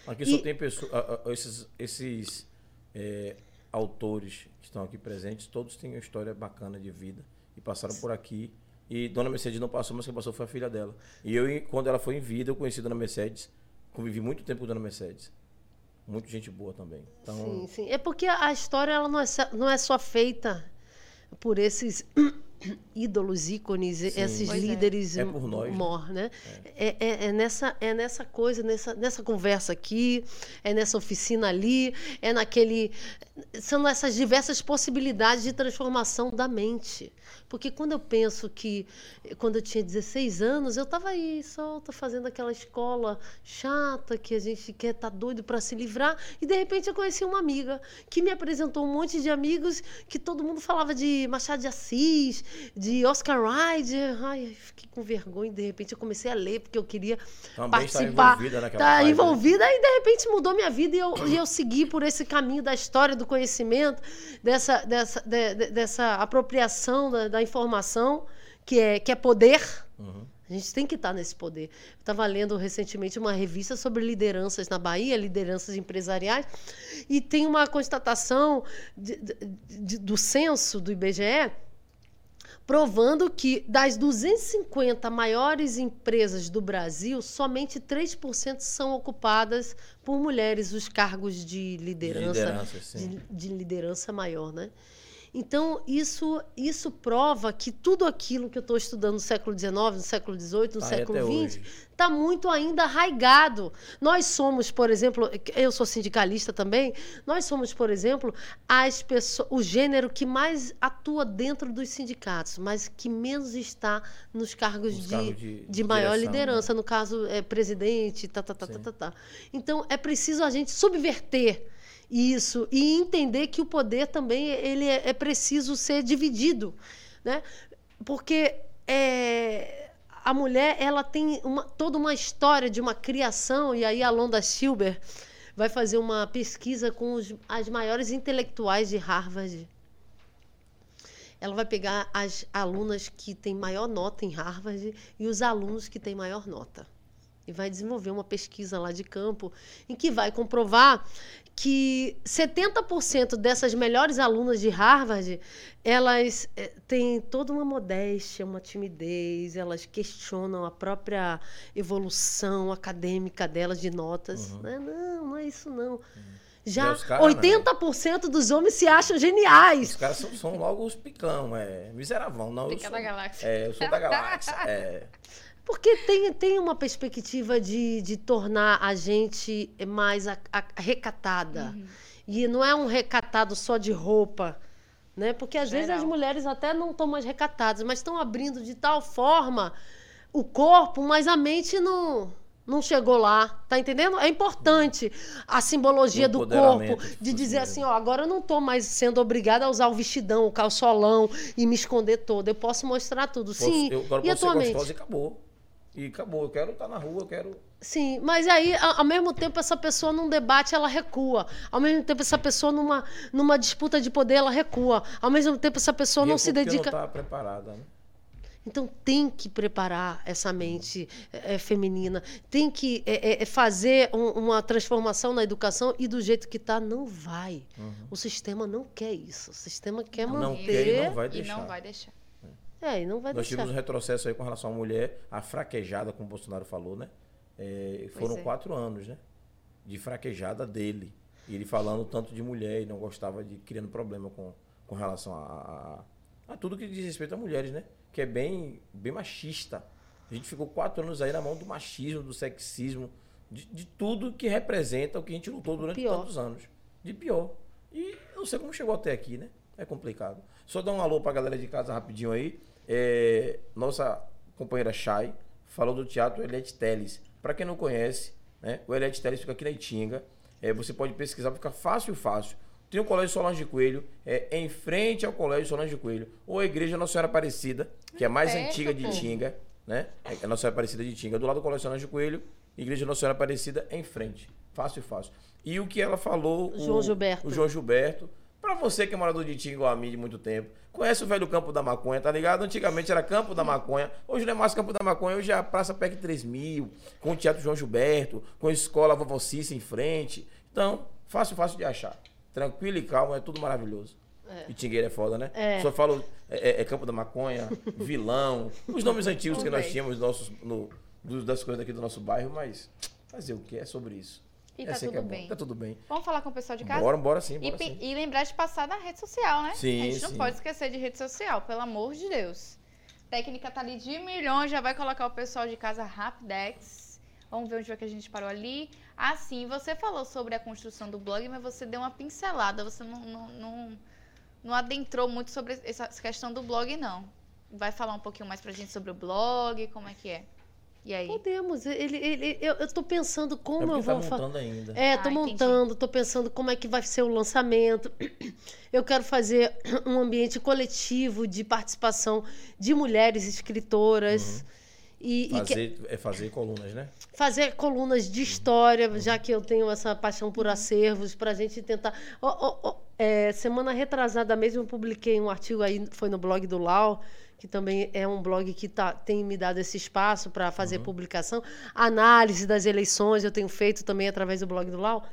B: Aqui
C: E-
B: só tem pessoas, esses, esses é, autores que estão aqui presentes, todos têm uma história bacana de vida e passaram por aqui. E Dona Mercedes não passou, mas quem passou foi a filha dela. E eu, quando ela foi em vida, eu conheci Dona Mercedes, convivi muito tempo com Dona Mercedes. Muito gente boa também. Então,
C: Sim, sim. É porque a história ela não, é, só- não é só feita por esses ídolos, ícones, esses
A: Pois é.
C: líderes
B: É por nós, né?
C: mor, né? É, é- é nessa, é nessa coisa, nessa, nessa conversa aqui, é nessa oficina ali, é naquele são essas diversas possibilidades de transformação da mente. Porque quando eu penso que, quando eu tinha 16 anos, eu estava aí, solta, fazendo aquela escola chata, que a gente quer estar tá doido para se livrar, e de repente eu conheci uma amiga que me apresentou um monte de amigos que todo mundo falava de Machado de Assis, de Oscar Wilde. Ai, fiquei com vergonha, de repente eu comecei a ler, porque eu queria Também participar. Envolvida naquela tá envolvida, e de repente mudou minha vida e eu, e eu segui por esse caminho da história, do conhecimento, dessa, dessa, de, dessa apropriação da, da, informação, que é, que é poder. Uhum. A gente tem que estar nesse poder. Eu estava lendo recentemente uma revista sobre lideranças na Bahia, lideranças empresariais, e tem uma constatação de, de, de, do censo do IBGE provando que das 250 maiores empresas do Brasil, somente 3% são ocupadas por mulheres os cargos de liderança, liderança de, de, liderança maior, né? Então, isso, isso prova que tudo aquilo que eu estou estudando no século XIX, no século XVIII, no tá século XX, está muito ainda arraigado. Nós somos, por exemplo, eu sou sindicalista também, nós somos, por exemplo, as pessoas, o gênero que mais atua dentro dos sindicatos, mas que menos está nos cargos, de, cargos de, de, maior direção, liderança, né? no caso, é, presidente, tá, tá, tá, tá, tá, tá. Então, é preciso a gente subverter isso e entender que o poder também ele é, é preciso ser dividido, né? Porque é, a mulher ela tem uma, toda uma história de uma criação e aí a Londa Silber vai fazer uma pesquisa com os, as maiores intelectuais de Harvard. Ela vai pegar as alunas que têm maior nota em Harvard e os alunos que têm maior nota e vai desenvolver uma pesquisa lá de campo em que vai comprovar que 70% dessas melhores alunas de Harvard, elas é, têm toda uma modéstia, uma timidez, elas questionam a própria evolução acadêmica delas de notas. Uhum. Né? Não, não é isso não. Uhum. Já cara, 80% né? dos homens se acham geniais.
B: Os caras são, são logo os picão, é miseravão. Não,
A: Pica da galáxia.
B: É, eu sou da galáxia. é.
C: Porque tem, tem uma perspectiva de, de tornar a gente mais a, a, recatada. Uhum. E não é um recatado só de roupa. Né? Porque às Geral. vezes as mulheres até não estão mais recatadas, mas estão abrindo de tal forma o corpo, mas a mente não não chegou lá, tá entendendo? É importante a simbologia do corpo, de dizer assim, ó, agora eu não tô mais sendo obrigada a usar o vestidão, o calçolão e me esconder todo. Eu posso mostrar tudo. Sim. Eu,
B: agora e a tua mente? E acabou. E acabou. Eu quero estar na rua, eu quero.
C: Sim, mas aí, ao mesmo tempo, essa pessoa num debate, ela recua. Ao mesmo tempo, essa pessoa numa, numa disputa de poder, ela recua. Ao mesmo tempo, essa pessoa e não é se dedica.
B: não está preparada, né?
C: Então tem que preparar essa mente é, feminina, tem que é, é, fazer um, uma transformação na educação e do jeito que está não vai. Uhum. O sistema não quer isso. O sistema quer não manter. Não quer
B: e não vai deixar.
A: E não vai deixar.
C: É, e não vai
B: Nós tivemos um retrocesso aí com relação à mulher, a fraquejada, como o Bolsonaro falou, né? É, foram é. quatro anos, né? De fraquejada dele. E ele falando tanto de mulher e não gostava de criando problema com, com relação a, a, a tudo que diz respeito a mulheres, né? Que é bem, bem machista. A gente ficou quatro anos aí na mão do machismo, do sexismo, de, de tudo que representa o que a gente lutou durante pior. tantos anos. De pior. E não sei como chegou até aqui, né? É complicado. Só dar um alô pra galera de casa rapidinho aí. É, nossa companheira Chay falou do teatro Eliette Teles. Para quem não conhece, né, o Eliette Teles fica aqui na Itinga. É, você pode pesquisar, fica fácil, fácil. Tem o Colégio Solange de Coelho, é em frente ao Colégio Solange de Coelho. Ou a Igreja Nossa Senhora Aparecida, que é a mais antiga de Itinga, né? É a Nossa Senhora Aparecida de Itinga. Do lado do Colégio Solange de Coelho, Igreja Nossa Senhora Aparecida em frente. Fácil, fácil. E o que ela falou...
C: João
B: o,
C: Gilberto.
B: O João Gilberto Pra você que é morador de Itinga igual a mim de muito tempo, conhece o velho Campo da Maconha, tá ligado? Antigamente era Campo da Maconha, hoje não é mais Campo da Maconha, hoje é a Praça PEC 3000, com o Teatro João Gilberto, com a Escola Vovó Cícia em frente. Então, fácil, fácil de achar. Tranquilo e calmo, é tudo maravilhoso. É. Itingueira é foda, né? É. Só falo é, é, é, Campo da Maconha, Vilão, os nomes antigos que nós tínhamos nossos, no, das coisas aqui do nosso bairro, mas fazer o que é sobre isso.
A: E é tá assim tudo é bem.
B: Tá tudo bem.
A: Vamos falar com o pessoal de casa?
B: Bora, bora sim, bora
A: e,
B: sim.
A: E lembrar de passar na rede social, né?
B: Sim,
A: A gente
B: sim.
A: não pode esquecer de rede social, pelo amor de Deus. Técnica tá ali de milhões, já vai colocar o pessoal de casa Rapidex. Vamos ver onde foi que a gente parou ali. Ah, sim, você falou sobre a construção do blog, mas você deu uma pincelada. Você não, não, não, não adentrou muito sobre essa questão do blog, não. Vai falar um pouquinho mais pra gente sobre o blog, como é que é? E aí?
C: Podemos. Ele, ele, eu, eu tô pensando como
B: é
C: eu
B: tá
C: vou fazer.
B: montando ainda.
C: É, tô
A: Ah, entendi.
C: montando, tô pensando como é que vai ser o lançamento. Eu quero fazer um ambiente coletivo de participação de mulheres escritoras. E, e que-
B: Fazer, é fazer colunas, né?
C: fazer colunas de história, já que eu tenho essa paixão por acervos, para a gente tentar. Ó, ó, ó, é, semana retrasada mesmo eu publiquei um artigo aí, foi no blog do Lau, que também é um blog que tá, tem me dado esse espaço para fazer publicação. Análise das eleições eu tenho feito também através do blog do Lau.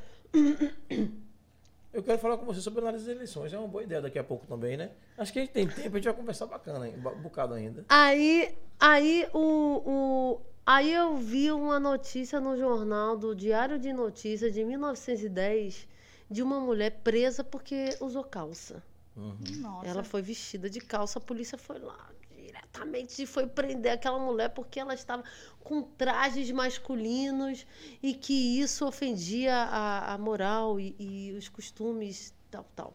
B: Eu quero falar com você sobre análise das eleições. É uma boa ideia daqui a pouco também, né? Acho que a gente tem tempo, a gente vai conversar bacana, hein? um bocado ainda.
C: Aí, aí, o, o, aí eu vi uma notícia no jornal do Diário de Notícias de 1910 de uma mulher presa porque usou calça.
A: Nossa.
C: Ela foi vestida de calça, a polícia foi lá diretamente e foi prender aquela mulher porque ela estava com trajes masculinos e que isso ofendia a, a moral e, e os costumes tal tal.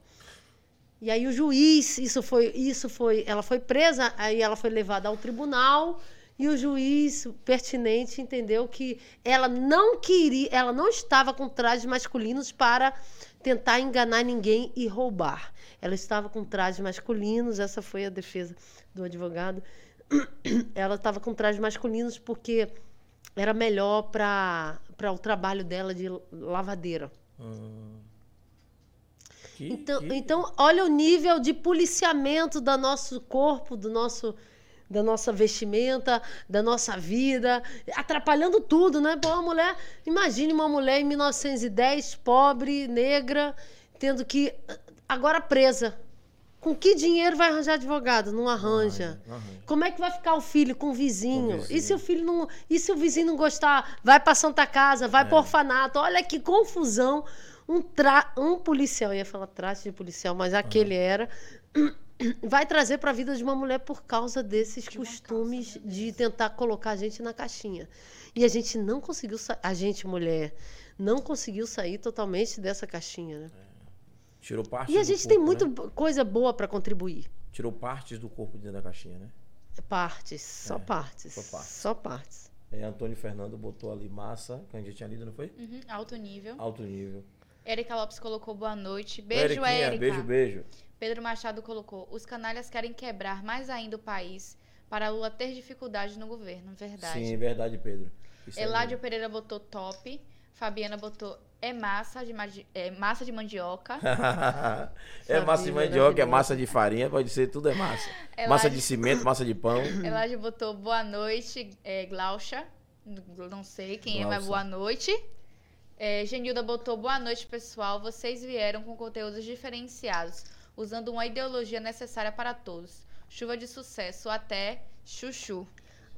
C: E aí o juiz, isso foi, isso foi, ela foi presa, aí ela foi levada ao tribunal e o juiz pertinente entendeu que ela não queria, ela não estava com trajes masculinos para tentar enganar ninguém e roubar. Ela estava com trajes masculinos, essa foi a defesa do advogado. Ela estava com trajes masculinos porque era melhor para o trabalho dela de lavadeira.
B: Hum. Que-
C: Então,
B: que-
C: então, olha o nível de policiamento do nosso corpo, do nosso, da nossa vestimenta, da nossa vida, atrapalhando tudo, né? Pô, uma mulher, imagine uma mulher em 1910, pobre, negra, tendo que agora presa. Com que dinheiro vai arranjar advogado? Não arranja.
B: Não arranja.
C: Como é que vai ficar o filho com o vizinho?
B: Com o vizinho.
C: E se o filho não, e se o vizinho não gostar, vai para Santa Casa, vai
B: É.
C: para orfanato. Olha que confusão. Um, tra... um policial, eu ia falar traste de policial, mas aquele era. Vai trazer para a vida de uma mulher por causa desses
A: De
C: costumes
A: calça, né?
C: de tentar colocar a gente na caixinha. E a gente não conseguiu sair. A gente, mulher, não conseguiu sair totalmente dessa caixinha, né?
B: Tirou parte
C: E a gente tem
B: corpo,
C: muita
B: né?
C: coisa boa para contribuir.
B: Tirou partes do corpo dentro da caixinha, né?
C: Partes, só
B: É,
C: partes.
B: só partes.
C: Só partes.
B: É, Antônio Fernando botou ali massa, que a gente tinha lido, não foi?
A: Uhum, alto nível.
B: Alto nível.
A: Erika Lopes colocou boa noite. Beijo, Erika.
B: Beijo, beijo.
A: Pedro Machado colocou: os canalhas querem quebrar mais ainda o país para Lula ter dificuldade no governo. Verdade.
B: Sim, verdade, Pedro. Isso aí
A: Eládio Pereira botou top. Fabiana botou é massa de, é massa de mandioca.
B: é massa de
C: Sabia,
B: mandioca, é massa de farinha, pode ser, tudo é massa. Massa de cimento, massa de pão.
A: Eládio botou boa noite, é, Glaucia. Não sei quem é, mas boa noite. É, Genilda botou boa noite, pessoal. Vocês vieram com conteúdos diferenciados, usando uma ideologia necessária para todos. Chuva de sucesso, até chuchu.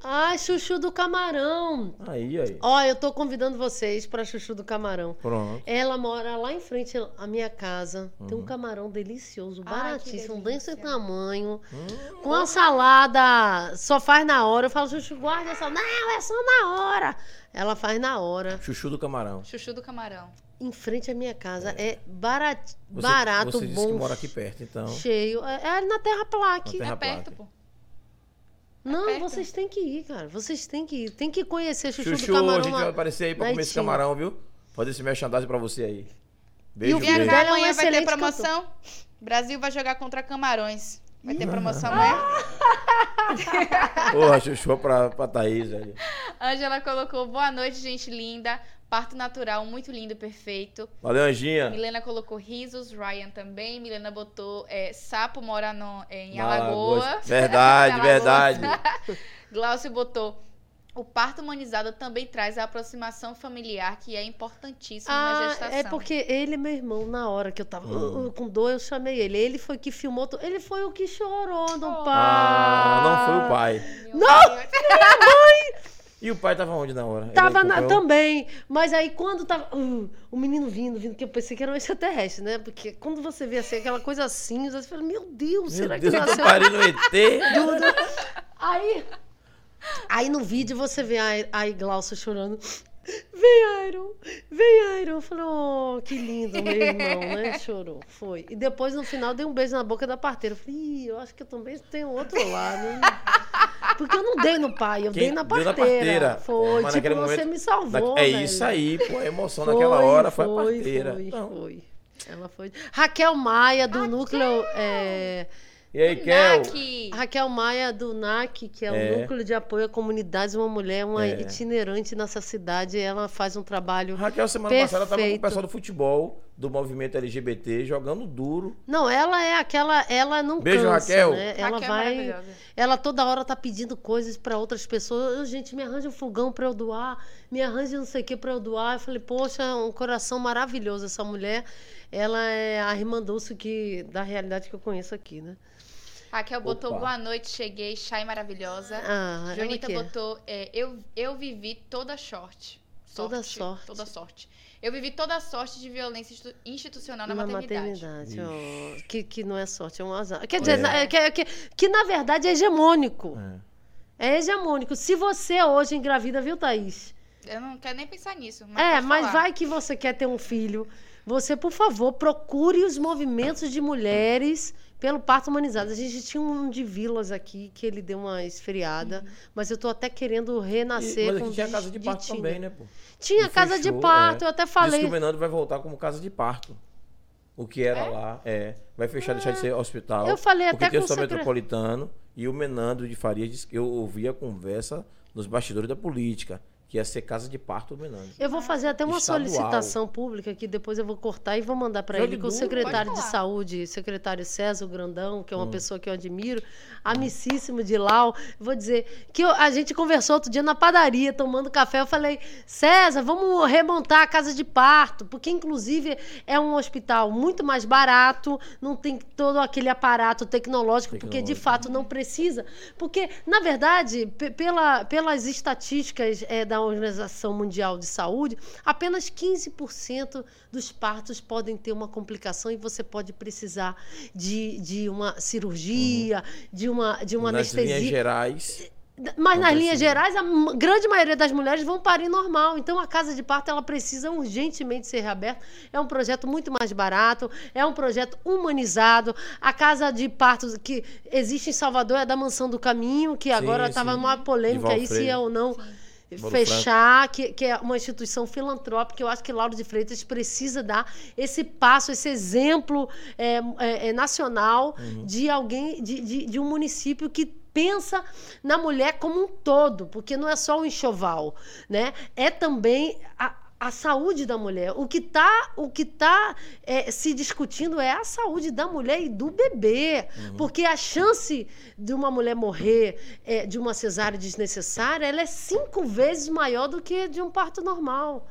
C: Ai, chuchu do camarão.
B: Aí, aí.
C: Ó, eu tô convidando vocês para chuchu do camarão.
B: Pronto.
C: Ela mora lá em frente à minha casa. Tem
B: Uhum.
C: um camarão delicioso,
A: Ai,
C: baratíssimo,
A: delícia.
C: desse tamanho.
B: Hum,
C: Com a salada, só faz na hora. Eu falo, chuchu, guarda essa. Não, é só na hora. Ela faz na hora.
B: chuchu do camarão.
A: Chuchu do camarão.
C: Em frente à minha casa. É barat...
B: Você,
C: barato,
B: você disse
C: bom.
B: que mora aqui perto, então.
C: Cheio. É, é na Terra Plaque.
B: Na Terra
A: é perto,
B: Plaque.
A: pô.
C: Não,
A: perto.
C: vocês têm que ir, cara. Vocês têm que ir. Tem que conhecer chuchu,
B: Chuchu,
C: do
B: a
C: camarão.
B: gente
C: lá.
B: vai aparecer aí pra comer esse camarão, viu? Fazer esse merchandising pra você aí. Beijo,
C: o
A: Vem
C: filho
B: beijo.
A: cá,
C: dela é um
A: amanhã vai ter promoção. Brasil vai jogar contra Camarões. Vai ter promoção amanhã.
B: Porra, chuchu pra, pra Thaís aí.
A: Ângela colocou boa noite, gente linda. Parto natural, muito lindo, perfeito.
B: Valeu, Anjinha.
A: Milena colocou risos, Ryan também. Milena botou é, sapo mora no, é, em
B: Na
A: Alagoas.
B: Alagoas. Verdade, verdade.
A: Glaucio botou. O parto humanizado também traz a aproximação familiar, que é importantíssimo na
C: Ah,
A: gestação.
C: é porque ele é meu irmão, na hora que eu tava
B: Hum.
C: uh, uh, com dor, eu chamei ele. Ele foi que filmou. Ele foi o que chorou no
A: Oh.
C: pai.
B: Ah, não foi o pai.
A: Meu
C: Não!
A: Deus.
B: E o pai tava onde na hora?
C: Tava na- também. Mas aí quando tava. uh, o menino vindo, vindo, que eu pensei que era um extraterrestre, né? Porque quando você vê assim, aquela coisa assim, você fala, meu Deus,
B: Meu
C: será
B: Deus,
C: que
B: eu
C: nasceu?
B: parindo um ET.
C: Aí. Aí no vídeo você vê a, a Glaucia chorando. Vem, Iron, vem, Iron. Eu falei, oh, que lindo, meu irmão, né? Chorou, foi. E depois, no final, dei um beijo na boca da parteira. Eu falei, Ih, eu acho que eu também tenho outro lado, hein? Porque eu não dei no pai, eu
B: Quem
C: dei na
B: deu na
C: parteira.
B: parteira.
C: Foi,
B: Mas
C: tipo,
B: naquele
C: você
B: momento-
C: me salvou,
B: É
C: velho.
B: isso aí, pô. A emoção naquela hora foi, a parteira.
C: Foi,
B: Não.
C: foi. Ela foi. Raquel Maia, do núcleo. é,
B: E aí, Kel?
C: Raquel Maia, do NAC, que é o
B: É.
C: Núcleo de Apoio a Comunidades, uma mulher, uma
B: É.
C: itinerante nessa cidade. Ela faz um trabalho.
B: Raquel, semana passada, tava com o
C: Perfeito.
B: pessoal do futebol, do movimento LGBT, jogando duro.
C: Não, ela é aquela. Ela não
B: Beijo,
C: cansa,
B: Raquel.
C: né? Ela
A: Raquel é
C: vai.
A: maravilhosa.
C: Ela toda hora tá pedindo coisas para outras pessoas. "Ô, Gente, me arranja um fogão para eu doar, me arranja não sei o que para eu doar. Eu falei, poxa, um coração maravilhoso essa mulher. Ela é a irmã Dulce que, da realidade que eu conheço aqui, né?
A: Raquel botou
B: Opa.
A: boa noite, cheguei, Chay maravilhosa.
C: Ah, ela
A: Jonita
C: é.
A: botou é, eu, eu vivi toda sorte.
C: Toda sorte.
A: Toda sorte. Eu vivi toda a sorte de violência institu- institucional na,
C: na
A: maternidade.
C: maternidade. Ó, que, que não é sorte, é um azar. Quer
B: É.
C: dizer, na- que, que, que na verdade é hegemônico.
B: É.
C: É hegemônico. Se você hoje engravida, viu, Thaís?
A: Eu não quero nem pensar nisso. Mas
C: é, mas
A: falar.
C: vai que você quer ter um filho. Você, por favor, procure os movimentos de mulheres pelo parto humanizado. A gente tinha um de Vilas aqui que ele deu uma esfriada, mas eu tô até querendo
B: E-
C: renascer
B: mas
C: com
B: aqui tinha
C: de-
B: casa de parto
C: Tina.
B: também, né, pô?
C: Tinha
B: E
C: casa de
B: fechou,
C: parto,
B: é.
C: eu até
B: Diz
C: falei.
B: que o Menando vai voltar como casa de parto. O que era
A: É?
B: lá, é. Vai fechar, deixar de ser hospital.
C: Eu falei
B: porque
C: até
B: tem
C: com
B: o hospital
C: o secre-
B: metropolitano e o Menando de Farias disse que eu ouvi a conversa nos bastidores da política, que ia ser casa de parto o Menando.
C: Eu vou fazer até uma
B: Estadual.
C: solicitação pública que depois eu vou cortar e vou mandar para ele, que o secretário de saúde, secretário César Grandão, que é uma
B: Hum.
C: pessoa que eu admiro, amicíssimo de Lau, vou dizer que eu- a gente conversou outro dia na padaria, tomando café, eu falei, César, vamos remontar a casa de parto, porque inclusive é um hospital muito mais barato, não tem todo aquele aparato tecnológico, porque de
B: Tecnológico.
C: fato não precisa, porque na verdade, pe- pela, pelas estatísticas eh, da Organização Mundial de Saúde, apenas 15% dos partos podem ter uma complicação e você pode precisar de, de uma cirurgia, de uma, de uma
B: Nas linhas
C: anestesia.
B: gerais,
C: Mas nas linhas gerais, a grande maioria das mulheres vão parir normal. Então, a casa de parto ela precisa urgentemente ser reaberta. É um projeto muito mais barato, é um projeto humanizado. A casa de parto que existe em Salvador é da Mansão do Caminho, que agora estava
B: sim.
C: uma polêmica aí se é ou não. Fechar, que, que é uma instituição filantrópica, eu acho que Lauro de Freitas precisa dar esse passo, esse exemplo é, é, é, nacional
B: Uhum.
C: de alguém, de, de, de um município que pensa na mulher como um todo, porque não é só o enxoval, né? É também a, a saúde da mulher. O que está o que tá, é, se discutindo é a saúde da mulher e do bebê, porque a chance de uma mulher morrer é, de uma cesárea desnecessária, ela é cinco vezes maior do que de um parto normal.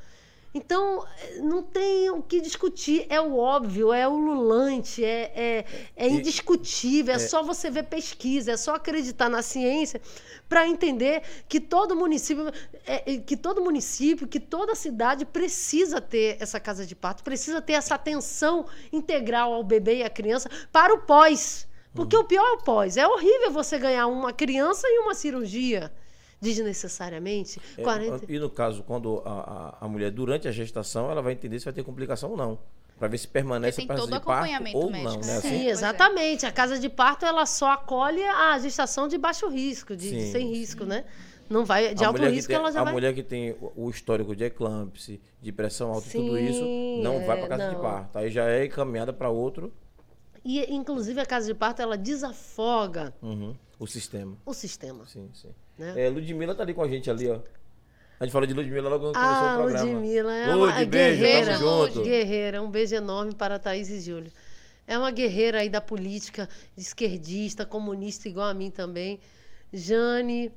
C: Então, não tem o que discutir. É o óbvio, é o lulante, é, é, é indiscutível. É, só você ver pesquisa, é só acreditar na ciência para entender que todo município, é, é, que todo município, que toda cidade precisa ter essa casa de parto, precisa ter essa atenção integral ao bebê e à criança para o pós. Porque o pior é o pós. É horrível você ganhar uma criança e uma cirurgia desnecessariamente.
B: É,
C: 40...
B: E no caso, quando a, a, a mulher, durante a gestação, ela vai entender se vai ter complicação ou não. Pra ver se permanece para
A: todo
B: de parto
A: acompanhamento
B: ou
A: médico,
B: não,
A: né?
B: né?
C: Sim,
B: Assim?
A: Pois é.
C: exatamente. A casa de parto ela só acolhe a gestação de baixo risco, de, de
B: Sim,
C: sem risco, né? Não vai de
B: a
C: alto risco
B: tem,
C: ela já
B: a
C: vai.
B: mulher que tem o- histórico de eclâmpsia, de pressão alta e tudo isso,
C: Sim,
B: não vai
C: é,
B: para casa de
C: não.
B: parto. Aí já é encaminhada para outro
C: E inclusive a casa de parto ela desafoga
B: uhum, o sistema.
C: o sistema.
B: Sim, sim.
C: Né?
B: É, Ludmilla tá ali com a gente ali, ó. A gente falou de Ludmilla logo quando
C: Ah,
B: começou o programa.
C: Ludmilla é
B: Lud,
C: uma
B: beijo,
C: guerreira.
B: tamo junto.
C: Guerreira, um beijo enorme para Thaís e Júlio. É uma guerreira aí da política, esquerdista, comunista, igual a mim também. Jane,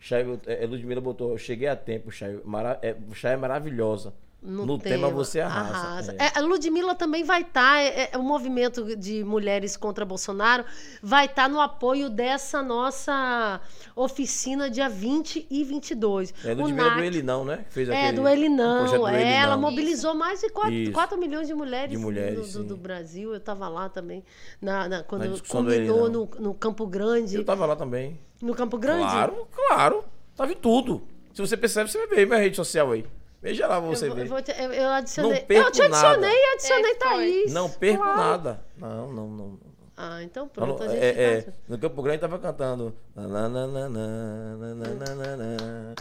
B: Chay, é, Ludmilla botou, cheguei a tempo, Chay. Mara, é, Chay é maravilhosa. No, tema, você arrasa. É.
C: É, a Ludmilla também vai estar, é, é, o movimento de mulheres contra Bolsonaro vai estar no apoio dessa nossa oficina dia 20 e 22.
B: É,
C: O
B: Ludmilla
C: NAC
B: do Ele Não, né? Que fez
C: É,
B: aquele-
C: do Ele
B: o projeto
C: Não.
B: do
C: é, ela mobilizou mais de 4,
B: Isso.
C: milhões de mulheres,
B: De mulheres,
C: do, do- do. Brasil. Eu estava lá também, na, na- quando
B: do Ele
C: combinou no, no Campo Grande.
B: Eu tava lá também.
C: No Campo Grande?
B: Claro, claro. Tava em tudo. Se você percebe, você vai ver minha rede social aí. Veja lá você
C: eu,
B: ver.
C: Eu, te, eu, adicionei.
B: Não perco
C: eu te adicionei
B: nada.
C: e adicionei
A: é,
C: Thaís.
B: Não perco
C: Uau.
B: nada. Não, não, não.
C: Ah, então pronto. Falou,
B: é, é, no Campo Grande tava cantando.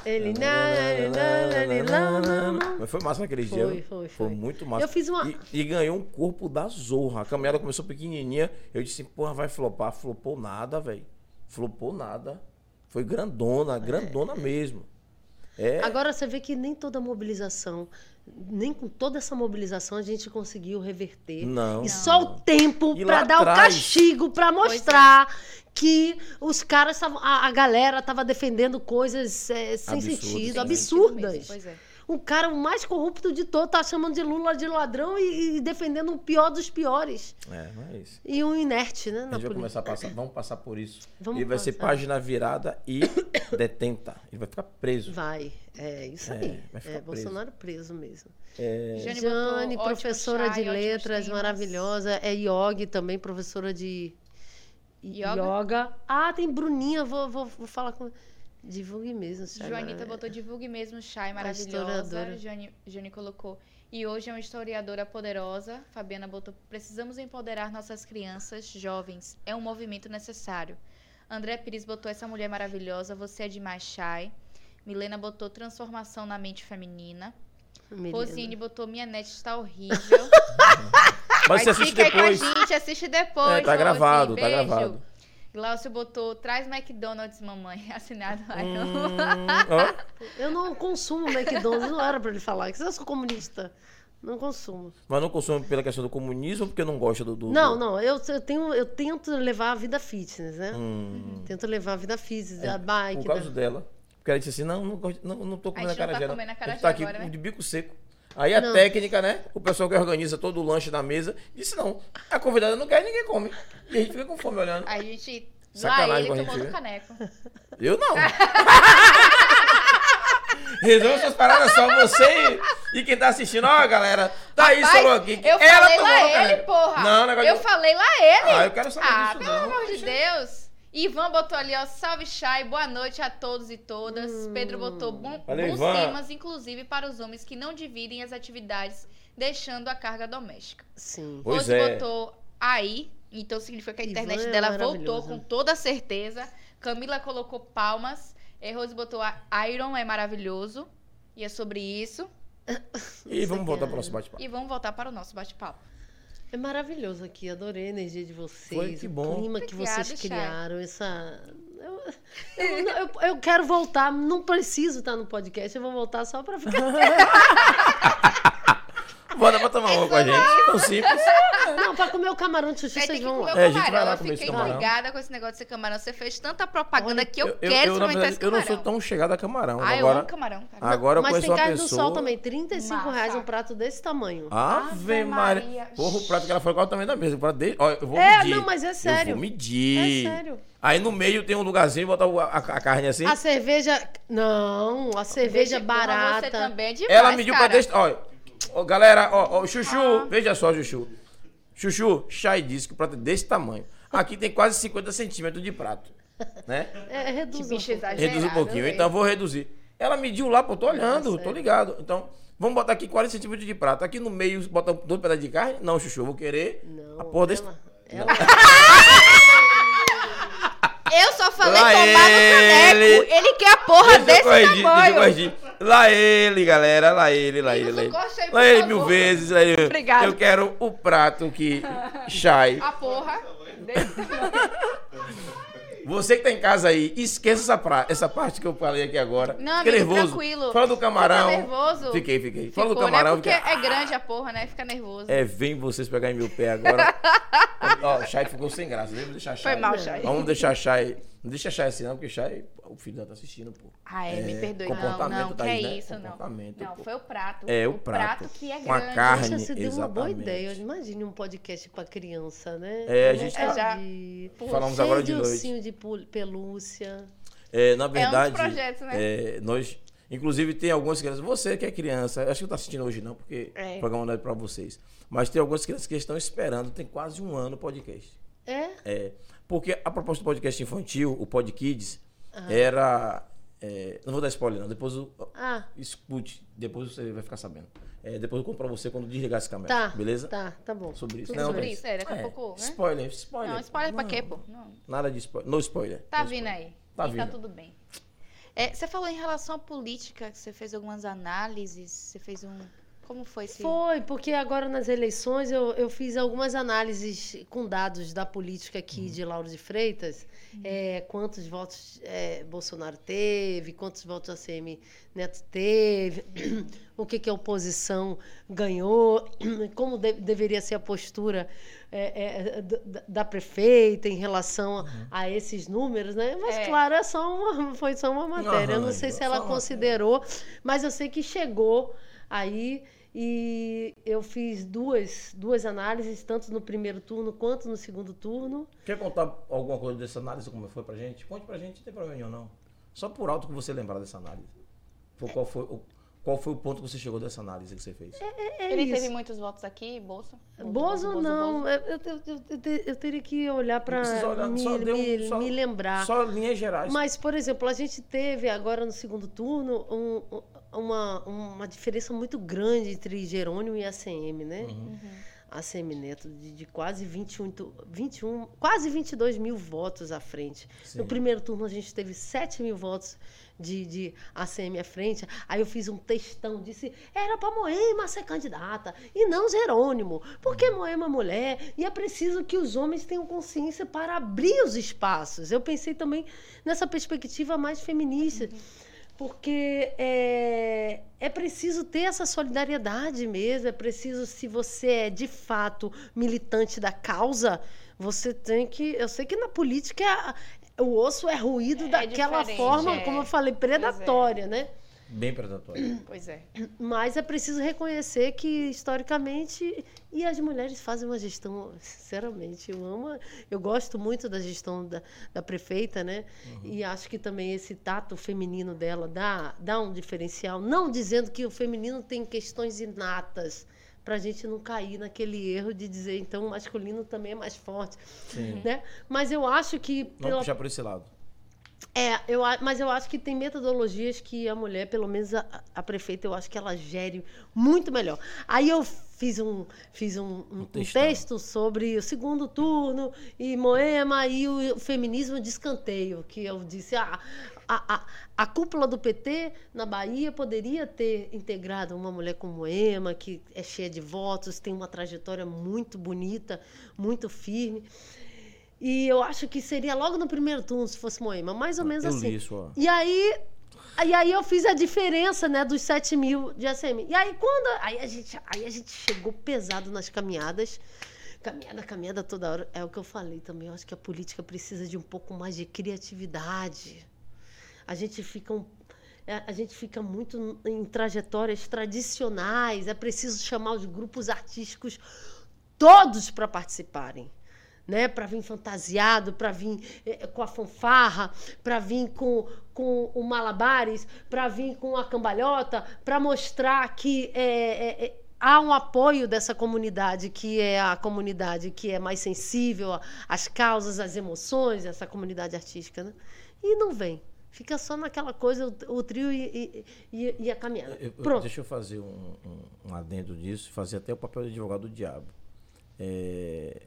C: Ele.
B: Mas foi massa naquele
C: foi,
B: dia.
C: Foi,
B: foi,
C: foi.
B: muito massa.
C: Eu fiz uma...
B: E, e, ganhou um corpo da zorra. A caminhada começou pequenininha. Eu disse, porra, vai flopar. Flopou nada, velho. Flopou nada. Foi grandona, grandona é. mesmo. É.
C: Agora você vê que nem toda mobilização, nem com toda essa mobilização a gente conseguiu reverter.
B: Não.
C: E só o tempo para dar o
B: atrás-
C: castigo, para mostrar que os caras estavam. A, a galera estava defendendo coisas é, sem
B: Absurdas,
C: sentido, absurdas.
A: Pois é.
C: O cara o mais corrupto de todos tá chamando de Lula de ladrão e, e defendendo o pior dos piores.
B: É, não é isso.
C: E um inerte, né?
B: A gente vai
C: política.
B: começar a passar, vamos passar por isso.
C: Vamos
B: ele vai ser
C: passar.
B: página virada e detenta. Ele vai ficar preso.
C: Vai, é isso
B: É,
C: aí.
B: vai ficar
C: É, Bolsonaro preso mesmo.
B: É,
A: Jane,
C: Jane, professora
A: ótimo
C: de letras,
A: temas.
C: maravilhosa. É Yogi também, professora de
A: Yoga?
C: yoga. Ah, tem Bruninha, vou, vou, vou falar com. Divulgue mesmo, Chay,
A: Joanita botou divulgue mesmo Chay maravilhosa. Jane, Jane colocou. E hoje é uma historiadora poderosa. Fabiana botou. Precisamos empoderar nossas crianças, jovens. É um movimento necessário. André Pires botou essa mulher maravilhosa. Você é demais, Chay. Milena botou transformação na mente feminina.
C: Milena.
A: Rosine botou minha net está horrível.
B: Mas você assiste
A: fica aí
B: depois.
A: com a gente, assiste depois.
B: É, tá gravado, tá
A: Beijo.
B: gravado.
A: Glaucio botou, traz McDonald's, mamãe. Assinado aí.
B: Hum,
C: Eu não consumo McDonald's, não era pra ele falar. que Eu sou comunista. Não consumo.
B: mas não consome pela questão do comunismo ou porque não gosta do. do
C: Não,
B: do-
C: não, eu, eu, tenho, eu tento levar a vida fitness, né?
B: Hum,
C: Tento levar a vida fitness, a bike.
B: por causa
C: da-
B: dela. Porque ela disse assim: não, não, não, não tô comendo
A: A gente não tá
B: acarajé.
A: comendo
B: A tá aqui
A: agora, né?
B: de bico seco. Aí a
C: Não.
B: técnica, né? O pessoal que organiza todo o lanche na mesa disse: não, a convidada não quer, ninguém come. E a gente fica com fome olhando.
A: A gente. Lá
B: Sacanagem
A: ele
B: com a
A: tomou
B: gente,
A: do
B: né?
A: caneco.
B: Eu não. Resolva essas paradas só você e, e quem tá assistindo. Ó, galera, Thaís
A: Rapaz,
B: falou aqui.
A: Eu
B: ela
A: falei
B: tomou
A: lá ele, porra.
B: Não, negócio
A: Eu
B: de-
A: falei lá ele.
B: Ah, eu quero saber
A: Ah,
B: disso,
A: pelo
B: não.
A: amor de Deus. Ivan botou ali, ó, salve Chay, boa noite a todos e todas.
C: Hum.
A: Pedro botou bom, bons
B: Ivan.
A: temas, inclusive para os homens que não dividem as atividades, deixando a carga doméstica.
C: Sim.
B: Pois
A: Rose
B: é.
A: botou aí, então significa que a
C: Ivan
A: internet
C: é
A: dela voltou
C: maravilhoso.
A: com toda certeza. Camila colocou palmas. E Rose botou a Iron é maravilhoso. E é sobre isso.
B: E vamos voltar
C: é.
B: pro nosso bate-papo.
A: E vamos voltar para o nosso bate-papo.
C: É maravilhoso aqui, adorei a energia de vocês,
B: Foi, que bom.
C: o clima que
A: Obrigada,
C: vocês
A: Chay.
C: criaram, essa... Eu, eu, eu, eu quero voltar, não preciso estar no podcast, eu vou voltar só pra ficar...
B: Bora pra tomar uma com a gente. Tão simples.
C: Não, pra comer o camarão de
A: Vai ter
C: vocês
A: que
C: vão
A: comer
C: lá.
B: É, a gente vai
A: camarão.
B: lá
A: Eu
B: comer esse
A: fiquei
B: camarão.
A: intrigada com esse negócio desse camarão. Você fez tanta propaganda que eu,
B: Eu,
A: quero
B: eu, na
A: experimentar
B: verdade,
A: esse
B: eu não sou tão chegado a camarão.
A: Ah, eu
B: agora,
A: amo camarão, cara.
B: agora eu
C: Mas
B: conheço
C: tem
B: uma
C: carne do
B: pessoa.
C: sol também, 35
A: Massa.
C: reais um prato desse tamanho.
B: Ave
A: Ave
B: Maria.
A: Maria.
B: Porra, o prato que ela falou, qual é o tamanho da mesa? O prato dele, ó, eu vou
C: É,
B: medir.
C: não, mas é
B: Eu
C: sério.
B: vou medir.
C: É sério.
B: Aí no meio tem um lugarzinho, botar o- a, a carne assim.
C: A cerveja... Não, a cerveja
A: Porra, Você
C: barata.
A: também é demais,
B: Ela mediu
A: cara.
B: pra deste. Ó, ó, galera, ó, ó, Chuchu,
A: Ah.
B: veja só, Chuchu. Chuchu, Chay disse que o prato é desse tamanho. Aqui tem quase 50 centímetros de prato. Né?
C: É,
A: Que
C: reduz um.
B: Reduz um pouquinho, então eu vou reduzir. Ela mediu lá, pô, tô olhando,
C: Nossa,
B: tô
C: é.
B: ligado. Então, vamos botar aqui 40 centímetros de prato. Aqui no meio, bota dois pedaços de carne. Não, Chuchu, eu vou querer
C: Não,
B: a porra desse.
C: ela-.
A: Eu só falei tomar no caneco.
B: ele.
A: Ele quer a porra
B: Deixa eu
A: desse
B: corrigir, deixa eu
A: tamanho.
B: Lá ele, galera, lá ele, lá ele, lá ele.
A: aí,
B: Lá ele mil vezes, lá ele.
A: Obrigada.
B: Eu quero o prato que Chay.
A: A porra.
B: Você que tá em casa aí, esqueça essa, pra- essa parte que eu falei aqui agora.
A: Não,
B: Fica
A: amigo,
B: nervoso.
A: tranquilo.
B: Fala do camarão.
A: Fica nervoso.
B: Fiquei, fiquei. Fala
A: Ficou,
B: do camarão.
A: né? Porque
B: fica-
A: é grande a porra, né? Fica nervoso.
B: É, vem vocês pegar em meu pé agora. Ó, Chay ficou sem graça. Vamos deixar Chay.
A: Foi mal, Chay.
B: Vamos deixar Chay. Não deixa Chay assim, não, porque Chay, o filho dela tá assistindo, pô.
A: Ah, é, me
B: É,
A: perdoe. Não,
B: comportamento,
A: não, que
B: Thaís,
A: é
B: né?
A: isso, não.
B: Comportamento,
A: Não,
B: pô.
A: foi o prato.
B: É, o prato.
A: que é
B: Com a
A: grande.
B: carne.
C: Poxa, você deu uma boa
B: exatamente.
C: ideia. Imagine um podcast pra criança, né?
B: É, a gente
A: tá- já-
C: de...
B: Falamos
C: cheio
B: agora de noite.
C: ursinho de pelúcia.
B: É, na verdade,
A: projetos, né?
B: é, nós, inclusive tem algumas crianças, você que é criança, acho que não tá assistindo hoje não, porque
A: É.
B: o programa não é pra vocês, mas tem algumas crianças que estão esperando, tem quase um ano o podcast.
C: É?
B: É, porque a proposta do podcast infantil, o Pod Kids, era É, não vou dar spoiler, não. Depois eu,
C: Ah,
B: escute, depois você vai ficar sabendo. É, depois eu conto pra você quando desligar essa câmera.
C: tá.
B: Beleza?
C: Tá, tá bom.
B: Sobre isso.
C: Tudo
A: sobre
B: mas-
A: isso, é, daqui a pouco, né?
B: Spoiler, spoiler.
A: Não, spoiler pra
B: Não,
A: quê, pô? Não.
B: Nada de spoiler. No spoiler.
A: Tá
B: No
A: vindo
B: spoiler.
A: aí.
B: Tá
A: e tá
B: vindo.
A: tudo bem. É, você falou em relação à política, que você fez algumas análises, você fez um. Como foi esse.
C: Foi, porque agora nas eleições eu, eu fiz algumas análises com dados da política aqui de Lauro de Freitas. É, quantos votos é, Bolsonaro teve, quantos votos a CM Neto teve, o que, que a oposição ganhou, como de- deveria ser a postura é, é, da, da prefeita em relação a, a esses números, né? Mas,
A: É.
C: claro, é só uma, foi só uma matéria. eu não sei se
B: só
C: ela
B: uma
C: considerou, mas eu sei que chegou aí e eu fiz duas, duas análises, tanto no primeiro turno quanto no segundo turno.
B: Quer contar alguma coisa dessa análise, como foi pra gente? Conte pra gente, não tem problema nenhum, não. Só por alto que você lembrar dessa análise. Foi- Qual foi, o, qual foi o ponto que você chegou dessa análise que você fez?
C: É
A: Ele
C: isso.
A: teve muitos votos aqui, Bolsa?
C: Bozo, não, eu, eu, eu- eu te- eu teria que olhar para
B: precisa olhar,
C: me,
B: deu um-
C: me- me lembrar.
B: Só linhas gerais.
C: Mas, por exemplo, a gente teve agora no segundo turno um- uma, uma diferença muito grande entre Jerônimo e ACM, né?
B: Uhum.
C: ACM Neto, de, de quase 21, tu- 21, quase 22 mil votos à frente.
B: Sim.
C: No primeiro turno a gente teve 7 mil votos de, de ACM à frente. Aí eu fiz um textão, disse, era para Moema ser candidata e não Jerônimo, porque Moema é mulher e é preciso que os homens tenham consciência para abrir os espaços. Eu pensei também nessa perspectiva mais feminista. Porque é, é preciso ter essa solidariedade mesmo, é preciso, se você é de fato militante da causa, você tem que. Eu sei que na política é- o osso é ruído
A: É
C: daquela forma,
A: é.
C: como eu falei, predatória, né?
B: Bem predatório.
A: Pois é.
C: Mas é preciso reconhecer que, historicamente, e as mulheres fazem uma gestão, sinceramente, eu amo, eu gosto muito da gestão da, da prefeita, né? E acho que também esse tato feminino dela dá, dá um diferencial. Não dizendo que o feminino tem questões inatas, para a gente não cair naquele erro de dizer, então, o masculino também é mais forte,
B: Sim.
C: né? Mas eu acho que...
B: Vamos
C: pela-
B: puxar por esse lado.
C: É, eu, mas eu acho que tem metodologias que a mulher, pelo menos a, a prefeita, eu acho que ela gere muito melhor. Aí eu fiz um, fiz um, um- um texto sobre o segundo turno e Moema e o, feminismo de escanteio, que eu disse, ah, a, a, a cúpula do PT na Bahia poderia ter integrado uma mulher como Moema, que é cheia de votos, tem uma trajetória muito bonita, muito firme. E eu acho que seria logo no primeiro turno, se fosse Moema, mais ou menos
B: Eu
C: assim.
B: isso, ó.
C: E aí, e aí eu fiz a diferença, né, dos 7 mil de ACM. E aí quando. Aí a gente, aí a gente chegou pesado nas caminhadas. Caminhada, caminhada toda hora. É o que eu falei também. Eu acho que a política precisa de um pouco mais de criatividade. A gente fica um. é, A gente fica muito em trajetórias tradicionais. É preciso chamar os grupos artísticos todos para participarem né, para vir fantasiado, para vir eh, com a fanfarra, para vir com, com o malabares, para vir com a cambalhota, para mostrar que eh, eh, eh, há um apoio dessa comunidade, que é a comunidade que é mais sensível às causas, às emoções, essa comunidade artística. Né? E não vem. Fica só naquela coisa, o, o trio e, e- e- a caminhada. Pronto.
B: Deixa eu fazer um, um, um adendo disso, fazer até o papel de advogado do diabo. É,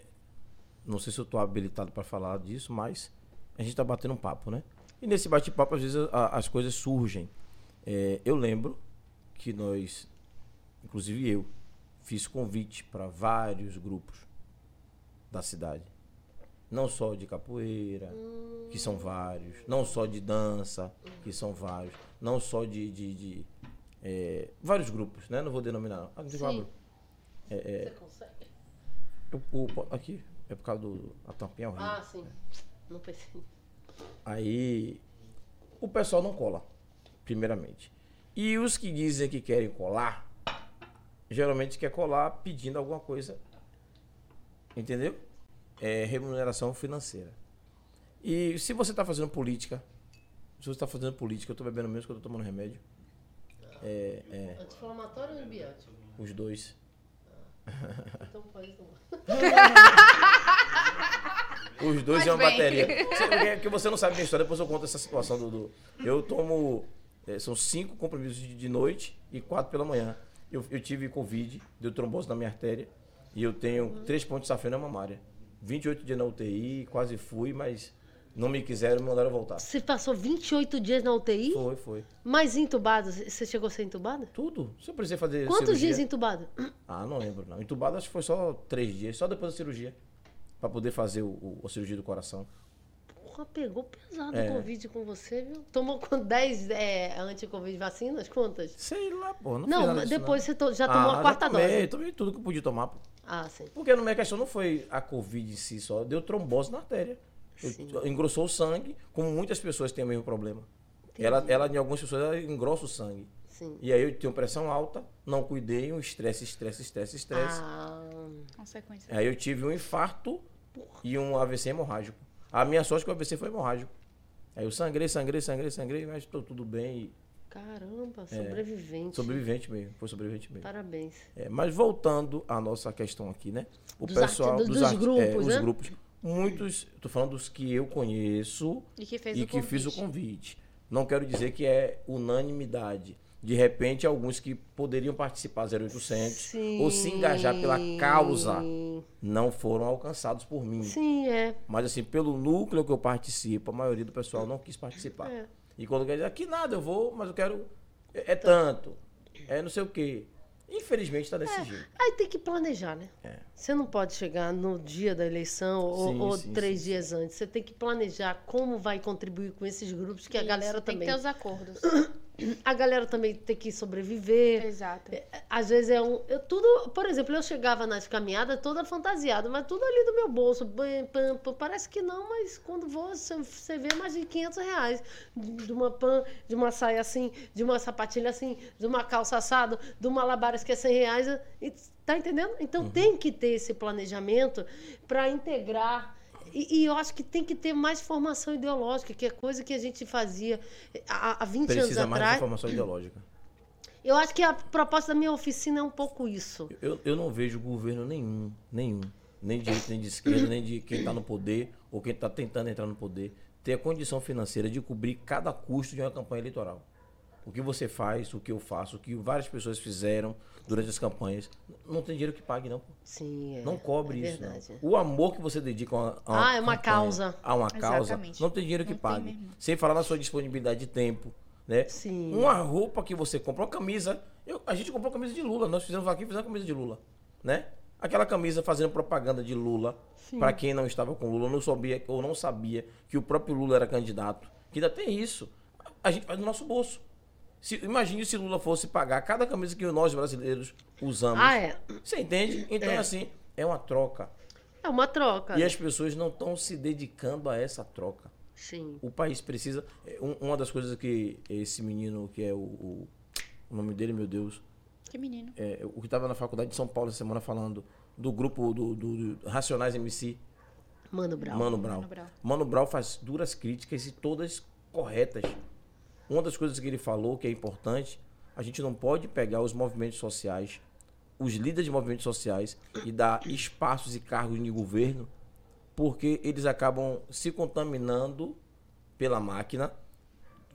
B: não sei se eu estou habilitado para falar disso, mas a gente está batendo um papo, né? E nesse bate-papo, às vezes, a- as coisas surgem. É, eu lembro que nós, inclusive eu, fiz convite para vários grupos da cidade. Não só de capoeira, que são vários. Não só de dança, que são vários. Não só de. de- de, é, vários grupos, né? Não vou denominar. Ah, não
C: Sim.
B: qual
C: Você consegue?
B: o- o- aqui, é por causa do. A tampinha é horrível.
C: Ah, sim. Não pensei.
B: Aí o pessoal não cola, primeiramente. E os que dizem que querem colar, geralmente quer colar pedindo alguma coisa. Entendeu? É remuneração financeira. E se você está fazendo política, se você está fazendo política, eu estou bebendo mesmo que eu estou tomando remédio. É, é,
C: Anti-inflamatório ou antibiótico?
B: os dois.
C: Então faz uma.
B: Os dois
A: Mas
B: é uma
A: bem.
B: bateria. Você, porque- porque você não sabe minha história, depois eu conto essa situação do. do- eu tomo. eh, são cinco compromissos de, noite e quatro pela manhã. Eu, eu tive Covid, deu trombose na minha artéria. E eu tenho três pontos de safena mamária. 28 dias na UTI, quase fui, mas não me quiseram, me mandaram voltar.
C: Você passou 28 dias na UTI,
B: Foi, foi.
C: mas entubado. Você chegou a ser entubado?
B: Tudo. Se eu precisei fazer.
C: Quantos
B: cirurgia-
C: dias entubado?
B: Ah, não lembro, não. Entubado acho que foi só três dias, só depois da cirurgia. Pra poder fazer o, o- a cirurgia do coração.
C: Porra, pegou pesado
B: É.
C: o Covid com você, viu? Tomou com 10 é, anti-Covid vacinas? Quantas?
B: Sei lá, pô. Não,
C: Não, mas depois
B: não.
C: você to- já tomou
B: Ah,
C: a quarta
B: já tomei,
C: dose.
B: Tomei tudo que eu podia tomar. pô.
C: Ah, sim.
B: Porque a minha questão não foi a Covid em si só, deu trombose na artéria.
C: Sim.
B: engrossou o sangue, como muitas pessoas têm o mesmo problema. Ela, ela, em algumas pessoas, ela engrossa o sangue.
C: Sim.
B: E aí eu tenho pressão alta, não cuidei, um estresse, estresse, estresse, estresse.
C: Ah,
A: Consequência.
B: Aí eu tive um infarto e um AVC hemorrágico. A minha sorte é que o AVC foi hemorrágico. Aí eu sangrei, sangrei, sangrei, sangrei, mas estou tudo bem.
C: caramba,
B: É.
C: sobrevivente.
B: Sobrevivente mesmo, foi sobrevivente mesmo.
C: Parabéns.
B: É, mas voltando à nossa questão aqui, né? O
C: Dos
B: pessoal
C: arti- dos
B: arti-
C: grupos,
B: os
C: né?
B: grupos, muitos, tô falando dos que eu conheço
A: E que fez
B: e
A: o
B: que fiz o
A: convite.
B: Não quero dizer que é unanimidade. De repente, alguns que poderiam participar 0800 ou se engajar pela causa não foram alcançados por mim.
C: Sim, é.
B: Mas assim, pelo núcleo que eu participo, a maioria do pessoal não quis participar.
C: É.
B: E quando quer dizer, aqui nada, eu vou, mas eu quero. É, é tanto. É não sei o quê. Infelizmente está desse jeito.
C: Aí tem que planejar, né?
B: É.
C: Você não pode chegar no dia da eleição ou,
B: Sim,
C: ou
B: sim,
C: três
B: sim,
C: dias antes. Você tem que planejar como vai contribuir com esses grupos, que a
A: Isso,
C: galera
A: tem
C: também.
A: que ter os acordos.
C: A galera também tem que sobreviver.
A: Exato.
C: Às vezes é um. Eu tudo, por exemplo, eu chegava nas caminhadas toda fantasiada, mas tudo ali do meu bolso. Pam, pam, pam. Parece que não, mas quando vou, você, você vê mais de 500 reais. De uma pan, de uma saia assim, de uma sapatilha assim, de uma calça assado, de uma labares que é 100 reais. E, tá entendendo? Então tem que ter esse planejamento para integrar. E, e eu acho que tem que ter mais formação ideológica, que é coisa que a gente fazia há, há 20
B: Precisa
C: anos
B: mais de
C: atrás.
B: informação ideológica.
C: Eu acho que a proposta da minha oficina é um pouco isso.
B: Eu, eu não vejo governo nenhum, nenhum, nem de direita, nem de esquerda, nem de quem está no poder ou quem está tentando entrar no poder, ter a condição financeira de cobrir cada custo de uma campanha eleitoral. O que você faz, o que eu faço, o que várias pessoas fizeram durante as campanhas, não tem dinheiro que pague, não.
C: Sim, é.
B: Não cobre
C: é
B: isso. Não. O amor que você dedica a uma, a uma
C: Ah, é uma
B: campanha,
C: causa.
B: A uma causa,
A: Exatamente.
B: não tem dinheiro que
A: Não
B: pague. Sem falar na sua disponibilidade de tempo. Né?
C: Sim.
B: Uma roupa que você compra, uma camisa. Eu- a gente comprou camisa de Lula. Nós fizemos aqui fizemos camisa de Lula. Né? Aquela camisa fazendo propaganda de Lula. Para quem não estava com Lula, não sabia ou não sabia que o próprio Lula era candidato. Que ainda tem isso. A gente faz no nosso bolso. Se, imagine se Lula fosse pagar cada camisa que nós brasileiros usamos.
C: Ah, é.
B: Você entende? Então,
C: É.
B: assim, é uma troca.
C: É uma troca.
B: E as pessoas não estão se dedicando a essa troca.
C: Sim.
B: O país precisa. é, um- uma das coisas que esse menino, que é o. O, o nome dele, meu Deus.
A: Que menino.
B: É, o que estava na faculdade de São Paulo essa semana falando do grupo do, do- do Racionais MC,
C: Mano Brown.
B: Mano Brown.
A: Mano Brown.
B: Mano Brown faz duras críticas e todas corretas. Uma das coisas que ele falou que é importante, a gente não pode pegar os movimentos sociais, os líderes de movimentos sociais e dar espaços e cargos de governo, porque eles acabam se contaminando pela máquina,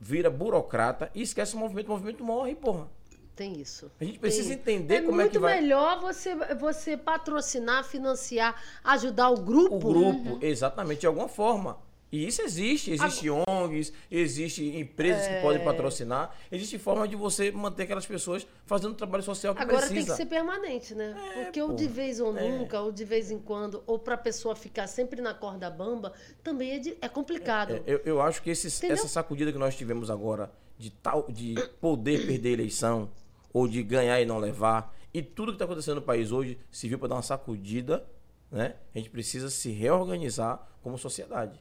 B: vira burocrata e esquece o movimento, o movimento morre, porra.
C: Tem isso.
B: A gente precisa entender
C: é
B: como
C: muito
B: é que vai
C: melhor você, você patrocinar, financiar, ajudar o grupo.
B: o grupo, exatamente, de alguma forma. E isso existe, existe ONGs, existe empresas que
C: É.
B: podem patrocinar, existe forma de você manter aquelas pessoas fazendo o trabalho social que
C: Agora tem
B: precisa.
C: que ser permanente, né? Porque ou de vez ou
B: É.
C: nunca, ou de vez em quando, ou pra pessoa ficar sempre na corda bamba, também é, de- é complicado.
B: É, eu, eu acho que esses- essa sacudida que nós tivemos agora de tal de poder perder a eleição ou de ganhar e não levar e tudo que está acontecendo no país hoje serviu para dar uma sacudida, né? A gente precisa se reorganizar como sociedade.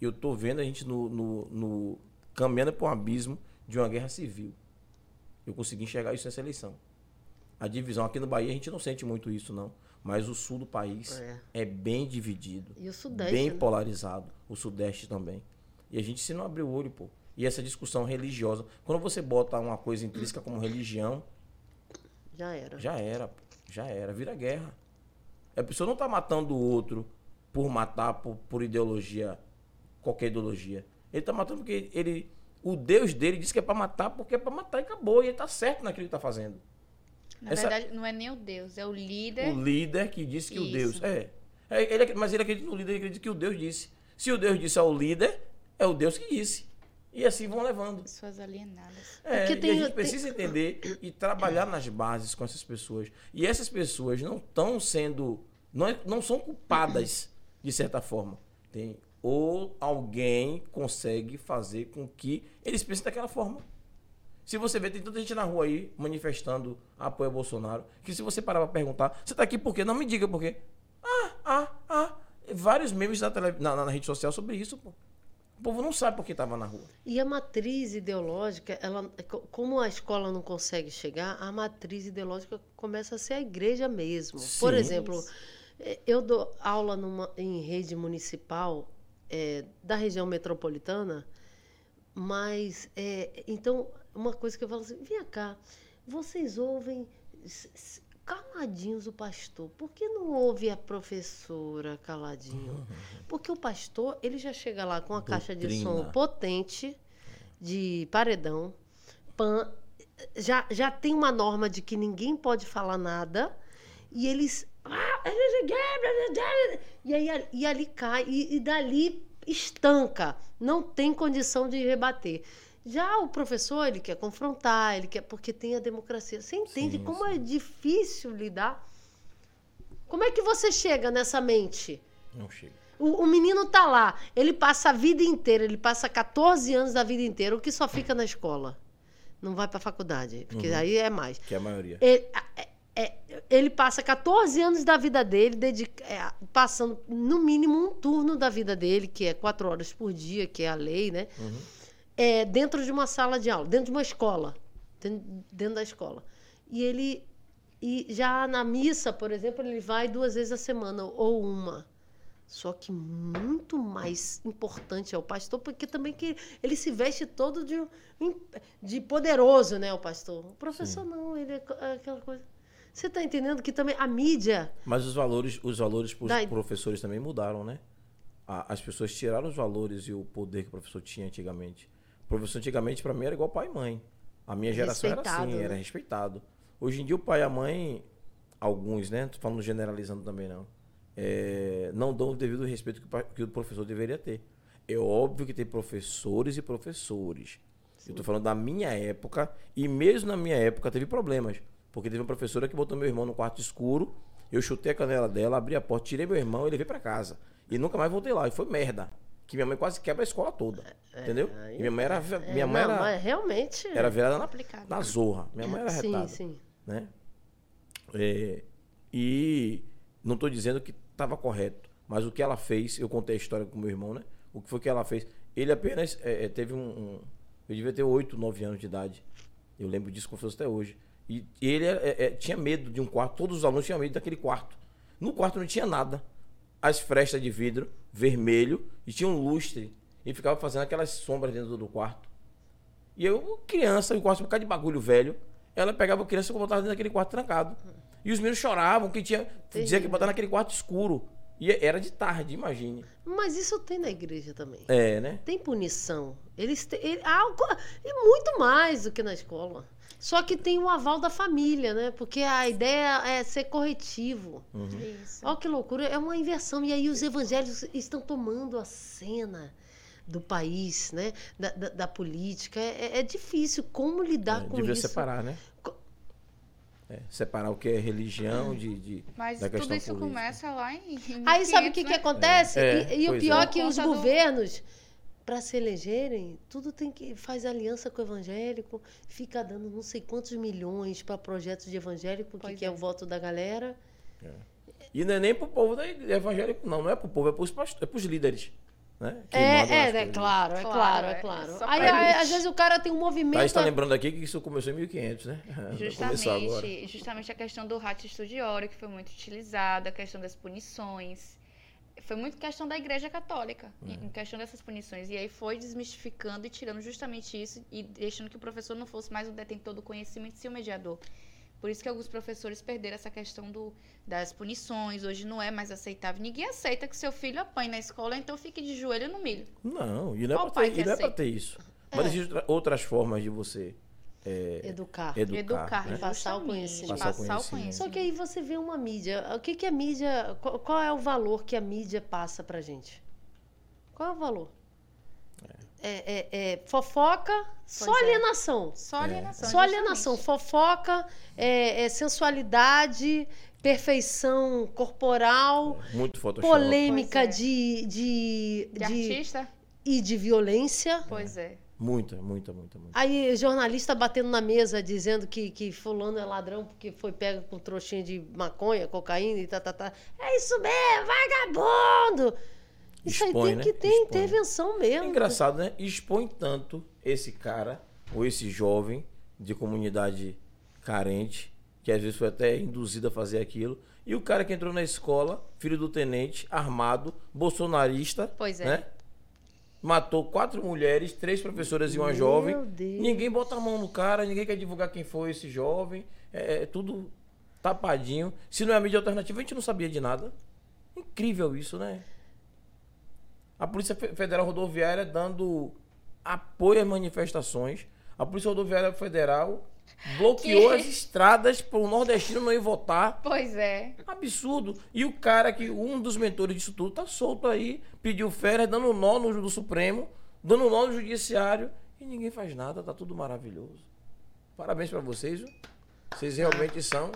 B: Eu tô vendo a gente no, no, no caminhando para um abismo de uma guerra civil. Eu consegui enxergar isso nessa eleição. A divisão aqui no Bahia a gente não sente muito isso não, mas o sul do país
C: É.
B: é, bem dividido
C: E o Sudeste,
B: bem
C: né?
B: polarizado, o Sudeste também. E a gente se não abrir o olho, pô. E essa discussão religiosa, quando você bota uma coisa intrínseca como religião,
C: Já era.
B: já era, pô. já era, vira guerra. A pessoa não está matando o outro por matar, por, por ideologia, qualquer ideologia. Ele está matando porque ele, o Deus dele disse que é para matar porque é para matar e acabou. E ele está certo naquilo que está fazendo.
A: Na
B: Essa-
A: verdade, não é nem o Deus, é o líder.
B: O líder que disse que o
A: Isso.
B: Deus. É. É, ele, mas ele acredita no líder, ele acredita que o Deus disse. Se o Deus disse ao líder, é o Deus que disse. E assim vão levando.
A: Suas alienadas.
B: É,
C: Porque
B: e
C: tem-
B: a gente
C: tem-
B: precisa entender e trabalhar nas bases com essas pessoas. E essas pessoas não estão sendo. Não, é- não são culpadas, de certa forma. Tem, ou alguém consegue fazer com que eles pensem daquela forma. Se você vê, tem tanta gente na rua aí manifestando apoio a Bolsonaro, que se você parar pra perguntar, você tá aqui por quê? Não me diga por quê. Ah, ah, ah. Vários memes na, tele- na, na rede social sobre isso, pô. O povo não sabe por que tava na rua.
C: E a matriz ideológica, ela, co- como a escola não consegue chegar, a matriz ideológica começa a ser a igreja mesmo. Por
B: Sim.
C: exemplo, eh, eu dou aula numa, em rede municipal eh, da região metropolitana, mas eh, então uma coisa que eu falo assim, vem cá, vocês ouvem caladinhos o pastor, por que não ouve a professora caladinho? Porque o pastor, ele já chega lá com a caixa de som potente, de paredão, pan, já, já tem uma norma de que ninguém pode falar nada, e eles. E, aí, e ali cai, e, e dali estanca, não tem condição de rebater. Já o professor, ele quer confrontar, ele quer, porque tem a democracia. Você entende
B: Sim,
C: como
B: sim.
C: é difícil lidar? Como é que você chega nessa mente?
B: Não chega.
C: O, o menino tá lá, ele passa a vida inteira, ele passa 14 anos da vida inteira, o que só fica na escola. Não vai pra faculdade, porque aí é mais.
B: Que é a maioria.
C: Ele, é- ele passa 14 anos da vida dele, dedica- é, passando no mínimo um turno da vida dele, que é quatro horas por dia, que é a lei, né? É, dentro de uma sala de aula, dentro de uma escola, dentro, dentro da escola. E ele, e já na missa, por exemplo, ele vai duas vezes a semana, ou uma. Só que muito mais importante é o pastor, porque também que ele se veste todo de, de poderoso, né, o pastor. O professor não, ele é é aquela coisa. Você está entendendo que também a mídia.
B: Mas os valores, os valores para os
C: Daí-
B: professores também mudaram, né? As pessoas tiraram os valores e o poder que o professor tinha antigamente. O professor antigamente, para mim, era igual pai e mãe. A minha geração era
C: Respeitado,
B: assim,
C: né?
B: era respeitado. Hoje em dia, o pai e a mãe, alguns, né? Tô falando generalizando também, não. é, não dão o devido respeito que o, que o professor deveria ter. É óbvio que tem professores e professores. Eu tô falando da minha época, e mesmo na minha época teve problemas. Porque teve uma professora que botou meu irmão no quarto escuro, eu chutei a canela dela, abri a porta, tirei meu irmão e levei pra casa. E nunca mais voltei lá. E foi merda. Que minha mãe quase quebra a escola toda. entendeu?
C: aí-
B: E minha mãe era,
C: É,
B: minha mãe
C: não,
B: era,
C: realmente.
B: era virada na, na zorra. Minha mãe era
C: sim,
B: retada
C: sim.
B: né? É, e não estou dizendo que estava correto, mas o que ela fez, eu contei a história com meu irmão, né? O que foi que ela fez? Ele apenas é, é, teve um, um- Eu devia ter 8, 9 anos de idade. Eu lembro disso como se fosse até hoje. E ele é, é, tinha medo de um quarto, todos os alunos tinham medo daquele quarto. No quarto não tinha nada. As frestas de vidro, vermelho, e tinha um lustre. E ficava fazendo aquelas sombras dentro do quarto. E eu, criança, gosto de um bocado de bagulho velho. Ela pegava a criança e botava dentro daquele quarto trancado. E os meninos choravam, que tinha. Dizia que botar naquele quarto escuro. E era de tarde, imagine.
C: Mas isso tem na igreja também.
B: É, né?
C: Tem punição. Eles têm. ele- algo, e muito mais do que na escola. Só que tem o aval da família, né? Porque a ideia é ser corretivo.
A: Isso.
C: Olha que loucura, é uma inversão. E aí os evangélicos estão tomando a cena do país, né? Da, da, da política. É, é difícil como lidar
B: É,
C: com
B: devia
C: isso.
B: separar, né? É, separar o que é religião de, de
A: Mas
B: da
A: tudo
B: questão
A: isso
B: política.
A: começa lá em. em
C: Aí sabe o que,
A: 1500,
C: que
A: né?
C: acontece?
B: É,
C: e e o pior
B: é.
C: é que os
A: conta do-
C: governos, para se elegerem, tudo tem que faz aliança com o evangélico, fica dando não sei quantos milhões para projetos de evangélico,
A: Pois
C: que é
A: é.
C: o voto da galera.
B: E não é nem pro povo evangélico, não. Não é pro povo, é pros, past- é pros líderes. Né?
C: É,
B: mandam
C: é,
B: as
C: é
B: coisas.
C: claro, é
A: Claro,
C: é
A: é
C: claro.
A: só
C: Aí, aí, às vezes o cara tem um movimento.
B: Thaís tá lembrando aqui que isso começou em 1500, né? Começou agora.
A: Justamente, justamente a questão do rato estudiório, que foi muito utilizada, a questão das punições. Foi muito questão da Igreja Católica, em questão dessas punições. E aí foi desmistificando e tirando justamente isso e deixando que o professor não fosse mais o detentor do conhecimento, sim o mediador. Por isso que alguns professores perderam essa questão do, das punições. Hoje não é mais aceitável. Ninguém aceita que seu filho apanhe na escola, então fique de joelho no milho.
B: Não, e não é
A: pai
B: ter, é ter isso. Mas
C: É.
B: existem outra- outras formas de você é,
C: Educar.
B: educar.
A: Educar,
B: né?
C: Passar o conhecimento.
B: Passar o
A: Passar o
B: conhecimento.
C: Só que aí você vê uma mídia. O que, que a mídia. Qual, qual é o valor que a mídia passa pra gente? Qual é o valor? É, é- é fofoca, só
A: Pois é.
C: alienação.
A: Só alienação.
C: Só alienação. Fofoca, é, é sensualidade, perfeição corporal,
B: Muito Photoshop.
C: polêmica
A: é.
C: de, de,
A: De
C: de-
A: artista?
C: e de violência.
A: Pois é.
B: Muita, muita, muita, muita.
C: Aí, jornalista batendo na mesa, dizendo que, que fulano é ladrão porque foi pego com trouxinha de maconha, cocaína e tá, tá, tá. É isso mesmo, vagabundo! Isso
B: Expõe,
C: aí tem
B: né?
C: que ter
B: Expõe.
C: intervenção
B: É
C: mesmo.
B: engraçado, né? Expõe tanto esse cara, ou esse jovem de comunidade carente, que às vezes foi até induzido a fazer aquilo, e o cara que entrou na escola, filho do tenente, armado, bolsonarista,
A: Pois é.
B: né? Matou quatro mulheres, três professoras e uma
C: Meu
B: jovem.
C: Deus.
B: Ninguém bota a mão no cara, ninguém quer divulgar quem foi esse jovem. É, é tudo tapadinho. Se não é a mídia alternativa, a gente não sabia de nada. Incrível isso, né? A Polícia Fe- Federal Rodoviária dando apoio às manifestações. A Polícia Rodoviária Federal bloqueou
A: Que-
B: as estradas para o nordestino não ir votar.
A: Pois é.
B: Absurdo. E o cara que, um dos mentores disso tudo, tá solto aí, pediu férias, dando nó no do Supremo, dando nó no Judiciário, e ninguém faz nada, tá tudo maravilhoso. Parabéns para vocês, viu? Vocês realmente são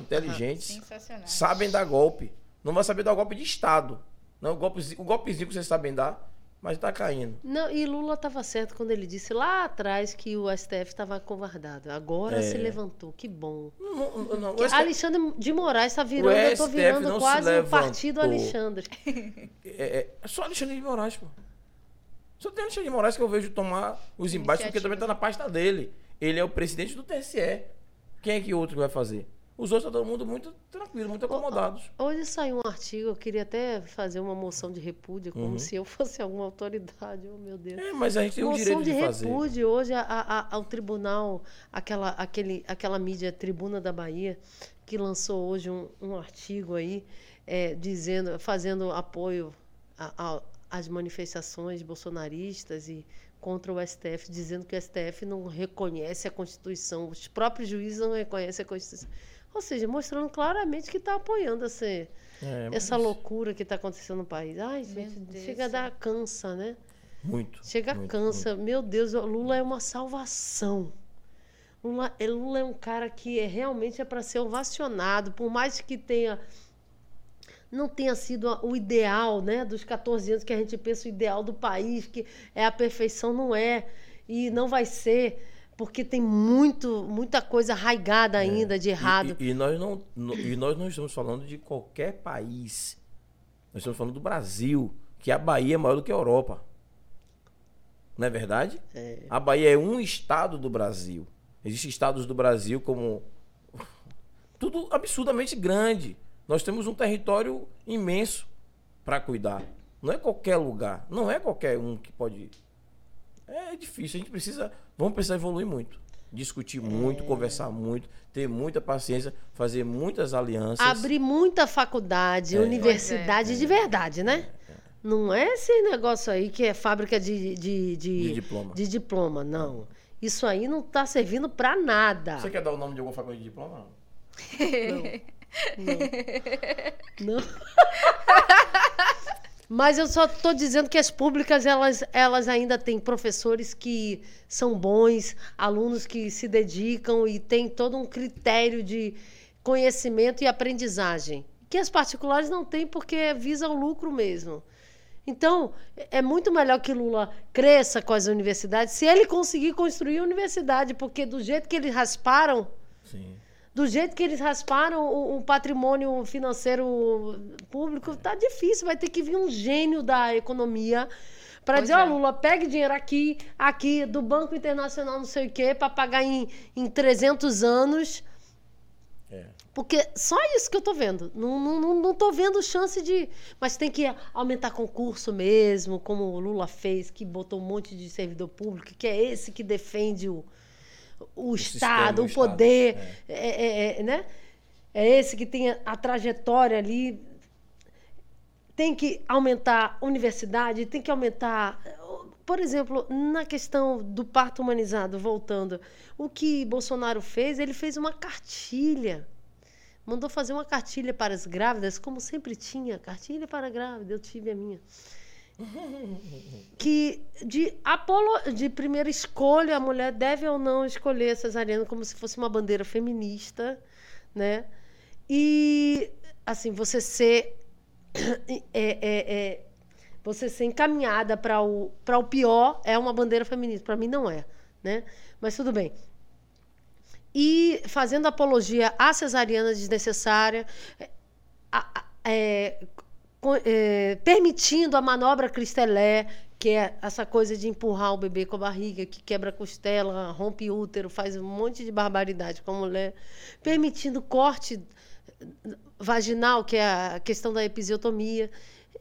B: inteligentes,
A: Sensacional.
B: sabem dar golpe. Não vai saber dar golpe de Estado. Não, o golpezinho, o golpezinho que vocês sabem dar, mas tá caindo.
C: Não, e Lula estava certo quando ele disse lá atrás que o STF estava acovardado. Agora
B: É.
C: se levantou, que bom.
B: Não, não,
C: Que
B: STF
C: Alexandre de Moraes está virando, eu
B: STF
C: virando quase o
B: levantou.
C: partido Alexandre.
B: É, é só Alexandre de Moraes, pô. Só tem Alexandre de Moraes que eu vejo tomar os embates, porque também tá na pasta dele. Ele é o presidente do TSE. Quem é que outro vai fazer? Os outros tá todo mundo muito tranquilo, muito acomodados.
C: Hoje saiu um artigo, eu queria até fazer uma moção de repúdio, como
B: Uhum.
C: se eu fosse alguma autoridade, oh meu Deus.
B: É, mas a gente tem o
C: moção
B: direito
C: de
B: de fazer.
C: repúdio hoje a- a- ao tribunal, aquela, aquele, aquela mídia Tribuna da Bahia, que lançou hoje um, um artigo aí, é, dizendo, fazendo apoio às manifestações bolsonaristas e contra o STF, dizendo que o STF não reconhece a Constituição, os próprios juízes não reconhecem a Constituição. Ou seja, mostrando claramente que está apoiando essa,
B: É,
C: essa
B: mas
C: loucura que está acontecendo no país. Ai, gente,
A: Deus
C: chega a dar cansa, né?
B: Muito.
C: Chega
B: muito,
C: cansa. Meu Deus, o Lula é uma salvação. Lula, é- Lula é um cara que é, realmente é para ser ovacionado, por mais que tenha não tenha sido o ideal, né, dos 14 anos que a gente pensa o ideal do país, que é a perfeição, não é e não vai ser, porque tem muito muita coisa arraigada ainda de
B: É. E-
C: errado.
B: E, e nós não, no- e nós não estamos falando de qualquer país. Nós estamos falando do Brasil, que a Bahia é maior do que a Europa. Não é verdade? A Bahia é um estado do Brasil. Existem estados do Brasil como. Tudo absurdamente grande. Nós temos um território imenso para cuidar. Não é qualquer lugar. Não é qualquer um que pode. É difícil. A gente precisa. Vamos precisar evoluir muito. Discutir muito, conversar muito, ter muita paciência, fazer muitas alianças.
C: Abrir muita faculdade,
B: É.
C: universidade de verdade, né? Não é esse negócio aí que é fábrica de, de, de,
B: De diploma.
C: de diploma, não. Isso aí não está servindo para nada.
B: Você quer dar o nome de alguma faculdade de diploma? Não.
C: Não. Mas eu só estou dizendo que as públicas elas, elas ainda têm professores que são bons, alunos que se dedicam e têm todo um critério de conhecimento e aprendizagem. Que as particulares não têm porque visa o lucro mesmo. Então, é muito melhor que Lula cresça com as universidades se ele conseguir construir a universidade, porque do jeito que eles rasparam,
B: Sim.
C: Do jeito que eles rasparam o, o patrimônio financeiro público, tá difícil. Vai ter que vir um gênio da economia para dizer, ó,
A: é.
C: Lula, pegue dinheiro aqui, aqui, do Banco Internacional não sei o quê, para pagar em, em 300 anos.
B: É.
C: Porque só isso que eu tô vendo. Não, não, não, não tô vendo chance de. Mas tem que aumentar concurso mesmo, como o Lula fez, que botou um monte de servidor público, que é esse que defende o, o,
B: sistema,
C: Estado,
B: o
C: o
B: Estado,
C: poder, é. é- é- né? É esse que tem a, a trajetória ali. Tem que aumentar a universidade, tem que aumentar. Por exemplo, na questão do parto humanizado, voltando, o que Bolsonaro fez, ele fez uma cartilha. Mandou fazer uma cartilha para as grávidas, como sempre tinha, cartilha para grávida, eu tive a minha que de apolo, de primeira escolha a mulher deve ou não escolher cesariana como se fosse uma bandeira feminista, né? E assim você ser é, é, é, você ser encaminhada para o para o pior é uma bandeira feminista. Para mim não é, né? Mas tudo bem. E fazendo apologia à cesariana desnecessária, a- a- é, é, permitindo a manobra Cristelé, que é essa coisa de empurrar o bebê com a barriga, que quebra a costela, rompe útero, faz um monte de barbaridade com a mulher, permitindo corte vaginal, que é a questão da episiotomia.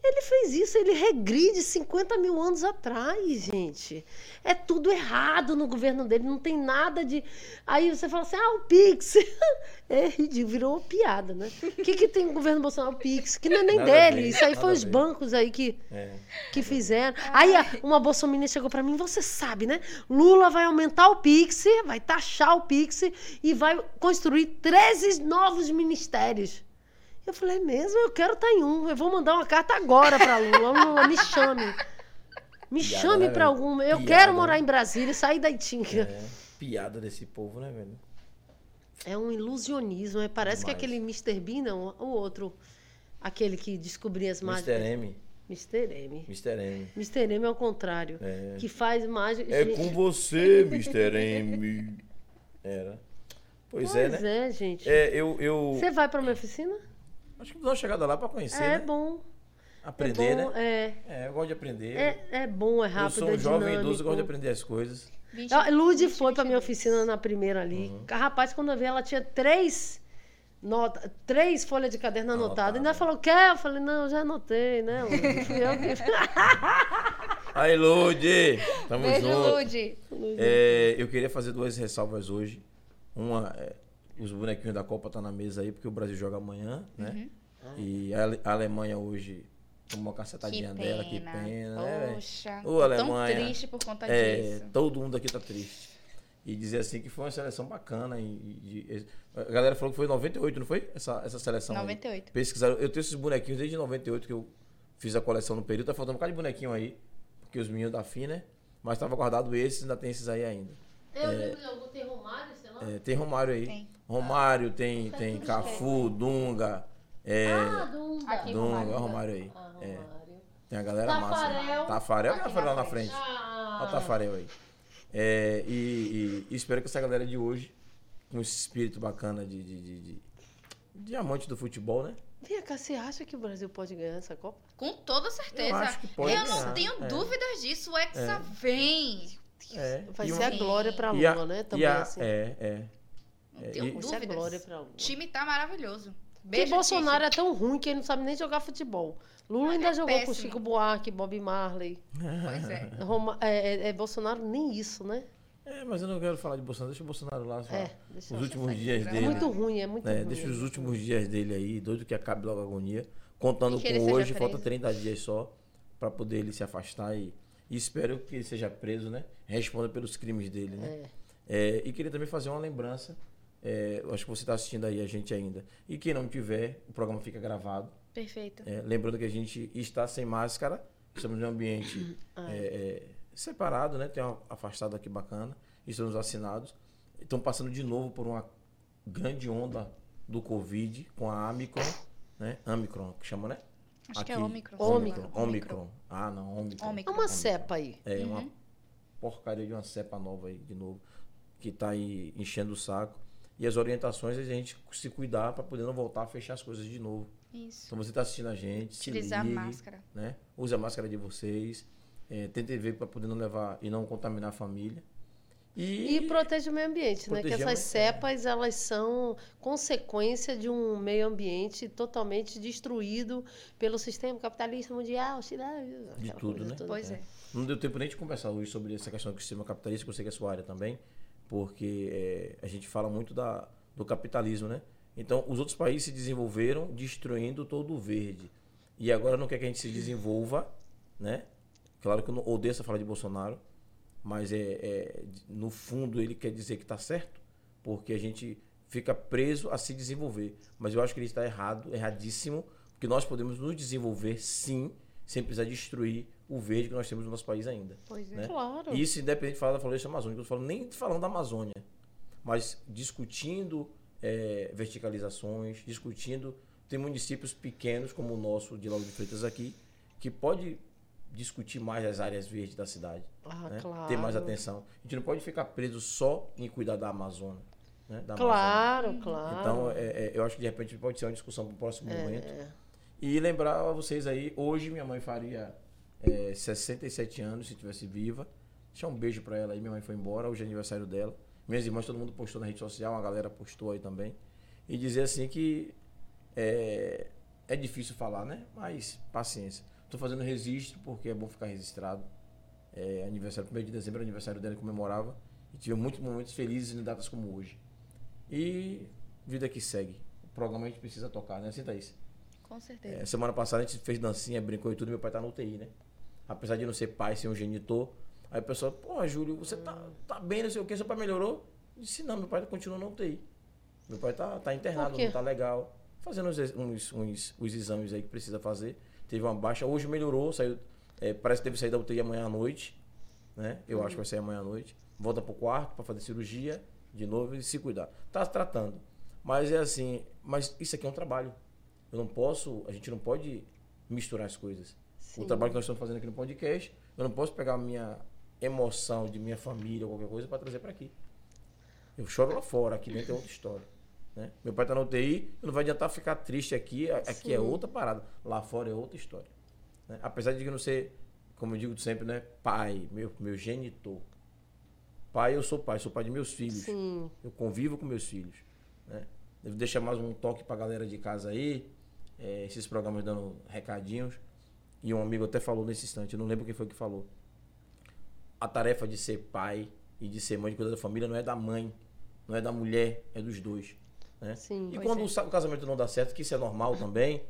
C: Ele fez isso, ele regride 50 mil anos atrás, gente. É tudo errado no governo dele, não tem nada de. Aí você fala assim, ah, o Pix. É ridículo, virou piada, né? O que, que tem o governo Bolsonaro? O Pix, que não é nem
B: Nada
C: dele.
B: ver,
C: Isso aí foi os bancos aí que,
B: É.
C: que fizeram. Aí uma bolsominion chegou pra mim, você sabe, né? Lula vai aumentar o Pix, vai taxar o Pix e vai construir 13 novos ministérios. Eu falei, é mesmo? Eu quero estar em um. Eu vou mandar uma carta agora pra Lula. Lula, me chame. Me
B: Piada,
C: chame
B: né,
C: pra alguma. Eu
B: Piada,
C: quero morar
B: né?
C: em Brasília e sair da Itinga.
B: É. Piada desse povo, né, velho?
C: É um ilusionismo. é, Parece que
B: Demais.
C: aquele Mr. Bean, não, o outro. Aquele que descobria as mágicas.
B: Mr. M.
C: Mr. M.
B: Mr. M.
C: Mr. M é o contrário.
B: É.
C: Que faz mágica.
B: É com você, Mr. M. Era. Pois,
C: Pois
B: é, né?
C: é, gente.
B: É, eu, eu
C: Você vai pra minha oficina?
B: Acho que dar uma chegada lá pra conhecer,
C: é
B: né?
C: bom.
B: Aprender,
C: é bom,
B: né?
C: É,
B: É, eu gosto de aprender.
C: é, é bom, é
B: eu
C: rápido,
B: sou um
C: é
B: jovem
C: dinâmico.
B: idoso, eu gosto de aprender as coisas.
A: 20,
C: Lude
A: 20,
C: foi pra minha
A: 22.
C: oficina na primeira ali.
B: Uhum.
C: Rapaz, quando eu vi, ela tinha três nota, três folhas de caderno
B: Anotado.
C: anotadas. Ainda falou, quer? Eu falei, não, já anotei, né? Fui eu que...
B: Aí, Lude! Tamo
A: Beijo,
B: junto.
A: Lude.
B: É, eu queria fazer duas ressalvas hoje. Uma, é, os bonequinhos da Copa tá na mesa aí, porque o Brasil joga amanhã, né?
A: Uhum.
B: E a, Ale- a Alemanha hoje tomou uma
A: Que
B: cacetadinha
A: pena.
B: dela, que pena, né?
A: Poxa,
B: Ô,
A: tô
B: Alemanha.
A: tão triste por conta
B: É,
A: disso.
B: todo mundo aqui tá triste. E dizer assim que foi uma seleção bacana. E, e- e- a galera falou que foi em 98, não foi? Essa, essa seleção aí.
A: 98.
B: Pesquisaram. Eu tenho esses bonequinhos desde 98 que eu fiz a coleção no período. Tá faltando um bocado de bonequinho aí. Porque os meninos da FIM, né? Mas tava guardado esses, ainda tem esses aí ainda.
C: Lembro de algum, tem Romário, sei lá.
B: É, tem Romário aí.
A: Tem.
B: Romário, tem, tem Cafu, Dunga. É,
C: Ah, Dunga.
A: Aqui.
B: Dunga,
A: Romário.
B: é o Romário aí.
C: Ah,
B: É,
C: Romário.
B: tem a galera
C: Tafarel.
B: massa. Tafarel,
A: Aqui
B: Tafarel lá
A: na
B: na frente.
C: Ah.
B: Olha o Tafarel aí. É, e, e- e espero que essa galera de hoje, com esse espírito bacana de, de, de, de- de amante do futebol, né?
C: Vem cá, você acha que o Brasil pode ganhar essa Copa?
A: Com toda certeza.
B: Eu acho que pode
A: Eu não tenho
B: é.
A: dúvidas disso. O Hexa vem.
B: É.
C: Vai
B: E
C: ser a glória pra
B: e a-
C: Lula, né?
B: e
C: Também
B: a-
C: assim.
B: É, é.
A: Não
B: É,
A: tenho
B: e-
A: dúvidas.
C: glória pra Lula.
A: O time tá maravilhoso.
C: Porque
A: Beijo,
C: Bolsonaro
A: Tite.
C: é tão ruim que ele não sabe nem jogar futebol. Lula ainda
A: é
C: jogou com
A: péssimo.
C: Chico Buarque, Bob Marley.
A: Pois é.
C: Roma- é, é- é Bolsonaro nem isso, né?
B: É, mas eu não quero falar de Bolsonaro. Deixa o Bolsonaro lá. só.
C: É, deixa
B: os últimos dias
A: eu-
C: É
B: dele.
C: muito ruim, é muito
B: É,
C: ruim.
B: deixa
C: é
B: os últimos dias dele aí, doido que acabe logo a agonia. Contando
A: que
B: com hoje,
A: preso.
B: falta 30 dias só pra poder ele se afastar e, e espero que ele seja preso, né? Responda pelos crimes dele, né? É, e queria também fazer uma lembrança. É, acho que você está assistindo aí a gente ainda. E quem não tiver, o programa fica gravado.
A: Perfeito.
B: É, lembrando que a gente está sem máscara, estamos em um ambiente
C: Ah,
B: é, é, separado, né? Tem um afastado aqui bacana, estamos vacinados. Estão passando de novo por uma grande onda do Covid com a Omicron, né? Omicron, que chama, né?
A: Acho que é Omicron.
C: Omicron.
B: Omicron. Ah, não, Omicron.
A: Omicron.
C: É uma cepa aí.
B: É uma porcaria de uma cepa nova aí, de novo, que tá aí enchendo o saco. E as orientações é a gente se cuidar para poder não voltar a fechar as coisas de novo.
A: Isso.
B: Então você está assistindo a gente, se
A: Utilizar
B: ligue,
A: máscara.
B: né? Use a máscara de vocês. É, tente ver para poder não levar e não contaminar a família. E,
C: E protege o meio ambiente, né? Que essas cepas, elas são consequência de um meio ambiente totalmente destruído pelo sistema capitalista mundial, aquela
B: tudo, né?
C: toda.
A: Pois é.
B: não deu tempo nem de conversar hoje sobre essa questão do sistema capitalista, que eu sei que é a sua área também. Porque é, a gente fala muito da, do capitalismo, né? Então, os outros países se desenvolveram destruindo todo o verde. E agora não quer que a gente se desenvolva, né? Claro que eu não odeio essa fala de Bolsonaro, mas é, é no fundo ele quer dizer que está certo, porque a gente fica preso a se desenvolver. Mas eu acho que ele está errado, erradíssimo, porque nós podemos nos desenvolver sim, sem precisar destruir o verde que nós temos no nosso país ainda.
C: Pois é.
B: né?
C: Claro.
B: Isso independente de falar da floresta amazônica, eu não falo nem falando da Amazônia, mas discutindo é, verticalizações, discutindo. Tem municípios pequenos, como o nosso de Lauro de Freitas aqui, que pode discutir mais as áreas verdes da cidade.
C: Ah,
B: né?
C: claro.
B: Ter mais atenção. A gente não pode ficar preso só em cuidar da Amazônia. Né? Da Amazônia.
C: Claro, claro.
B: Então, é, é, eu acho que de repente pode ser uma discussão para o próximo momento.
C: É.
B: E lembrar a vocês aí, hoje minha mãe faria é, 67 anos se estivesse viva. Deixar um beijo para ela aí, minha mãe foi embora, hoje é aniversário dela. Minhas irmãs, todo mundo postou na rede social, uma galera postou aí também. E dizer assim que é, é difícil falar, né? Mas paciência. Tô fazendo registro porque é bom ficar registrado. É, aniversário, 1 de dezembro, aniversário dela comemorava. E tive muitos momentos felizes em datas como hoje. E vida que segue. O programa a gente precisa tocar, né? Senta isso.
A: Com certeza.
B: É, semana passada a gente fez dancinha, brincou e tudo, meu pai tá no UTI, né? Apesar de não ser pai, ser um genitor. Aí o pessoal, pô, Júlio, você tá, tá bem, não sei o que, seu pai melhorou? Eu disse, não, meu pai continua no UTI. Meu pai tá, tá internado,
C: quê?
B: não tá legal. Fazendo uns, uns, uns, os exames aí que precisa fazer. Teve uma baixa, hoje melhorou, saiu. é, parece que deve sair da UTI amanhã à noite. Né? Eu acho que vai sair amanhã à noite. Volta pro quarto para fazer cirurgia de novo e se cuidar. Tá se tratando. Mas é assim, mas isso aqui é um trabalho. Eu não posso, a gente não pode misturar as coisas.
C: Sim.
B: O trabalho que nós estamos fazendo aqui no podcast, eu não posso pegar a minha emoção de minha família ou qualquer coisa para trazer para aqui. Eu choro lá fora, aqui dentro é outra história. Né? Meu pai está na UTI, não vai adiantar ficar triste aqui, a- aqui é
C: Sim.
B: outra parada. Lá fora é outra história. né? Apesar de eu não ser, como eu digo sempre, né? pai, meu, meu genitor. Pai, eu sou pai, sou pai de meus filhos.
C: Sim.
B: Eu convivo com meus filhos. Né? Devo deixar mais um toque pra galera de casa aí. é, esses programas dando recadinhos. E um amigo até falou nesse instante, eu não lembro quem foi que falou. A tarefa de ser pai e de ser mãe, de cuidar da família, não é da mãe, não é da mulher, é dos dois. Né?
C: Sim.
B: E quando
A: é.
B: o sa- o casamento não dá certo, que isso é normal também,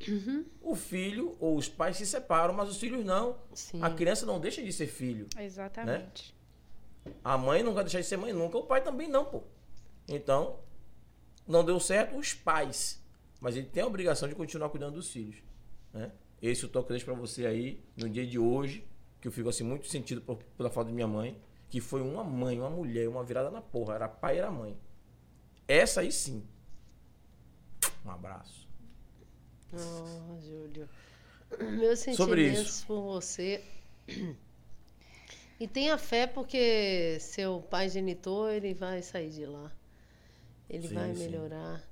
B: o filho ou os pais se separam, mas os filhos não.
C: Sim.
B: A criança não deixa de ser filho.
A: Exatamente.
B: A mãe não vai deixar de ser mãe nunca, o pai também não, pô. Então, não deu certo os pais. Mas ele tem a obrigação de continuar cuidando dos filhos. Né? Esse é o toque que eu deixo pra você aí, no dia de hoje, que eu fico assim muito sentido por- pela falta de minha mãe, que foi uma mãe, uma mulher, uma virada na porra. Era pai era mãe. Essa aí sim. Um abraço.
C: Oh, Júlio. Meus sentimentos por você. E tenha fé porque seu pai genitor, ele vai sair de lá. Ele
B: Sim,
C: vai
B: sim.
C: melhorar.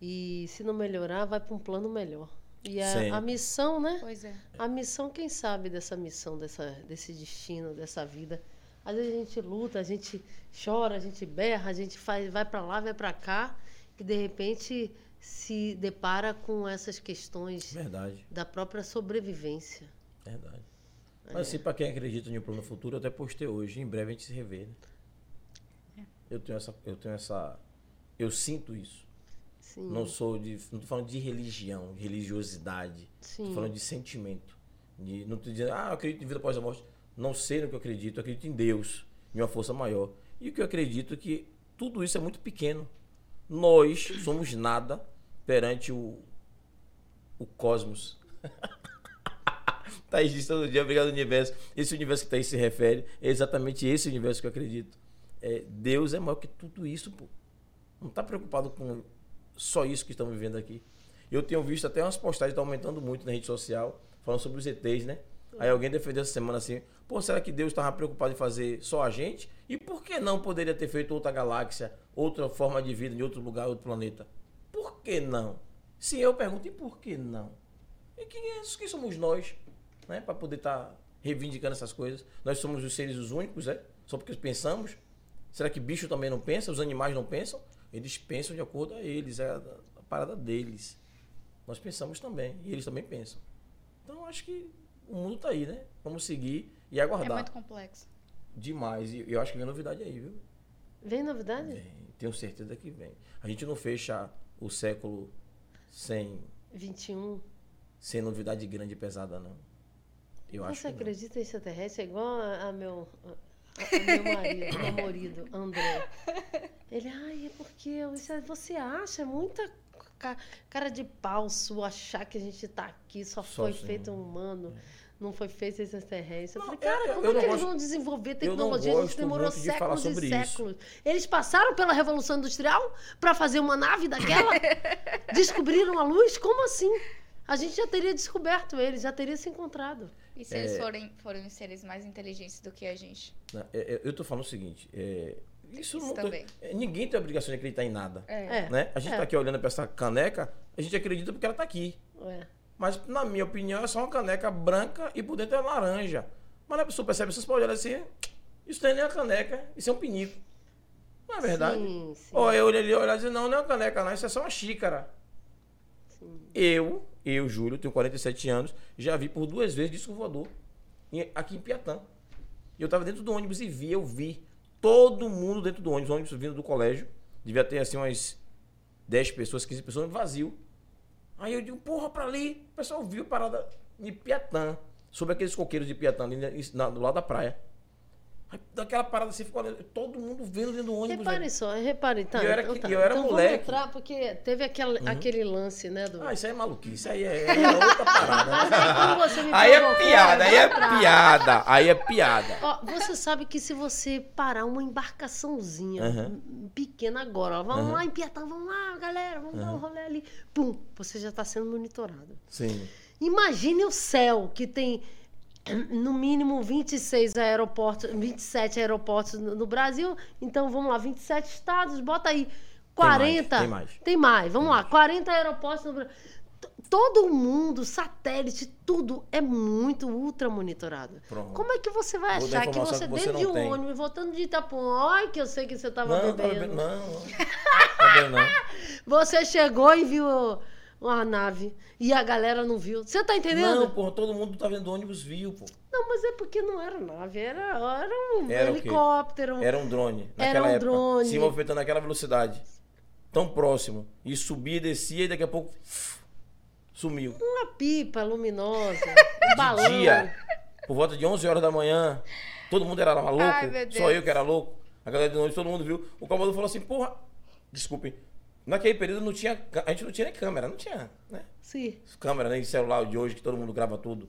C: E se não melhorar, vai para um plano melhor. E a, a missão, né?
A: Pois é.
C: A missão, quem sabe dessa missão, dessa, desse destino, dessa vida. Às vezes a gente luta, a gente chora, a gente berra, a gente faz, vai para lá, vai para cá, e de repente se depara com essas questões
B: Verdade,
C: da própria sobrevivência.
B: verdade. Mas assim, pra quem acredita em um plano futuro, eu até postei hoje. Em breve a gente se revê, né? Eu tenho essa. Eu tenho essa. Eu sinto isso.
C: Sim.
B: Não sou de. Não tô falando de religião, de religiosidade.
C: Sim.
B: Tô falando de sentimento. De, não tô dizendo, ah, eu acredito em vida após a morte. Não sei no que eu acredito, eu acredito em Deus, em uma força maior. E o que eu acredito é que tudo isso é muito pequeno. Nós somos nada perante o, o cosmos. Thaís diz todo dia, obrigado universo. Esse universo que Thaís se refere é exatamente esse universo que eu acredito. É, Deus é maior que tudo isso, pô. Não tá preocupado com só isso que estamos vivendo aqui. Eu tenho visto até umas postagens aumentando muito na rede social, falando sobre os ETs, né? Aí alguém defendeu essa semana assim, pô, será que Deus estava preocupado em fazer só a gente? E por que não poderia ter feito outra galáxia, outra forma de vida em outro lugar, outro planeta? Por que não? Se eu pergunto, e por que não? E quem, é, quem somos nós, né? Para poder estar reivindicando essas coisas. Nós somos os seres os únicos, é? Só porque pensamos? Será que bicho também não pensa? Os animais não pensam? Eles pensam de acordo a eles, é a, a parada deles. Nós pensamos também, e eles também pensam. Então acho que o mundo tá aí, né? Vamos seguir e
A: É
B: aguardar.
A: muito complexo.
B: Demais. E eu acho que vem novidade aí, viu?
C: Vem novidade?
B: Vem, tenho certeza que vem. A gente não fecha o século sem,
C: 21.
B: sem novidade grande e pesada, não. Eu acho
C: Você
B: que não.
C: acredita em extraterrestre? É igual a, a meu, meu marido, meu marido, André. Ele, ai, é porque é- você acha é muita ca- cara de pau sua achar que a gente tá aqui, só,
B: Só
C: foi
B: assim,
C: feito um humano. Não foi feito extraterrestre. Eu falei, cara,
B: eu-
C: como
B: eu
C: é que eles
B: gosto-
C: vão desenvolver
B: eu
C: tecnologia? A gente demorou
B: de
C: séculos e
B: isso.
C: séculos. Eles passaram pela Revolução Industrial para fazer uma nave daquela? Descobriram a luz? Como assim? A gente já teria descoberto eles, já teria se encontrado.
A: E se
B: É.
A: eles forem, forem seres mais inteligentes do que a gente?
B: Não, é- é- Eu tô falando o seguinte. é, isso
A: Isso também.
B: é, ninguém tem a obrigação de acreditar em nada.
C: É.
B: Né? A gente
C: É.
B: tá aqui olhando para essa caneca, a gente acredita porque ela tá aqui.
C: É.
B: Mas, na minha opinião, é só uma caneca branca e por dentro é laranja. Mas a pessoa percebe, vocês podem olhar assim, isso não é nem uma caneca, isso é um pinico. Não é verdade?
C: Sim, sim.
B: Ou eu olhei ali e olhar e dizer, não, não é uma caneca, não, isso é só uma xícara. Eu, eu, Júlio, tenho 47 anos, já vi por duas vezes disco voador aqui em Piatã. Eu tava dentro do ônibus e vi, eu vi todo mundo dentro do ônibus, ônibus vindo do colégio. Devia ter assim umas 10 pessoas, 15 pessoas, vazio. Aí eu digo, porra, pra ali. O pessoal viu parada em Piatã, sobre aqueles coqueiros de Piatã, ali na- do lado da praia. Daquela parada assim, ficou todo mundo vendo dentro do ônibus.
C: Reparem
B: velho.
C: só, reparem, tá?
B: E eu era
C: então tá.
B: eu era
C: então
B: moleque. Uhum.
C: Vamos entrar, porque teve aquele, aquele lance, né? Do...
B: Ah, isso aí é maluquice, isso aí é, é outra parada.
C: Mas aí,
B: é piada, aí é piada, aí é piada.
C: Ó, você sabe que se você parar uma embarcaçãozinha
B: Aham.
C: m- pequena agora, ó, vamos
B: Aham.
C: lá em Piatã, vamos lá, galera, vamos dar um rolê ali. Pum, você já está sendo monitorado.
B: Sim.
C: Imagine o céu, que tem no mínimo 26 aeroportos, 27 aeroportos no Brasil. Então, vamos lá, 27 estados, bota aí 40.
B: tem mais.
C: Tem mais, vamos lá, 40 aeroportos no Brasil. Todo mundo, satélite, tudo é muito ultra monitorado.
B: Pronto.
C: Como é que você vai
B: Vou
C: achar que você,
B: que você
C: dentro de
B: não
C: um
B: tem.
C: ônibus, voltando de Itapuã, ai que eu sei que você estava
B: Não, tava
C: bebendo.
B: bebendo, não, não. Tá não.
C: Você chegou e viu uma nave e a galera não viu. Você tá entendendo?
B: Não, porra, todo mundo tá vendo ônibus viu, pô.
C: Não, mas é porque não era nave, era, era um
B: Era
C: helicóptero.
B: Era um drone.
C: Era
B: Naquela
C: um
B: época,
C: drone.
B: Se movimentando naquela velocidade. Tão próximo. E subia e descia e daqui a pouco sumiu.
C: Uma pipa luminosa, um balão.
B: De dia, por volta de 11 horas da manhã, todo mundo era maluco.
A: Ai, meu
B: Só eu que era louco. A galera de noite, todo mundo viu. O Calvador falou assim, porra, desculpe. Naquele período não tinha, a gente não tinha nem câmera, não tinha, né?
C: Sim.
B: câmera, nem celular de hoje, que todo mundo grava tudo.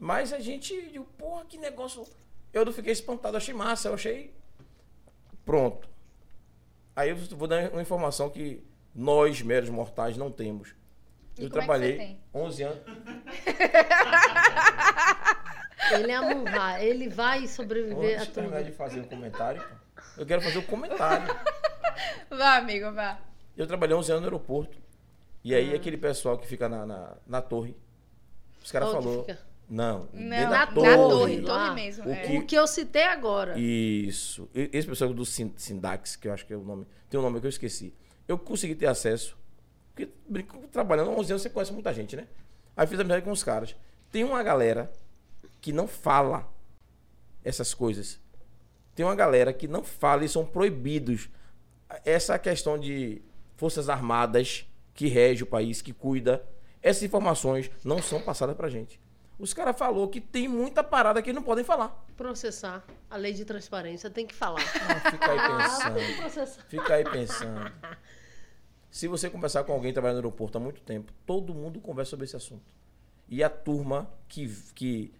B: Mas a gente, eu, porra, que negócio. Eu não fiquei espantado, eu achei massa, eu achei. Pronto. Aí eu vou dar uma informação que nós, meros mortais, não temos.
A: E
B: eu
A: é
B: trabalhei
A: tem?
B: 11 anos.
C: Ele é Amunra, ele vai sobreviver
B: Deixa
C: a
B: eu
C: tudo.
B: de fazer um comentário. Eu quero fazer um comentário.
A: Vá, amigo, vá.
B: Eu trabalhei 11 anos no aeroporto. E aí
C: Ah.
B: aquele pessoal que fica na, na, na torre, os caras falaram... Não,
A: Não,
C: na torre.
A: na torre, torre mesmo.
B: O
A: é.
B: que-
C: O que eu citei agora.
B: Isso. Esse pessoal do Sin- Sindax, que eu acho que é o nome, tem um nome que eu esqueci. Eu consegui ter acesso, porque brinco, trabalhando há 11 anos você conhece muita gente, né? Aí fiz amizade com os caras. Tem uma galera que não fala essas coisas. Tem uma galera que não fala e são proibidos. Essa questão de forças armadas que rege o país, que cuida, essas informações não são passadas pra gente. Os caras falou que tem muita parada que eles não podem falar.
C: Processar. A lei de transparência tem que falar.
B: Ah, Fica aí
C: Ah,
B: pensando. Fica aí pensando. Se você conversar com alguém que trabalha no aeroporto há muito tempo, todo mundo conversa sobre esse assunto. E a turma que, que,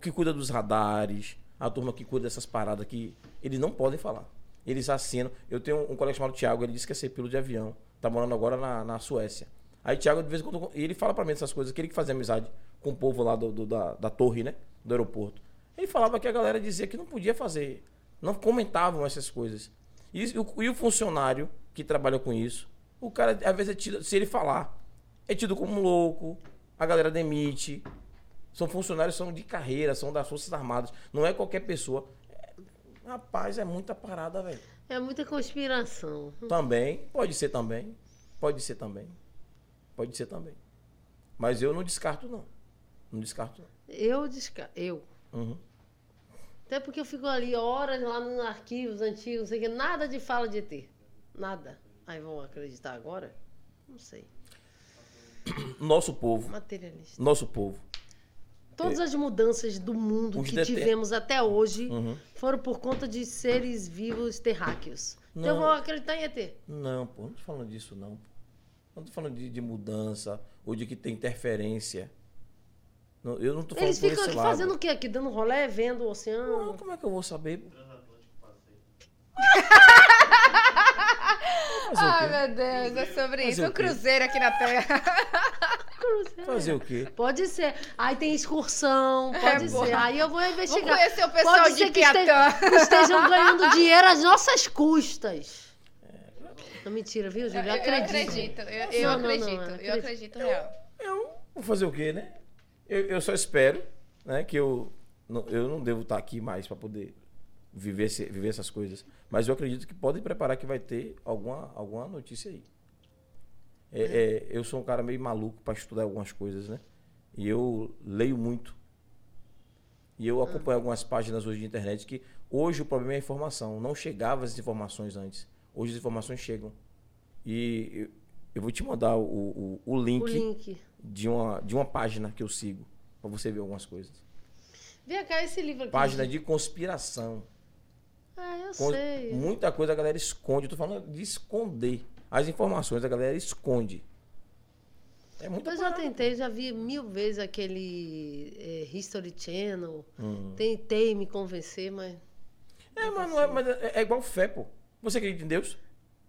B: que cuida dos radares, a turma que cuida dessas paradas que eles não podem falar. Eles assinam. Eu tenho um colega chamado Thiago, ele disse que é ser piloto de avião. Tá morando agora na, na Suécia. Aí Thiago, de vez em quando, ele fala pra mim essas coisas, que ele que fazia amizade com o povo lá do, do- da, da torre, né? Do aeroporto. Ele falava que a galera dizia que não podia fazer. Não comentavam essas coisas. E, o, e o funcionário que trabalha com isso, o cara, às vezes, é tido, se ele falar, é tido como louco, a galera demite. São funcionários, são de carreira, são das Forças Armadas. Não é qualquer pessoa. Rapaz, é muita parada, velho.
C: É muita conspiração.
B: Também, pode ser também. Pode ser também. Pode ser também. Mas eu não descarto, não. Não descarto, não.
C: Eu desca... Eu.
B: Uhum.
C: Até porque eu fico ali horas lá nos arquivos antigos, não sei o que, nada de fala de ET. Nada. Aí vão acreditar agora? Não sei.
B: Nosso povo,
C: Materialista.
B: nosso povo.
C: Todas as mudanças do mundo
B: Os
C: que tivemos até hoje
B: Uhum.
C: foram por conta de seres vivos terráqueos. Então eu
B: Não.
C: vou acreditar em ET.
B: Não, pô, não tô falando disso, não. Não tô falando de, de mudança ou de que tem interferência. Não, eu não tô falando
C: Eles
B: por
C: ficam
B: esse
C: aqui
B: lado.
C: fazendo o quê? Aqui dando rolé, vendo o
B: Não,
C: oceano.
B: como é que eu vou saber? pô? Fazer o
A: Ai, meu Deus, é sobre isso.
B: o
A: Um cruzeiro aqui na Terra.
B: Fazer o quê?
C: Pode ser. Aí tem excursão, pode
A: É,
C: ser.
A: boa.
C: Aí eu vou
A: Vou
C: investigar.
A: conhecer o pessoal
C: Pode
A: de
C: ser que este- estejam ganhando dinheiro às nossas custas. Não, mentira, viu,
A: Eu,
C: Júlio?
A: eu
C: acredito.
A: acredito, eu, eu
C: Não, não, não,
A: acredito,
C: eu
A: eu
C: acredito.
A: acredito real.
B: Eu vou fazer o quê, né? Eu, eu só espero, né, que eu não, eu não devo estar aqui mais para poder viver, viver essas coisas. Mas eu acredito que podem preparar que vai ter alguma, alguma notícia aí. É, é, eu sou um cara meio maluco para estudar algumas coisas, né? E eu leio muito. E eu acompanho algumas páginas hoje de internet que hoje o problema é a informação. Não chegava as informações antes. Hoje as informações chegam. E eu, vou te mandar o, o, o link
C: O link.
B: de uma, de uma página que eu sigo, pra você ver algumas coisas.
C: Vem cá esse livro aqui.
B: Página de conspiração.
C: Ah, eu
B: Con-
C: sei.
B: Muita coisa a galera esconde. Eu tô falando de esconder. As informações a galera esconde. É muita
C: Eu já tentei, já vi mil vezes aquele é, History Channel.
B: Hum.
C: Tentei me convencer, mas
B: É, mas, não é, mas é, é igual fé, pô. Você acredita em Deus?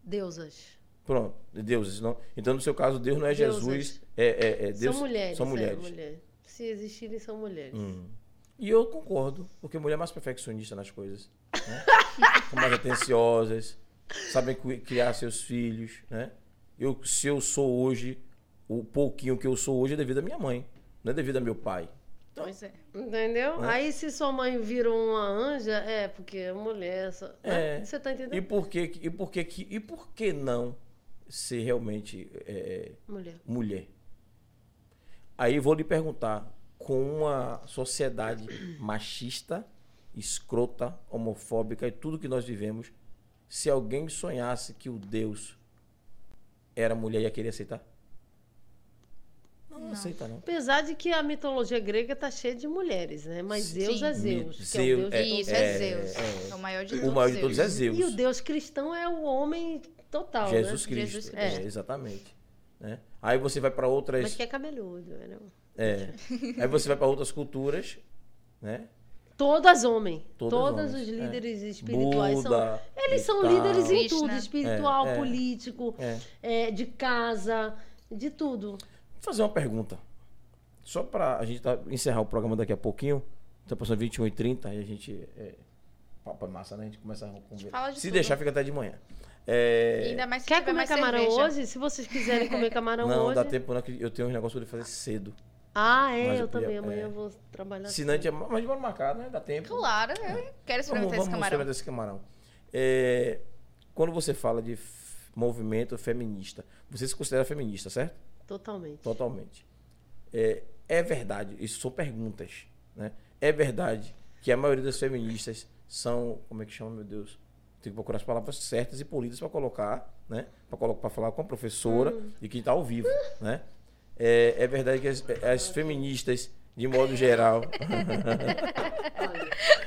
C: deusas.
B: Pronto, Deus. Não, então, no seu caso, Deus não é
C: Deusas.
B: Jesus. É, é, é Deus.
C: são mulheres.
B: São
C: é,
B: mulheres.
C: mulher. Se existirem, são mulheres.
B: Hum. E eu concordo, porque mulher é mais perfeccionista nas coisas. Né? São mais atenciosas, sabem criar seus filhos. Né? Eu, se eu sou hoje, o pouquinho que eu sou hoje é devido à minha mãe, não é devido a meu pai.
A: Pois é.
C: Entendeu?
B: Né?
C: Aí se sua mãe vira uma anja, é porque é mulher. Só, né?
B: É.
C: Você tá entendendo?
B: E por que, e por que, e por que não ser realmente é,
C: Mulher.
B: mulher? Aí vou lhe perguntar, com uma sociedade machista, escrota, homofóbica e tudo que nós vivemos, se alguém sonhasse que o Deus era mulher, ia querer aceitar? Não, não, aceita não.
C: Apesar de que a mitologia grega tá cheia de mulheres, né? Mas Zeus
A: Sim.
C: é Zeus, que é
B: Zeus,
C: o Deus
B: É,
C: de
A: Isso, é,
B: é,
A: Zeus.
B: é.
A: É, o maior de
B: O
A: todos.
B: maior de todos é
A: Zeus.
B: Zeus.
C: E o Deus cristão é o homem total,
B: Jesus
C: né?
B: Cristo.
A: Jesus
B: É,
C: Cristo.
B: exatamente. Né? Aí você vai para outras.
C: Mas que é cabeludo, né?
B: É. Aí você vai para outras culturas, né?
C: Todas homem.
B: Todas
C: Todos
B: homens,
C: os
B: é.
C: líderes espirituais são.
B: Buda
C: Eles
B: e
C: são
B: tal.
C: líderes em tudo, espiritual,
B: É, é.
C: político,
B: É.
C: é, de casa, de tudo.
B: Vou fazer uma pergunta. Só para a gente tá, encerrar o programa daqui a pouquinho. Tá passando 21 e 30 e a gente. É, papo é massa, né? A gente começa a conversar.
A: de
B: Se
A: tudo.
B: deixar, fica até de manhã. É,
A: ainda mais se
C: Quer comer
A: mais
C: camarão
A: cerveja.
C: hoje? Se vocês quiserem comer camarão
B: não,
C: hoje.
B: dá tempo não, que eu tenho uns negócios pra fazer cedo.
C: Ah,
B: Mas
C: é,
B: eu
C: eu também. Amanhã
B: é.
C: eu vou trabalhar.
B: Se não, é, mas bora marcar, né? Dá tempo.
A: Claro, eu quero
B: Vamos,
A: experimentar
B: vamos
A: esse camarão.
B: experimentar esse camarão. É, quando você fala de movimento feminista, você se considera feminista, certo?
C: Totalmente.
B: Totalmente. É, é verdade, isso são perguntas, né? É verdade que a maioria das feministas são, como é que chama, meu Deus? Tem que procurar as palavras certas e polidas para colocar, né? Para colocar, para falar com a professora e quem está ao vivo, né? É, é verdade que as, as feministas, de modo geral,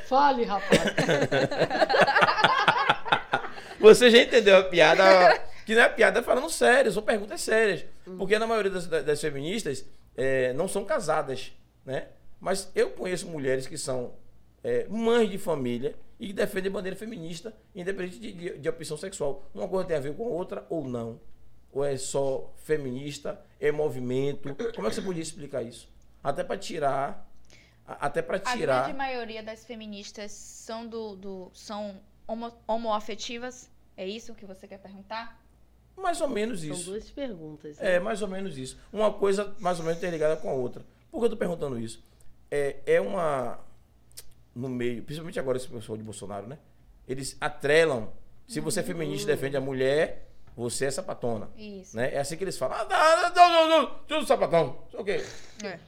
C: Fale, rapaz.
B: Você já entendeu a piada? Que não é piada falando sério, são perguntas sérias. Porque na maioria das, das feministas é, não são casadas, né? Mas eu conheço mulheres que são é, mães de família e que defendem bandeira feminista, independente de, de, de opção sexual. Uma coisa tem a ver com a outra ou não. Ou é só feminista, é movimento. Como é que você podia explicar isso? Até para tirar. a- Até para
A: A
B: tirar.
A: grande maioria das feministas são do, do são homo, homoafetivas. É isso que você quer perguntar?
B: Mais ou menos
C: São
B: isso.
C: duas perguntas. né?
B: É, mais ou menos isso. Uma coisa mais ou menos interligada com a outra. Por que eu tô perguntando isso? É, é uma. No meio, principalmente agora esse pessoal de Bolsonaro, né? Eles atrelam. Se você é feminista e defende a mulher, você é sapatona.
A: Isso.
B: Né? É assim que eles falam. Ah, não, não, não, não, tudo sapatão. O quê.
A: É.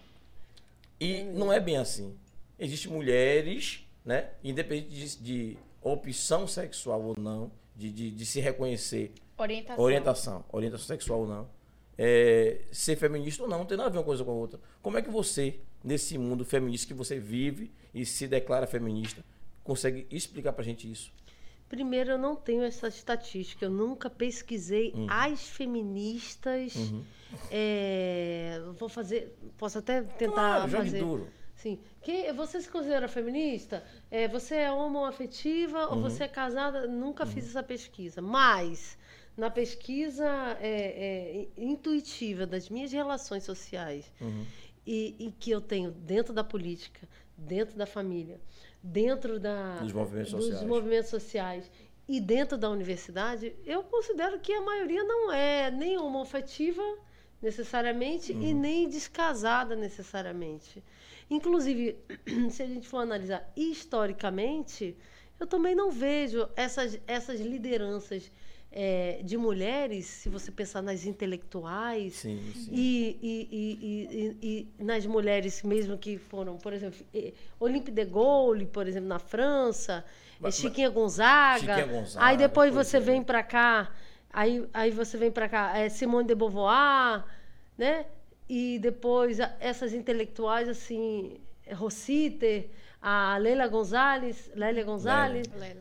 B: E não é bem assim. Existem mulheres né? Independente de, de opção sexual ou não, de, de, de se reconhecer
A: Orientação.
B: orientação, orientação sexual ou não, é, ser feminista ou não, não tem nada a ver uma coisa com a outra. Como é que você, nesse mundo feminista que você vive e se declara feminista, consegue explicar pra gente isso?
C: Primeiro, eu não tenho essa estatística. Eu nunca pesquisei
B: Uhum.
C: as feministas. É, vou fazer. Posso até tentar
B: Claro,
C: fazer.
B: duro.
C: Sim. Que, você se considera feminista? É, você é homoafetiva
B: Uhum.
C: ou você é casada? Nunca fiz essa pesquisa. Mas, na pesquisa é, é, intuitiva das minhas relações sociais
B: Uhum.
C: e, e que eu tenho dentro da política, dentro da família, dentro da,
B: Dos movimentos
C: dos
B: sociais.
C: movimentos sociais e dentro da universidade, eu considero que a maioria não é nem homoafetiva necessariamente
B: Uhum.
C: e nem descasada necessariamente. Inclusive, se a gente for analisar historicamente, eu também não vejo essas, essas lideranças eh, de mulheres, se você pensar nas intelectuais,
B: Sim, sim.
C: e, e, e, e, e nas mulheres mesmo que foram, por exemplo, eh, Olympe de Gaulle, por exemplo, na França,
B: Mas-
C: Chiquinha Gonzaga.
B: Chiquinha Gonzaga,
C: aí depois
B: pois
C: você
B: é.
C: vem para cá, aí, aí você vem para cá, eh, Simone de Beauvoir, né? E depois essas intelectuais assim, Rositer, a Leila Gonzalez, Lélia Gonzalez,
A: Lela.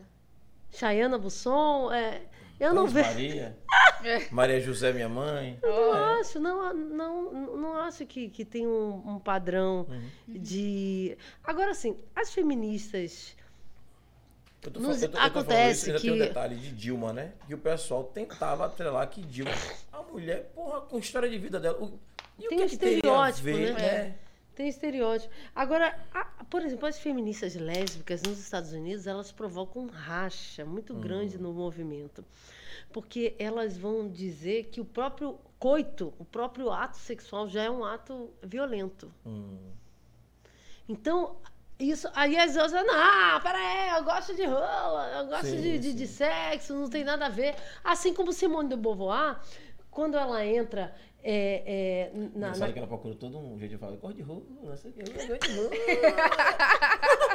C: Chayana Busson, eh, eu não vejo.
B: Maria, Maria José, minha mãe.
C: Não acho, não, não, não acho que, que tem um, um padrão
B: Uhum.
C: de. Agora, assim, as feministas.
B: Eu tô,
C: Nos-
B: eu tô- eu tô
C: acontece
B: isso, ainda tem um
C: que-
B: detalhe de Dilma, né? Que o pessoal tentava atrelar que Dilma, a mulher, porra, com a história de vida dela. O, e
C: Tem
B: o
C: um
B: que, que teria a
C: estereótipo,
B: ver,
C: né? Tem estereótipo. Agora, a- por exemplo, as feministas lésbicas nos Estados Unidos, elas provocam um racha muito grande no movimento. Porque elas vão dizer que o próprio coito, o próprio ato sexual já é um ato violento.
B: Hum.
C: Então, isso. Aí as outras, não, peraí, eu gosto de rola, eu gosto
B: Sim,
C: de, de, de sexo, não tem nada a ver. Assim como Simone de Beauvoir, quando ela entra é, é, na,
B: Engraçado
C: na-
B: que ela procura todo um jeito de falar, cor de roupa, não sei o que, cor de roupa.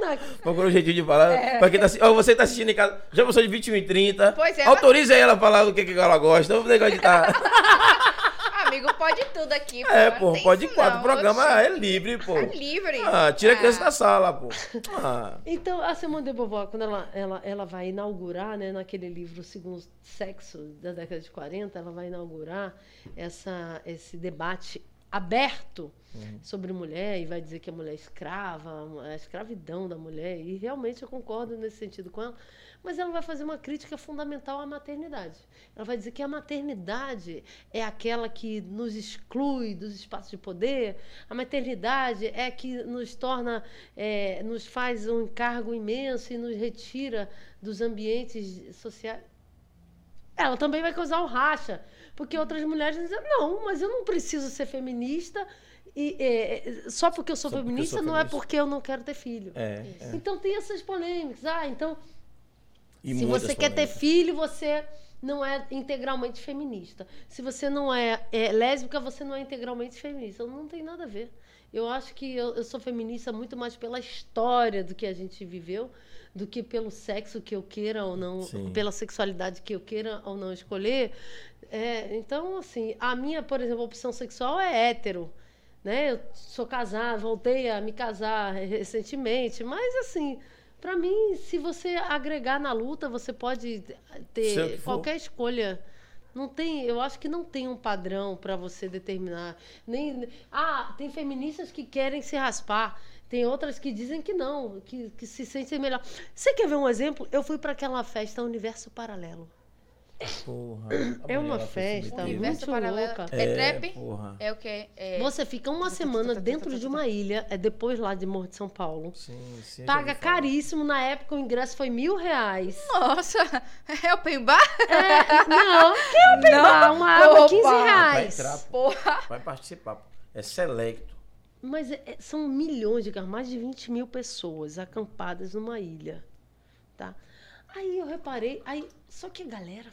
C: na-
B: Procura um jeitinho de falar. Pra quem tá, você tá assistindo em casa, já passou de 21 e 30.
A: Pois é,
B: Autorize aí ela a falar do que, que ela gosta. Não negócio de tá.
A: Amigo, pode tudo aqui, pô.
B: É, pô,
A: tem
B: pode quatro. O programa
A: oxi.
B: é livre, pô.
A: É livre.
B: Ah, tira a criança
A: Ah.
B: da sala, pô. Ah.
C: Então, a Simone de Beauvoir, quando ela, ela, ela vai inaugurar, né, naquele livro Segundo Sexo, da década de 40, ela vai inaugurar essa, esse debate aberto sobre mulher e vai dizer que a mulher é escrava, a escravidão da mulher. E realmente eu concordo nesse sentido com ela. Mas ela vai fazer uma crítica fundamental à maternidade. Ela vai dizer que a maternidade é aquela que nos exclui dos espaços de poder. A maternidade é que nos torna, é, nos faz um encargo imenso e nos retira dos ambientes sociais. Ela também vai causar um racha, porque outras mulheres dizem, não, mas eu não preciso ser feminista e é, só porque eu sou
B: Só eu
C: feminista
B: sou
C: não é porque eu não quero ter filho.
B: É, é.
C: Então tem essas polêmicas. Ah, então
B: E
C: se você quer ter filho, você não é integralmente feminista. Se você não é, é lésbica, você não é integralmente feminista. Não tem nada a ver. Eu acho que eu, eu sou feminista muito mais pela história do que a gente viveu do que pelo sexo que eu queira ou não,
B: Sim.
C: pela sexualidade que eu queira ou não escolher. É, então, assim, a minha, por exemplo, opção sexual é hétero. Né? Eu sou casada, voltei a me casar recentemente, mas assim, para mim, se você agregar na luta, você pode ter qualquer escolha. Não tem, eu acho que não tem um padrão para você determinar. Nem, ah, tem feministas que querem se raspar. Tem outras que dizem que não, que, que se sentem melhor. Você quer ver um exemplo? Eu fui para aquela festa Universo Paralelo.
B: Porra,
C: É uma festa muito louca.
A: É,
B: É,
A: trap?
B: porra.
A: É o quê? É...
C: Você fica uma semana dentro de uma ilha, é depois lá de Morro de São Paulo.
B: Sim, sim.
C: Paga caríssimo. Na época o ingresso foi mil reais.
A: Nossa, é open bar?
C: É, não, que open
A: Não.
C: bar? Uma água,
A: Opa.
C: 15
B: Vai
C: reais.
B: entrar, pô.
A: Porra.
B: Vai participar. É selecto.
C: Mas é- é- são milhões de carros, mais de 20 mil pessoas acampadas numa ilha. Tá? Aí eu reparei, aí, só que a galera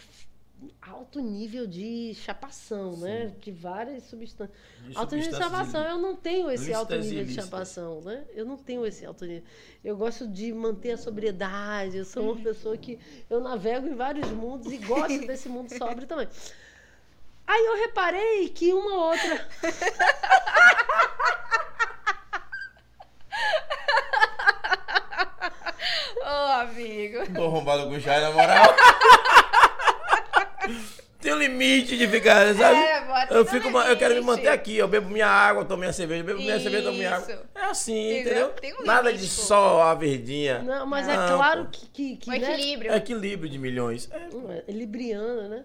C: alto nível de chapação, né? De várias substâncias.
B: De
C: Alto nível de chapação, eu não tenho esse alto nível de chapação, né? Eu não tenho esse alto nível. Eu gosto de manter a sobriedade, eu sou uma pessoa que eu navego em vários mundos e gosto desse mundo sóbrio também. Aí eu reparei que uma outra.
A: Ô, amigo.
B: Tô arrombado com o chá, na moral. Tem um limite de ficar, sabe?
A: É, bota
B: eu, fico, eu quero me manter aqui. Eu bebo minha água, tomo minha cerveja, eu bebo minha cerveja, tomo minha água.
A: Isso.
B: É assim,
A: Entendeu?
B: entendeu?
A: Um
B: Nada
A: limite,
B: de
A: pô.
B: só a verdinha.
C: Não, mas é
B: Não,
C: claro
B: pô.
C: que. que, que
A: O
C: né?
A: equilíbrio.
B: É equilíbrio de milhões. É,
C: É, Libriana, né?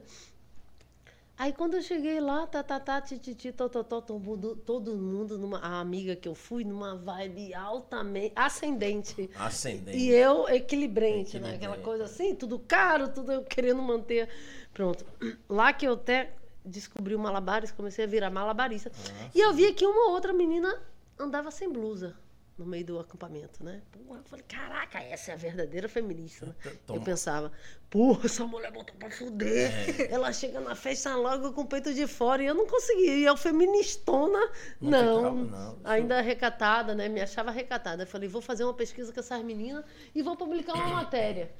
C: Aí quando eu cheguei lá, tá, tá, tá, tititi, tó, tó, tó, todo mundo, todo mundo numa, a amiga que eu fui, numa vibe altamente, ascendente.
B: ascendente.
C: E eu equilibrante, né? Aquela coisa assim, tudo caro, tudo eu querendo manter. Pronto. Lá que eu até descobri o malabares, comecei a virar malabarista. e eu via que uma outra menina andava sem blusa no meio do acampamento, né? Porra, eu falei, caraca, essa é a verdadeira feminista, né?
B: Toma.
C: Eu pensava, porra, essa mulher botou pra fuder. Ela chega na festa logo com o peito de fora e eu não conseguia. E eu feministona,
B: Não
C: não.
B: não.
C: Ainda recatada, né? Me achava recatada. Eu falei, vou fazer uma pesquisa com essas meninas e vou publicar uma matéria.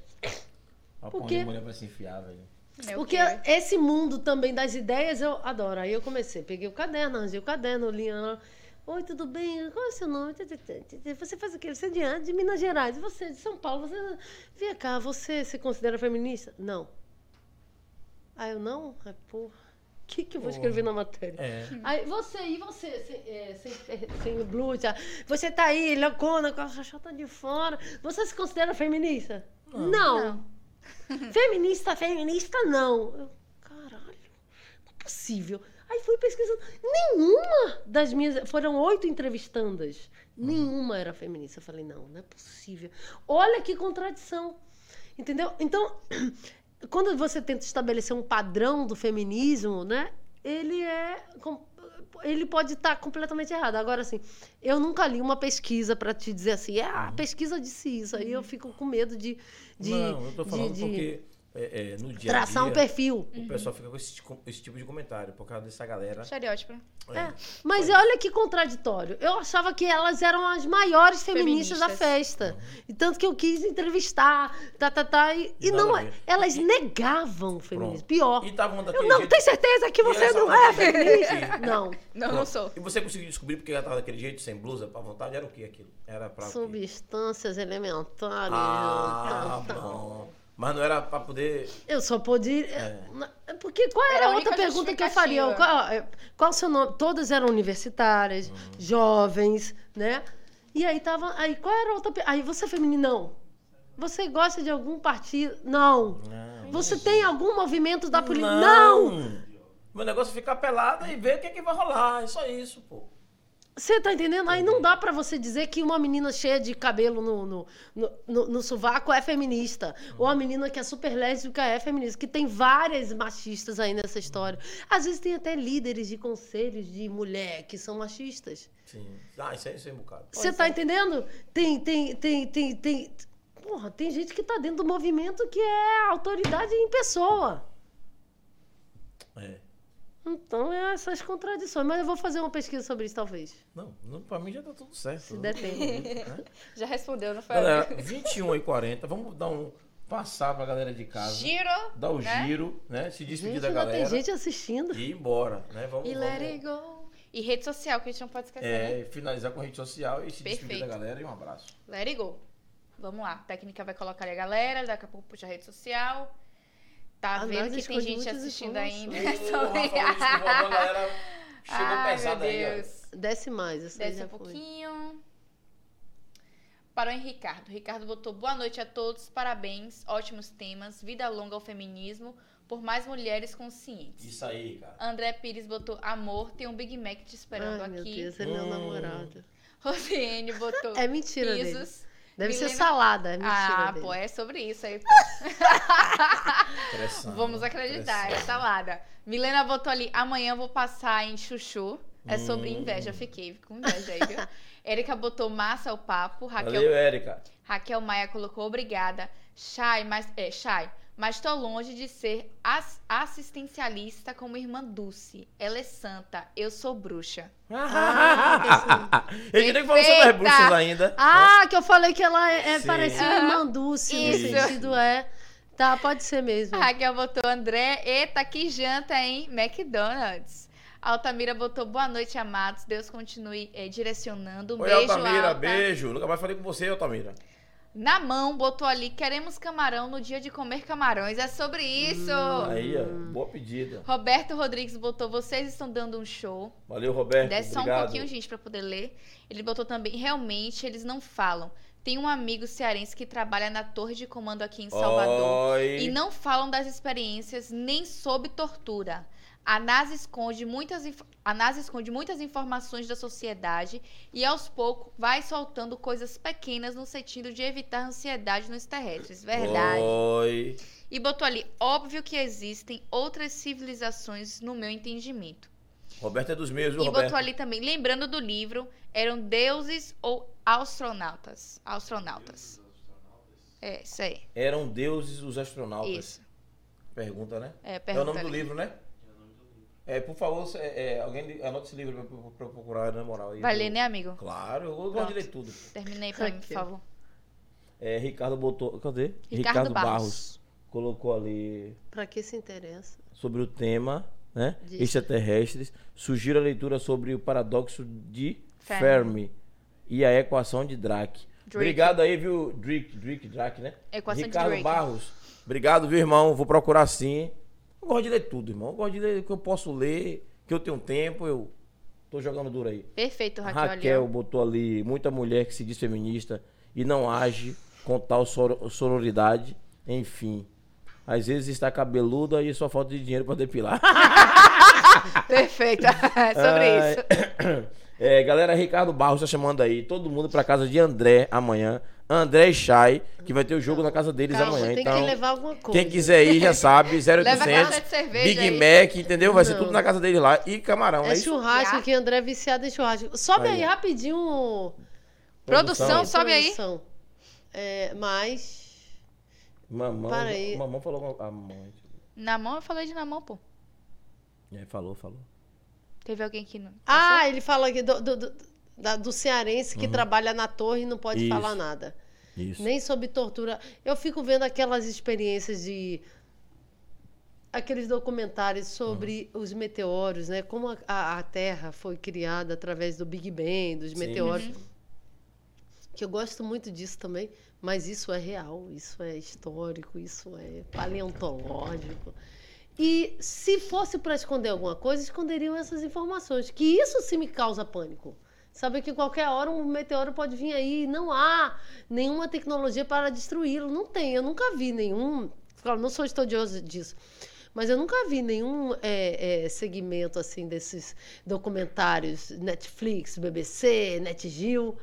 B: A mulher vai se enfiar, velho.
A: É o
C: Porque
A: quê?
C: esse mundo também das ideias eu adoro. Aí eu comecei, peguei o caderno, arranjei o caderno, li. Ah, Oi, tudo bem? Qual é o seu nome? Você faz o quê? Você é de, onde? de Minas Gerais. Você é de São Paulo. Você... Vem cá, você se considera feminista? Não. Aí eu, não? Ai, porra. O que, que eu vou escrever na matéria?
B: É.
C: Aí você, e você, sem, é, sem, sem blusa, você tá aí, loucona, com a xoxota de fora, você se considera feminista? Não. Feminista, feminista, não. Eu, caralho, não é possível. Aí fui pesquisando. Nenhuma das minhas. Foram oito entrevistandas. Nenhuma era feminista. Eu falei, não, não é possível. Olha que contradição. Entendeu? Então, quando você tenta estabelecer um padrão do feminismo, né? Ele é. Ele pode estar completamente errado. Agora, assim, eu nunca li uma pesquisa para te dizer assim, ah, a pesquisa disse isso. Aí eu fico com medo de. de
B: não, eu tô falando
C: de
B: porque é, é, no dia a
C: traçar um perfil.
B: o pessoal fica com esse, com esse tipo de comentário, por causa dessa galera.
A: Estereótipo.
C: É, mas olha que contraditório. Eu achava que elas eram as maiores feministas, da
A: Feministas.
C: festa. E tanto que eu quis entrevistar, tá, tá, tá. E, e
B: E
C: não,
B: ver.
C: elas negavam o feminismo.
B: Pronto.
C: Pior.
B: E estavam
C: Eu
B: daquele
C: não,
B: jeito.
C: tem certeza que
B: E
C: você não é feminista? Não.
A: Não, não sou.
B: E você conseguiu descobrir porque ela tava daquele jeito, sem blusa, pra vontade? Era o que aquilo? Era pra.
C: Substâncias elementares.
B: Ah,
C: tá, tá.
B: Mas não era pra poder.
C: Eu só podia.
B: É.
C: é, Porque qual
A: Era
C: era
A: a
C: outra pergunta que eu faria? Qual, é, qual o seu nome? Todas eram universitárias, jovens, né? E aí tava. Aí qual era a outra Aí você é feminino? Não. Você gosta de algum partido? Não.
B: Não.
C: Você tem algum movimento da política? Não.
B: Meu negócio é ficar pelada e ver o que, é que vai rolar. É só isso, pô.
C: Você tá entendendo? Aí não dá pra você dizer que uma menina cheia de cabelo no, no, no, no, no sovaco é feminista. Ou a menina que é super lésbica é feminista. Que tem várias machistas aí nessa história. Às vezes tem até líderes de conselhos de mulher que são machistas.
B: Sim. Ah, isso aí, isso aí é um bocado.
C: Você tá entendendo? Tem, tem, tem, tem, tem. Porra, tem gente que tá dentro do movimento que é autoridade em pessoa.
B: É.
C: Então é essas contradições. Mas eu vou fazer uma pesquisa sobre isso, talvez.
B: Não, não, pra mim já tá tudo certo.
C: Se der tempo.
B: Né?
A: Já respondeu, não foi?
B: Galera, 21 e 40. Vamos dar um. Passar pra galera de casa.
A: Giro.
B: Dar o
A: né?
B: giro, né? Se despedir
C: Gente,
B: da galera.
C: tem gente assistindo.
B: E ir embora, né? Vamos,
A: E
B: vamos
A: let it go. E rede social, que a gente não pode esquecer, né?
B: é, finalizar com rede social e se despedir
A: Perfeito.
B: da galera e um abraço.
A: Let it go. Vamos lá. A técnica vai colocar ali a galera, daqui a pouco puxa a rede social. Tá
C: Ah,
A: vendo que tem gente assistindo ainda.
B: Rafael, galera chegou
A: Ai,
B: pesada
A: meu
B: aí.
A: Deus.
C: Desce mais. Essa aí
A: Desce
C: já
A: um
C: foi.
A: pouquinho. Parou em Ricardo. Ricardo botou boa noite a todos, parabéns, ótimos temas, vida longa ao feminismo, por mais mulheres conscientes.
B: Isso aí, cara.
A: André Pires botou amor, tem um Big Mac te esperando
C: Ai, meu
A: aqui.
C: Deus, é meu
B: Hum.
C: namorado.
A: Rosiane botou
C: É mentira dele. Deve ser salada, é mentira
A: Ah,
C: dele.
A: pô, é sobre isso aí. Vamos acreditar, é
B: Pressão.
A: salada. Milena botou ali, amanhã eu vou passar em chuchu. É sobre
B: Hum.
A: inveja, fiquei com inveja aí, viu? Érica botou massa o papo. Raquel,
B: Valeu, Érica.
A: Raquel Maia colocou obrigada. Chay, mas, é, Chay, Mas tô longe de ser as- assistencialista como irmã Dulce. Ela é santa, eu sou bruxa.
B: Ele nem falou sobre as
A: Perfeita.
B: bruxas ainda.
C: Ah, que eu falei que ela é, é parecida
A: Aham.
C: irmã Dulce, no
A: Isso.
C: sentido é. Tá, pode ser mesmo.
A: A Raquel botou André, eita, que janta, hein? McDonald's. Altamira botou boa noite, amados. Deus continue eh, direcionando. Um
B: Oi,
A: beijo,
B: Altamira,
A: Alta.
B: beijo. Nunca mais falei com você, Altamira.
A: Na mão, botou ali, queremos camarão no dia de comer camarões. É sobre isso.
B: Aí, ó, boa pedida.
A: Roberto Rodrigues botou, vocês estão dando um show.
B: Valeu, Roberto.
A: Desce só um pouquinho, gente, pra poder ler. Ele botou também, realmente, eles não falam. Tem um amigo cearense que trabalha na torre de comando aqui em Salvador.
B: Oi.
A: E não falam das experiências nem sob tortura. A NASA esconde muitas, a NASA esconde muitas informações da sociedade e aos poucos vai soltando coisas pequenas no sentido de evitar ansiedade nos terrestres. Verdade.
B: Oi.
A: E botou ali, óbvio que existem outras civilizações no meu entendimento.
B: Roberto é dos meus, viu,
A: E
B: Roberto?
A: botou ali também, lembrando do livro, eram deuses ou astronautas. Astronautas. É, isso aí.
B: Eram deuses os astronautas.
A: Isso.
B: Pergunta, né?
A: É,
B: É o
A: pergunta
B: nome do
A: ali.
B: livro, né? É, por favor, cê- é, alguém anota esse livro eu procurar, na moral. aí.
A: Vai ler, né, amigo?
B: Claro, eu gosto de ler tudo.
A: Terminei pra mim, por favor.
B: É, Ricardo botou. Cadê?
A: Ricardo Barros.
B: colocou ali
C: Pra que se interessa?
B: sobre o tema, né?
C: Diz.
B: Extraterrestres. Sugiro a leitura sobre o paradoxo de
A: Fermi.
B: Fermi, e a equação de Drake. Obrigado aí, viu, Drake, Drake, Drake, né?
A: Equação de
B: Ricardo
A: Drake.
B: Barros. Obrigado, viu, irmão? Vou procurar sim. Eu gosto de ler tudo, irmão. Eu gosto de ler o que eu posso ler, que eu tenho tempo, eu tô jogando duro aí.
A: Perfeito, Raquel.
B: Raquel botou ali muita mulher que se diz feminista e não age com tal soro- sororidade. Enfim. Às vezes está cabeluda e só falta de dinheiro para depilar.
A: Perfeito. É sobre
B: Ai.
A: isso.
B: É, galera, Ricardo Barros tá chamando aí todo mundo pra casa de André amanhã. André e Chay, que vai ter o jogo na casa deles
C: Calma,
B: amanhã.
C: tem
B: então,
C: que levar alguma coisa.
B: quem quiser ir já sabe, 0800.
A: Leva a caixa de cerveja
B: Big
A: aí.
B: Mac, entendeu? Vai ser
C: Não.
B: tudo na casa deles lá. E camarão, é,
C: É
B: isso?
C: churrasco
A: Já?
C: aqui, André é viciado em churrasco. Sobe aí,
B: Aí,
C: rapidinho.
A: Produção, sobe aí.
C: produção. É, mas.
B: Mamão,
C: Para aí.
B: mamão falou a mãe.
A: Na mão, eu falei de na mão, pô.
B: É, falou, falou.
A: Teve alguém que não.
C: Ah, ele fala aqui do, do, do, da- do cearense que trabalha na torre e não pode
B: Uhum. Isso.
C: falar nada.
B: Isso.
C: Nem sob tortura. Eu fico vendo aquelas experiências de. Aqueles documentários sobre
B: Uhum.
C: os meteoros, né? Como a, a- a Terra foi criada através do Big Bang, dos
B: Sim.
C: meteoros.
A: Uhum.
C: Que eu gosto muito disso também, mas isso é real, isso é histórico, isso é paleontológico. E se fosse para esconder alguma coisa, esconderiam essas informações, que isso sim me causa pânico. Saber que qualquer hora um meteoro pode vir aí e não há nenhuma tecnologia para destruí-lo. Não tem, eu nunca vi nenhum. Claro, não sou estudioso disso. Mas eu nunca vi nenhum é, é, segmento assim desses documentários Netflix, BBC, NetGeo,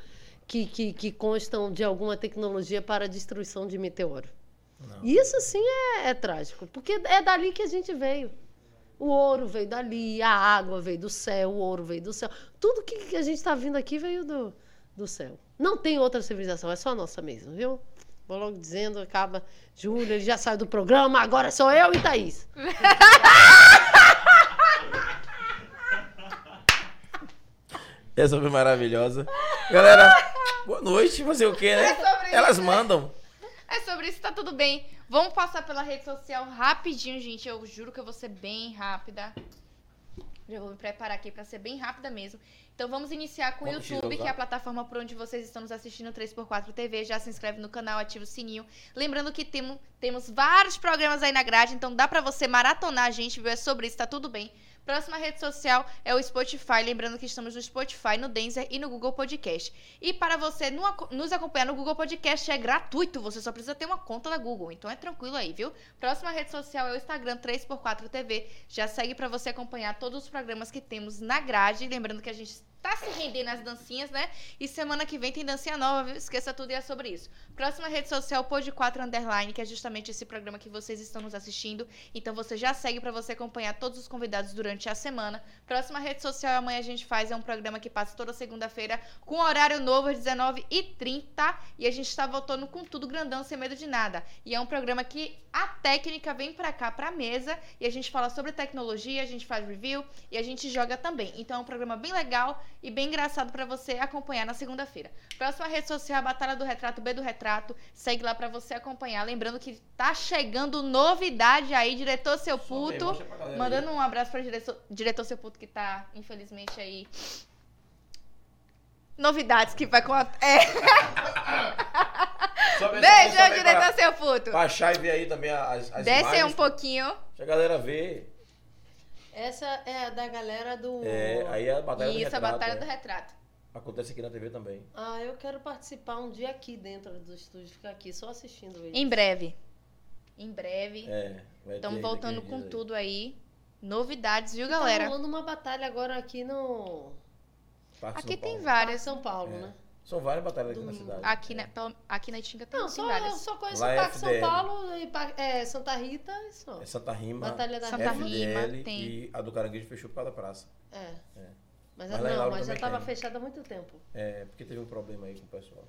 C: que, que, que constam de alguma tecnologia para destruição de meteoro. Isso sim é, é trágico, porque é dali que a gente veio. O ouro veio dali, a água veio do céu, o ouro veio do céu. Tudo que, que a gente está vindo aqui veio do, do céu. Não tem outra civilização, é só a nossa mesmo, viu? Vou logo dizendo, acaba. Júlia, ele já saiu do programa, agora sou eu e Thaís.
B: Essa foi maravilhosa. Galera, boa noite. Fazer o quê, né?
A: É sobre isso,
B: Elas
A: né?
B: mandam.
A: É sobre isso, tá tudo bem. Vamos passar pela rede social rapidinho, gente. Eu juro que eu vou ser bem rápida. Já vou me preparar aqui pra ser bem rápida mesmo. Então vamos iniciar com o YouTube, que é a plataforma por onde vocês estão nos assistindo 3x4 TV. Já se inscreve no canal, ativa o sininho. Lembrando que temo, temos vários programas aí na grade, então dá pra você maratonar a gente, viu? É sobre isso, tá tudo bem. Próxima rede social é o Spotify. Lembrando que estamos no Spotify, no Denzer e no Google Podcast. E para você nos acompanhar no Google Podcast é gratuito. Você só precisa ter uma conta da Google. Então é tranquilo aí, viu? Próxima rede social é o Instagram 3x4 TV. Já segue para você acompanhar todos os programas que temos na grade. Lembrando que a gente tá se rendendo as dancinhas, né? E semana que vem tem dancinha nova, viu? Esqueça tudo e é sobre isso. Próxima rede social, Pod 4 Underline, que é justamente esse programa que vocês estão nos assistindo. Então você já segue para você acompanhar todos os convidados durante a semana. Próxima rede social, amanhã a gente faz, é um programa que passa toda segunda-feira com horário novo às 19h30. E a gente tá voltando com tudo grandão, sem medo de nada. E é um programa que a técnica vem pra cá, pra mesa, e a gente fala sobre tecnologia, a gente faz review e a gente joga também. Então é um programa bem legal e bem engraçado para você acompanhar na segunda-feira. Próxima rede social, Batalha do Retrato, B do Retrato. Segue lá para você acompanhar. Lembrando que tá chegando novidade aí, diretor Seu Puto. Mandando um abraço para diretor, diretor Seu Puto que tá, infelizmente, aí. Novidades que vai com a... É. Beijo, diretor Seu Puto.
D: Baixar e ver aí também as, as
A: Desce
D: imagens.
A: um pouquinho.
D: Deixa a galera ver.
C: Essa é a da galera do.
D: É, aí a batalha do
A: Isso, a
D: retrato.
A: Batalha
D: é.
A: do Retrato.
D: Acontece aqui na TV também.
C: Ah, eu quero participar um dia aqui dentro do estúdio, ficar aqui só assistindo eles.
A: Em breve. Em breve.
D: É. vai
A: Estamos
D: ter
A: voltando com
D: aí.
A: tudo aí. Novidades, viu,
C: Tá
A: galera?
C: rolando uma batalha agora aqui no
D: Parque
A: Aqui
D: São
A: tem
D: Paulo.
A: várias.
C: Parque São Paulo,
D: É.
C: né?
D: São várias batalhas aqui na
C: Domingo.
D: cidade.
A: Aqui,
D: É.
A: na, aqui na Itinga tem,
C: Não, só, eu só conheço
D: Lá
C: o
D: é
C: Parque São
D: FDL.
C: Paulo e é, Santa Rita e só.
D: É Santa Rima,
C: Batalha da
A: Santa
C: Rima.
A: Rima,
D: FDL
A: tem.
D: e a do Caranguejo fechou por causa da praça.
C: É.
D: É.
C: Mas,
D: Mas
C: não, mas já estava
D: tem.
C: fechado há muito tempo.
D: É, porque teve um problema aí com o pessoal.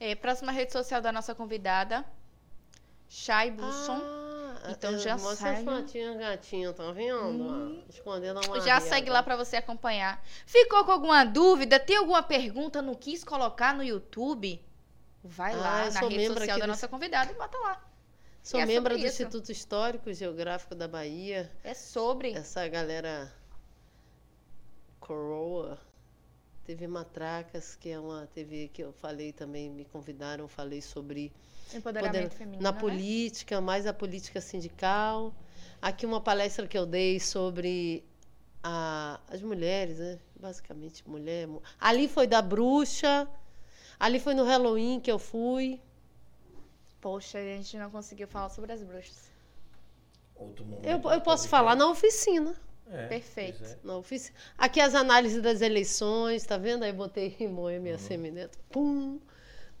A: É, próxima rede social da nossa convidada, Shai Busson.
C: Ah,
A: Então
C: eu-
A: já
C: Mostra
A: segue.
C: as fotinhas gatinho, tá vendo? Ah, Escondendo a
A: Já segue lá pra você acompanhar. Ficou com alguma dúvida? Tem alguma pergunta? Não quis colocar no YouTube? Vai
C: Ah,
A: lá na rede social da nossa convidada e bota lá.
C: Sou
A: é
C: membro do
A: isso.
C: Instituto Histórico e Geográfico da Bahia.
A: É sobre.
C: Essa galera coroa. TV Matracas, que é uma TV que eu falei também, me convidaram, falei sobre
A: Empoderamento
C: poder-
A: feminino.
C: na
A: né?
C: política, mais a política sindical. Aqui uma palestra que eu dei sobre a- as mulheres, né? basicamente mulher. mu- Ali foi da bruxa, ali foi no Halloween que eu fui.
A: Poxa, a gente não conseguiu falar sobre as bruxas.
D: Outro momento.
C: Eu, eu posso falar na oficina.
D: É,
A: Perfeito.
D: é.
C: na oficina. Aqui as análises das eleições, tá vendo? Aí botei Moia minha semineto, pum,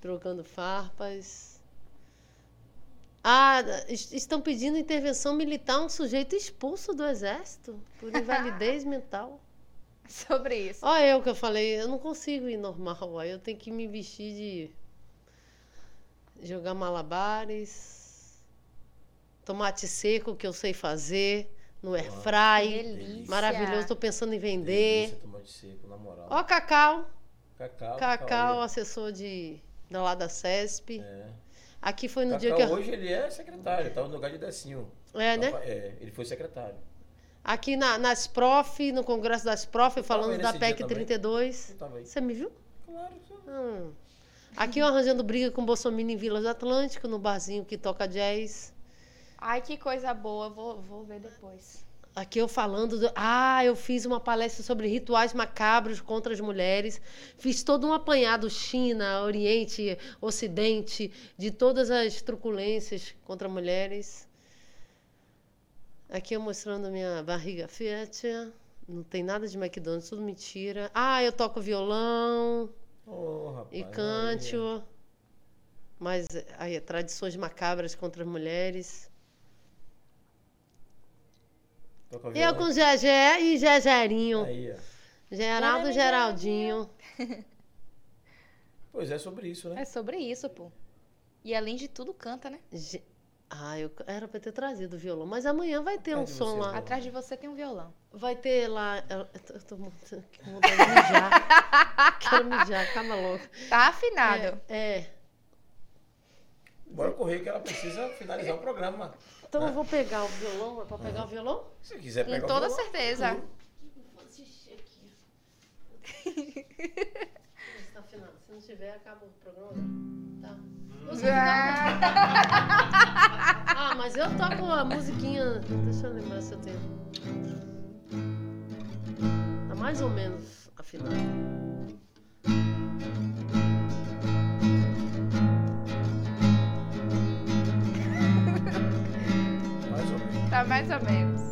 C: trocando farpas. Ah, es- estão pedindo intervenção militar um sujeito expulso do exército por invalidez mental.
A: Sobre isso.
C: Olha eu que eu falei, eu não consigo ir normal, aí eu tenho que me vestir de jogar malabares, tomate seco que eu sei fazer, no
A: Que
C: airfry.
A: delícia.
C: Maravilhoso, tô pensando em vender.
D: Delícia, tomate seco, na moral.
C: Ó, Cacau.
D: Cacau.
C: Cacau, assessor de, da lá da CESP.
D: É.
C: Aqui foi no
D: Cacau
C: dia que eu.
D: hoje ele é secretário, tá no lugar de Decinho.
C: É, né?
D: É, ele foi secretário.
C: Aqui na, nas prof, no Congresso das Prof, falando da PEC
D: também.
C: 32.
D: Não tava aí.
C: Você me viu?
D: Claro, sim.
C: Hum. Aqui eu arranjando briga com o Bolsonaro em Vilas do Atlântico, no barzinho que toca jazz.
A: Ai, que coisa boa. Vou, vou ver depois.
C: Aqui eu falando. Do... Ah, eu fiz uma palestra sobre rituais macabros contra as mulheres. Fiz todo um apanhado China, Oriente, Ocidente, de todas as truculências contra mulheres. Aqui eu mostrando minha barriga Fiat. Não tem nada de McDonald's, tudo mentira. Ah, eu toco violão
D: Ô, rapaz.
C: e canto. Mas aí, tradições macabras contra as mulheres.
D: aí. Toca
C: Eu com Gegé e Gegerinho.
D: Aí, ó.
C: Geraldo Geraldinho.
D: Pois é sobre isso, né?
A: É sobre isso, pô. E além de tudo, canta, né?
C: Ge- Ah, eu era pra ter trazido o violão, mas amanhã vai ter um
D: Atrás
C: som lá.
A: Atrás de você tem um violão.
C: Vai ter lá. Eu tô, eu tô de mijar. Quero mijar, calma logo.
A: Tá afinado.
C: É, é.
D: Bora correr que ela precisa finalizar o programa.
C: Então eu vou pegar o violão. É pra pegar o violão?
D: Se quiser
A: Com
D: pegar
A: toda
D: o violão,
A: certeza.
C: Vou assistir aqui. Se tá afinado. Se não tiver, acaba o programa. Tá. Você
A: Ah,
C: Ah, mas eu toco a musiquinha. Deixa eu lembrar se eu tenho. Tá mais ou menos afinado.
A: Tá mais ou menos.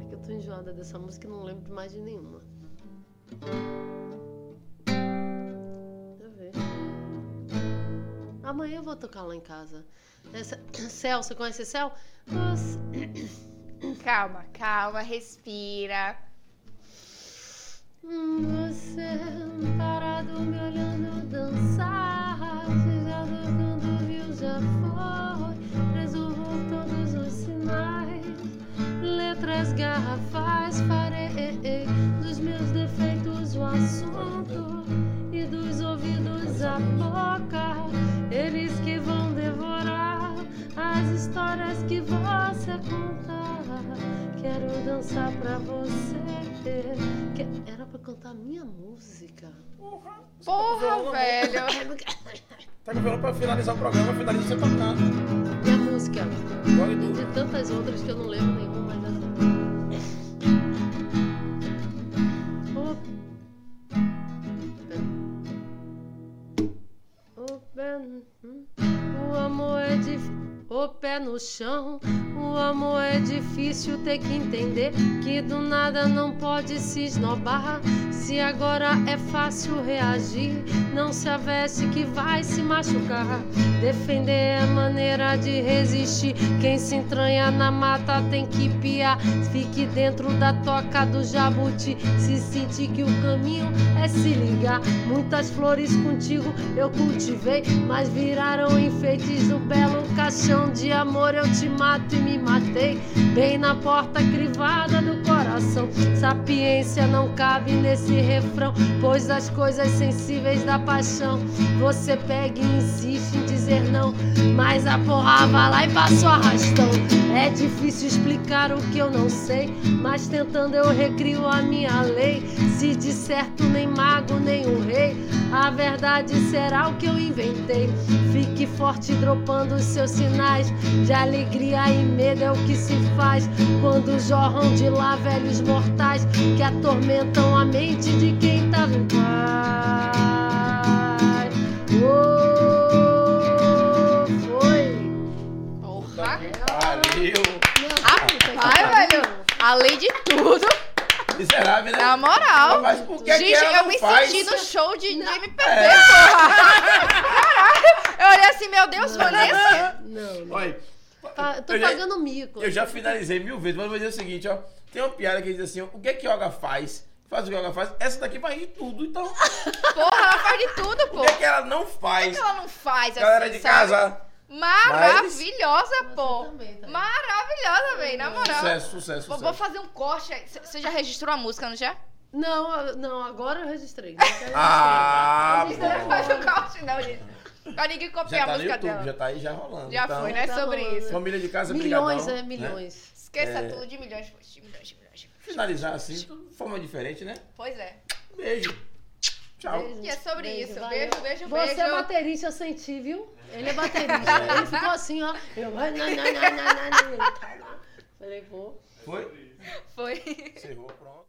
C: É que eu tô enjoada dessa música e não lembro de mais de nenhuma. Deixa eu ver. Amanhã eu vou tocar lá em casa. Essa... Céu, você conhece Céu? Nossa.
A: Calma, calma, respira.
C: Você parado me olhando dançar, letras garrafais, farei dos meus defeitos o assunto e dos ouvidos a boca, eles que vão devorar as histórias que você contar. Quero dançar pra você. Que- Era pra cantar minha música.
A: Porra, velho.
B: Tá com o violão pra finalizar o programa, finaliza você tocando.
C: Minha música.
B: Jogue tudo.
C: De tantas outras que eu não lembro nenhuma, mas essa. O pé no chão, o amor é difícil ter que entender que do nada não pode se esnobar. Se agora é fácil reagir, não se aveste que vai se machucar. Defender é maneira de resistir. Quem se entranha na mata tem que piar. Fique dentro da toca do jabuti. Se sentir que o caminho é se ligar. Muitas flores contigo eu cultivei, mas viraram enfeites no belo caixão de amor. Eu te mato e me matei, bem na porta crivada do coração. Sapiência não cabe nesse refrão, pois as coisas sensíveis da paixão você pega e insiste em dizer não, mas a porra vai lá e passa o arrastão. É difícil explicar o que eu não sei, mas tentando eu recrio a minha lei. Se de certo nem mago nem um rei, a verdade será o que eu inventei. Fique forte dropando os seus sinais de alegria e medo é o que se faz quando jorram de lá velhos mortais que atormentam a mente de quem tá em paz. Oh, foi.
A: Porra.
B: Pariu.
A: Rapaz, velho. Além de tudo,
B: Miserável, né?
A: na moral.
B: Mas por que que
A: Gente,
B: ela
A: eu
B: não
A: me
B: faz?
A: senti no show de, de MPB,
B: É.
A: porra. Caralho. Eu olhei assim, meu Deus, Vanessa.
C: Não, não.
B: Olha,
C: Pa- eu tô
B: eu já-
C: pagando mico.
B: Eu já finalizei mil vezes, mas eu vou dizer o seguinte, ó. Tem uma piada que diz assim, ó, o que é que yoga faz? Faz o que yoga faz. Essa daqui vai de tudo, então. O
A: Porra, ela faz de tudo, pô.
B: que é que ela não
A: O que
B: faz?
A: ela não faz
B: Galera
A: assim,
B: de
A: sabe?
B: casa,
A: Maravilhosa, pô.
C: também, tá?
A: Maravilhosa, velho, na moral.
B: sucesso, sucesso,
A: Vou,
B: sucesso.
A: fazer um corte. Você já registrou a música, não já?
C: Não, não, agora eu registrei.
B: Ah,
A: Você não faz o corte, não, gente. Pra ninguém copiar
B: Já
A: a
B: tá no
A: música
B: YouTube,
A: dela.
B: já tá aí, já rolando.
A: Já
B: então,
A: foi, né?
C: Tá
A: Sobre
C: rolando.
A: isso.
B: Família de casa,
C: Milhões,
B: brigadão,
C: é,
B: né?
C: milhões.
A: Esqueça
B: É.
A: tudo de milhões, de milhões, de milhões. de milhões.
B: Finalizar assim, de forma diferente, né?
A: Pois é.
B: Beijo. Tchau.
C: Beijo.
A: E é sobre isso.
C: valeu.
A: Beijo, beijo,
C: Você
A: beijo.
C: é baterista, eu senti, viu? Ele é baterista. Ele ficou assim, ó. Eu. Ele tá. Falei, pô.
B: Foi?
A: Foi.
B: Encerrou, pronto.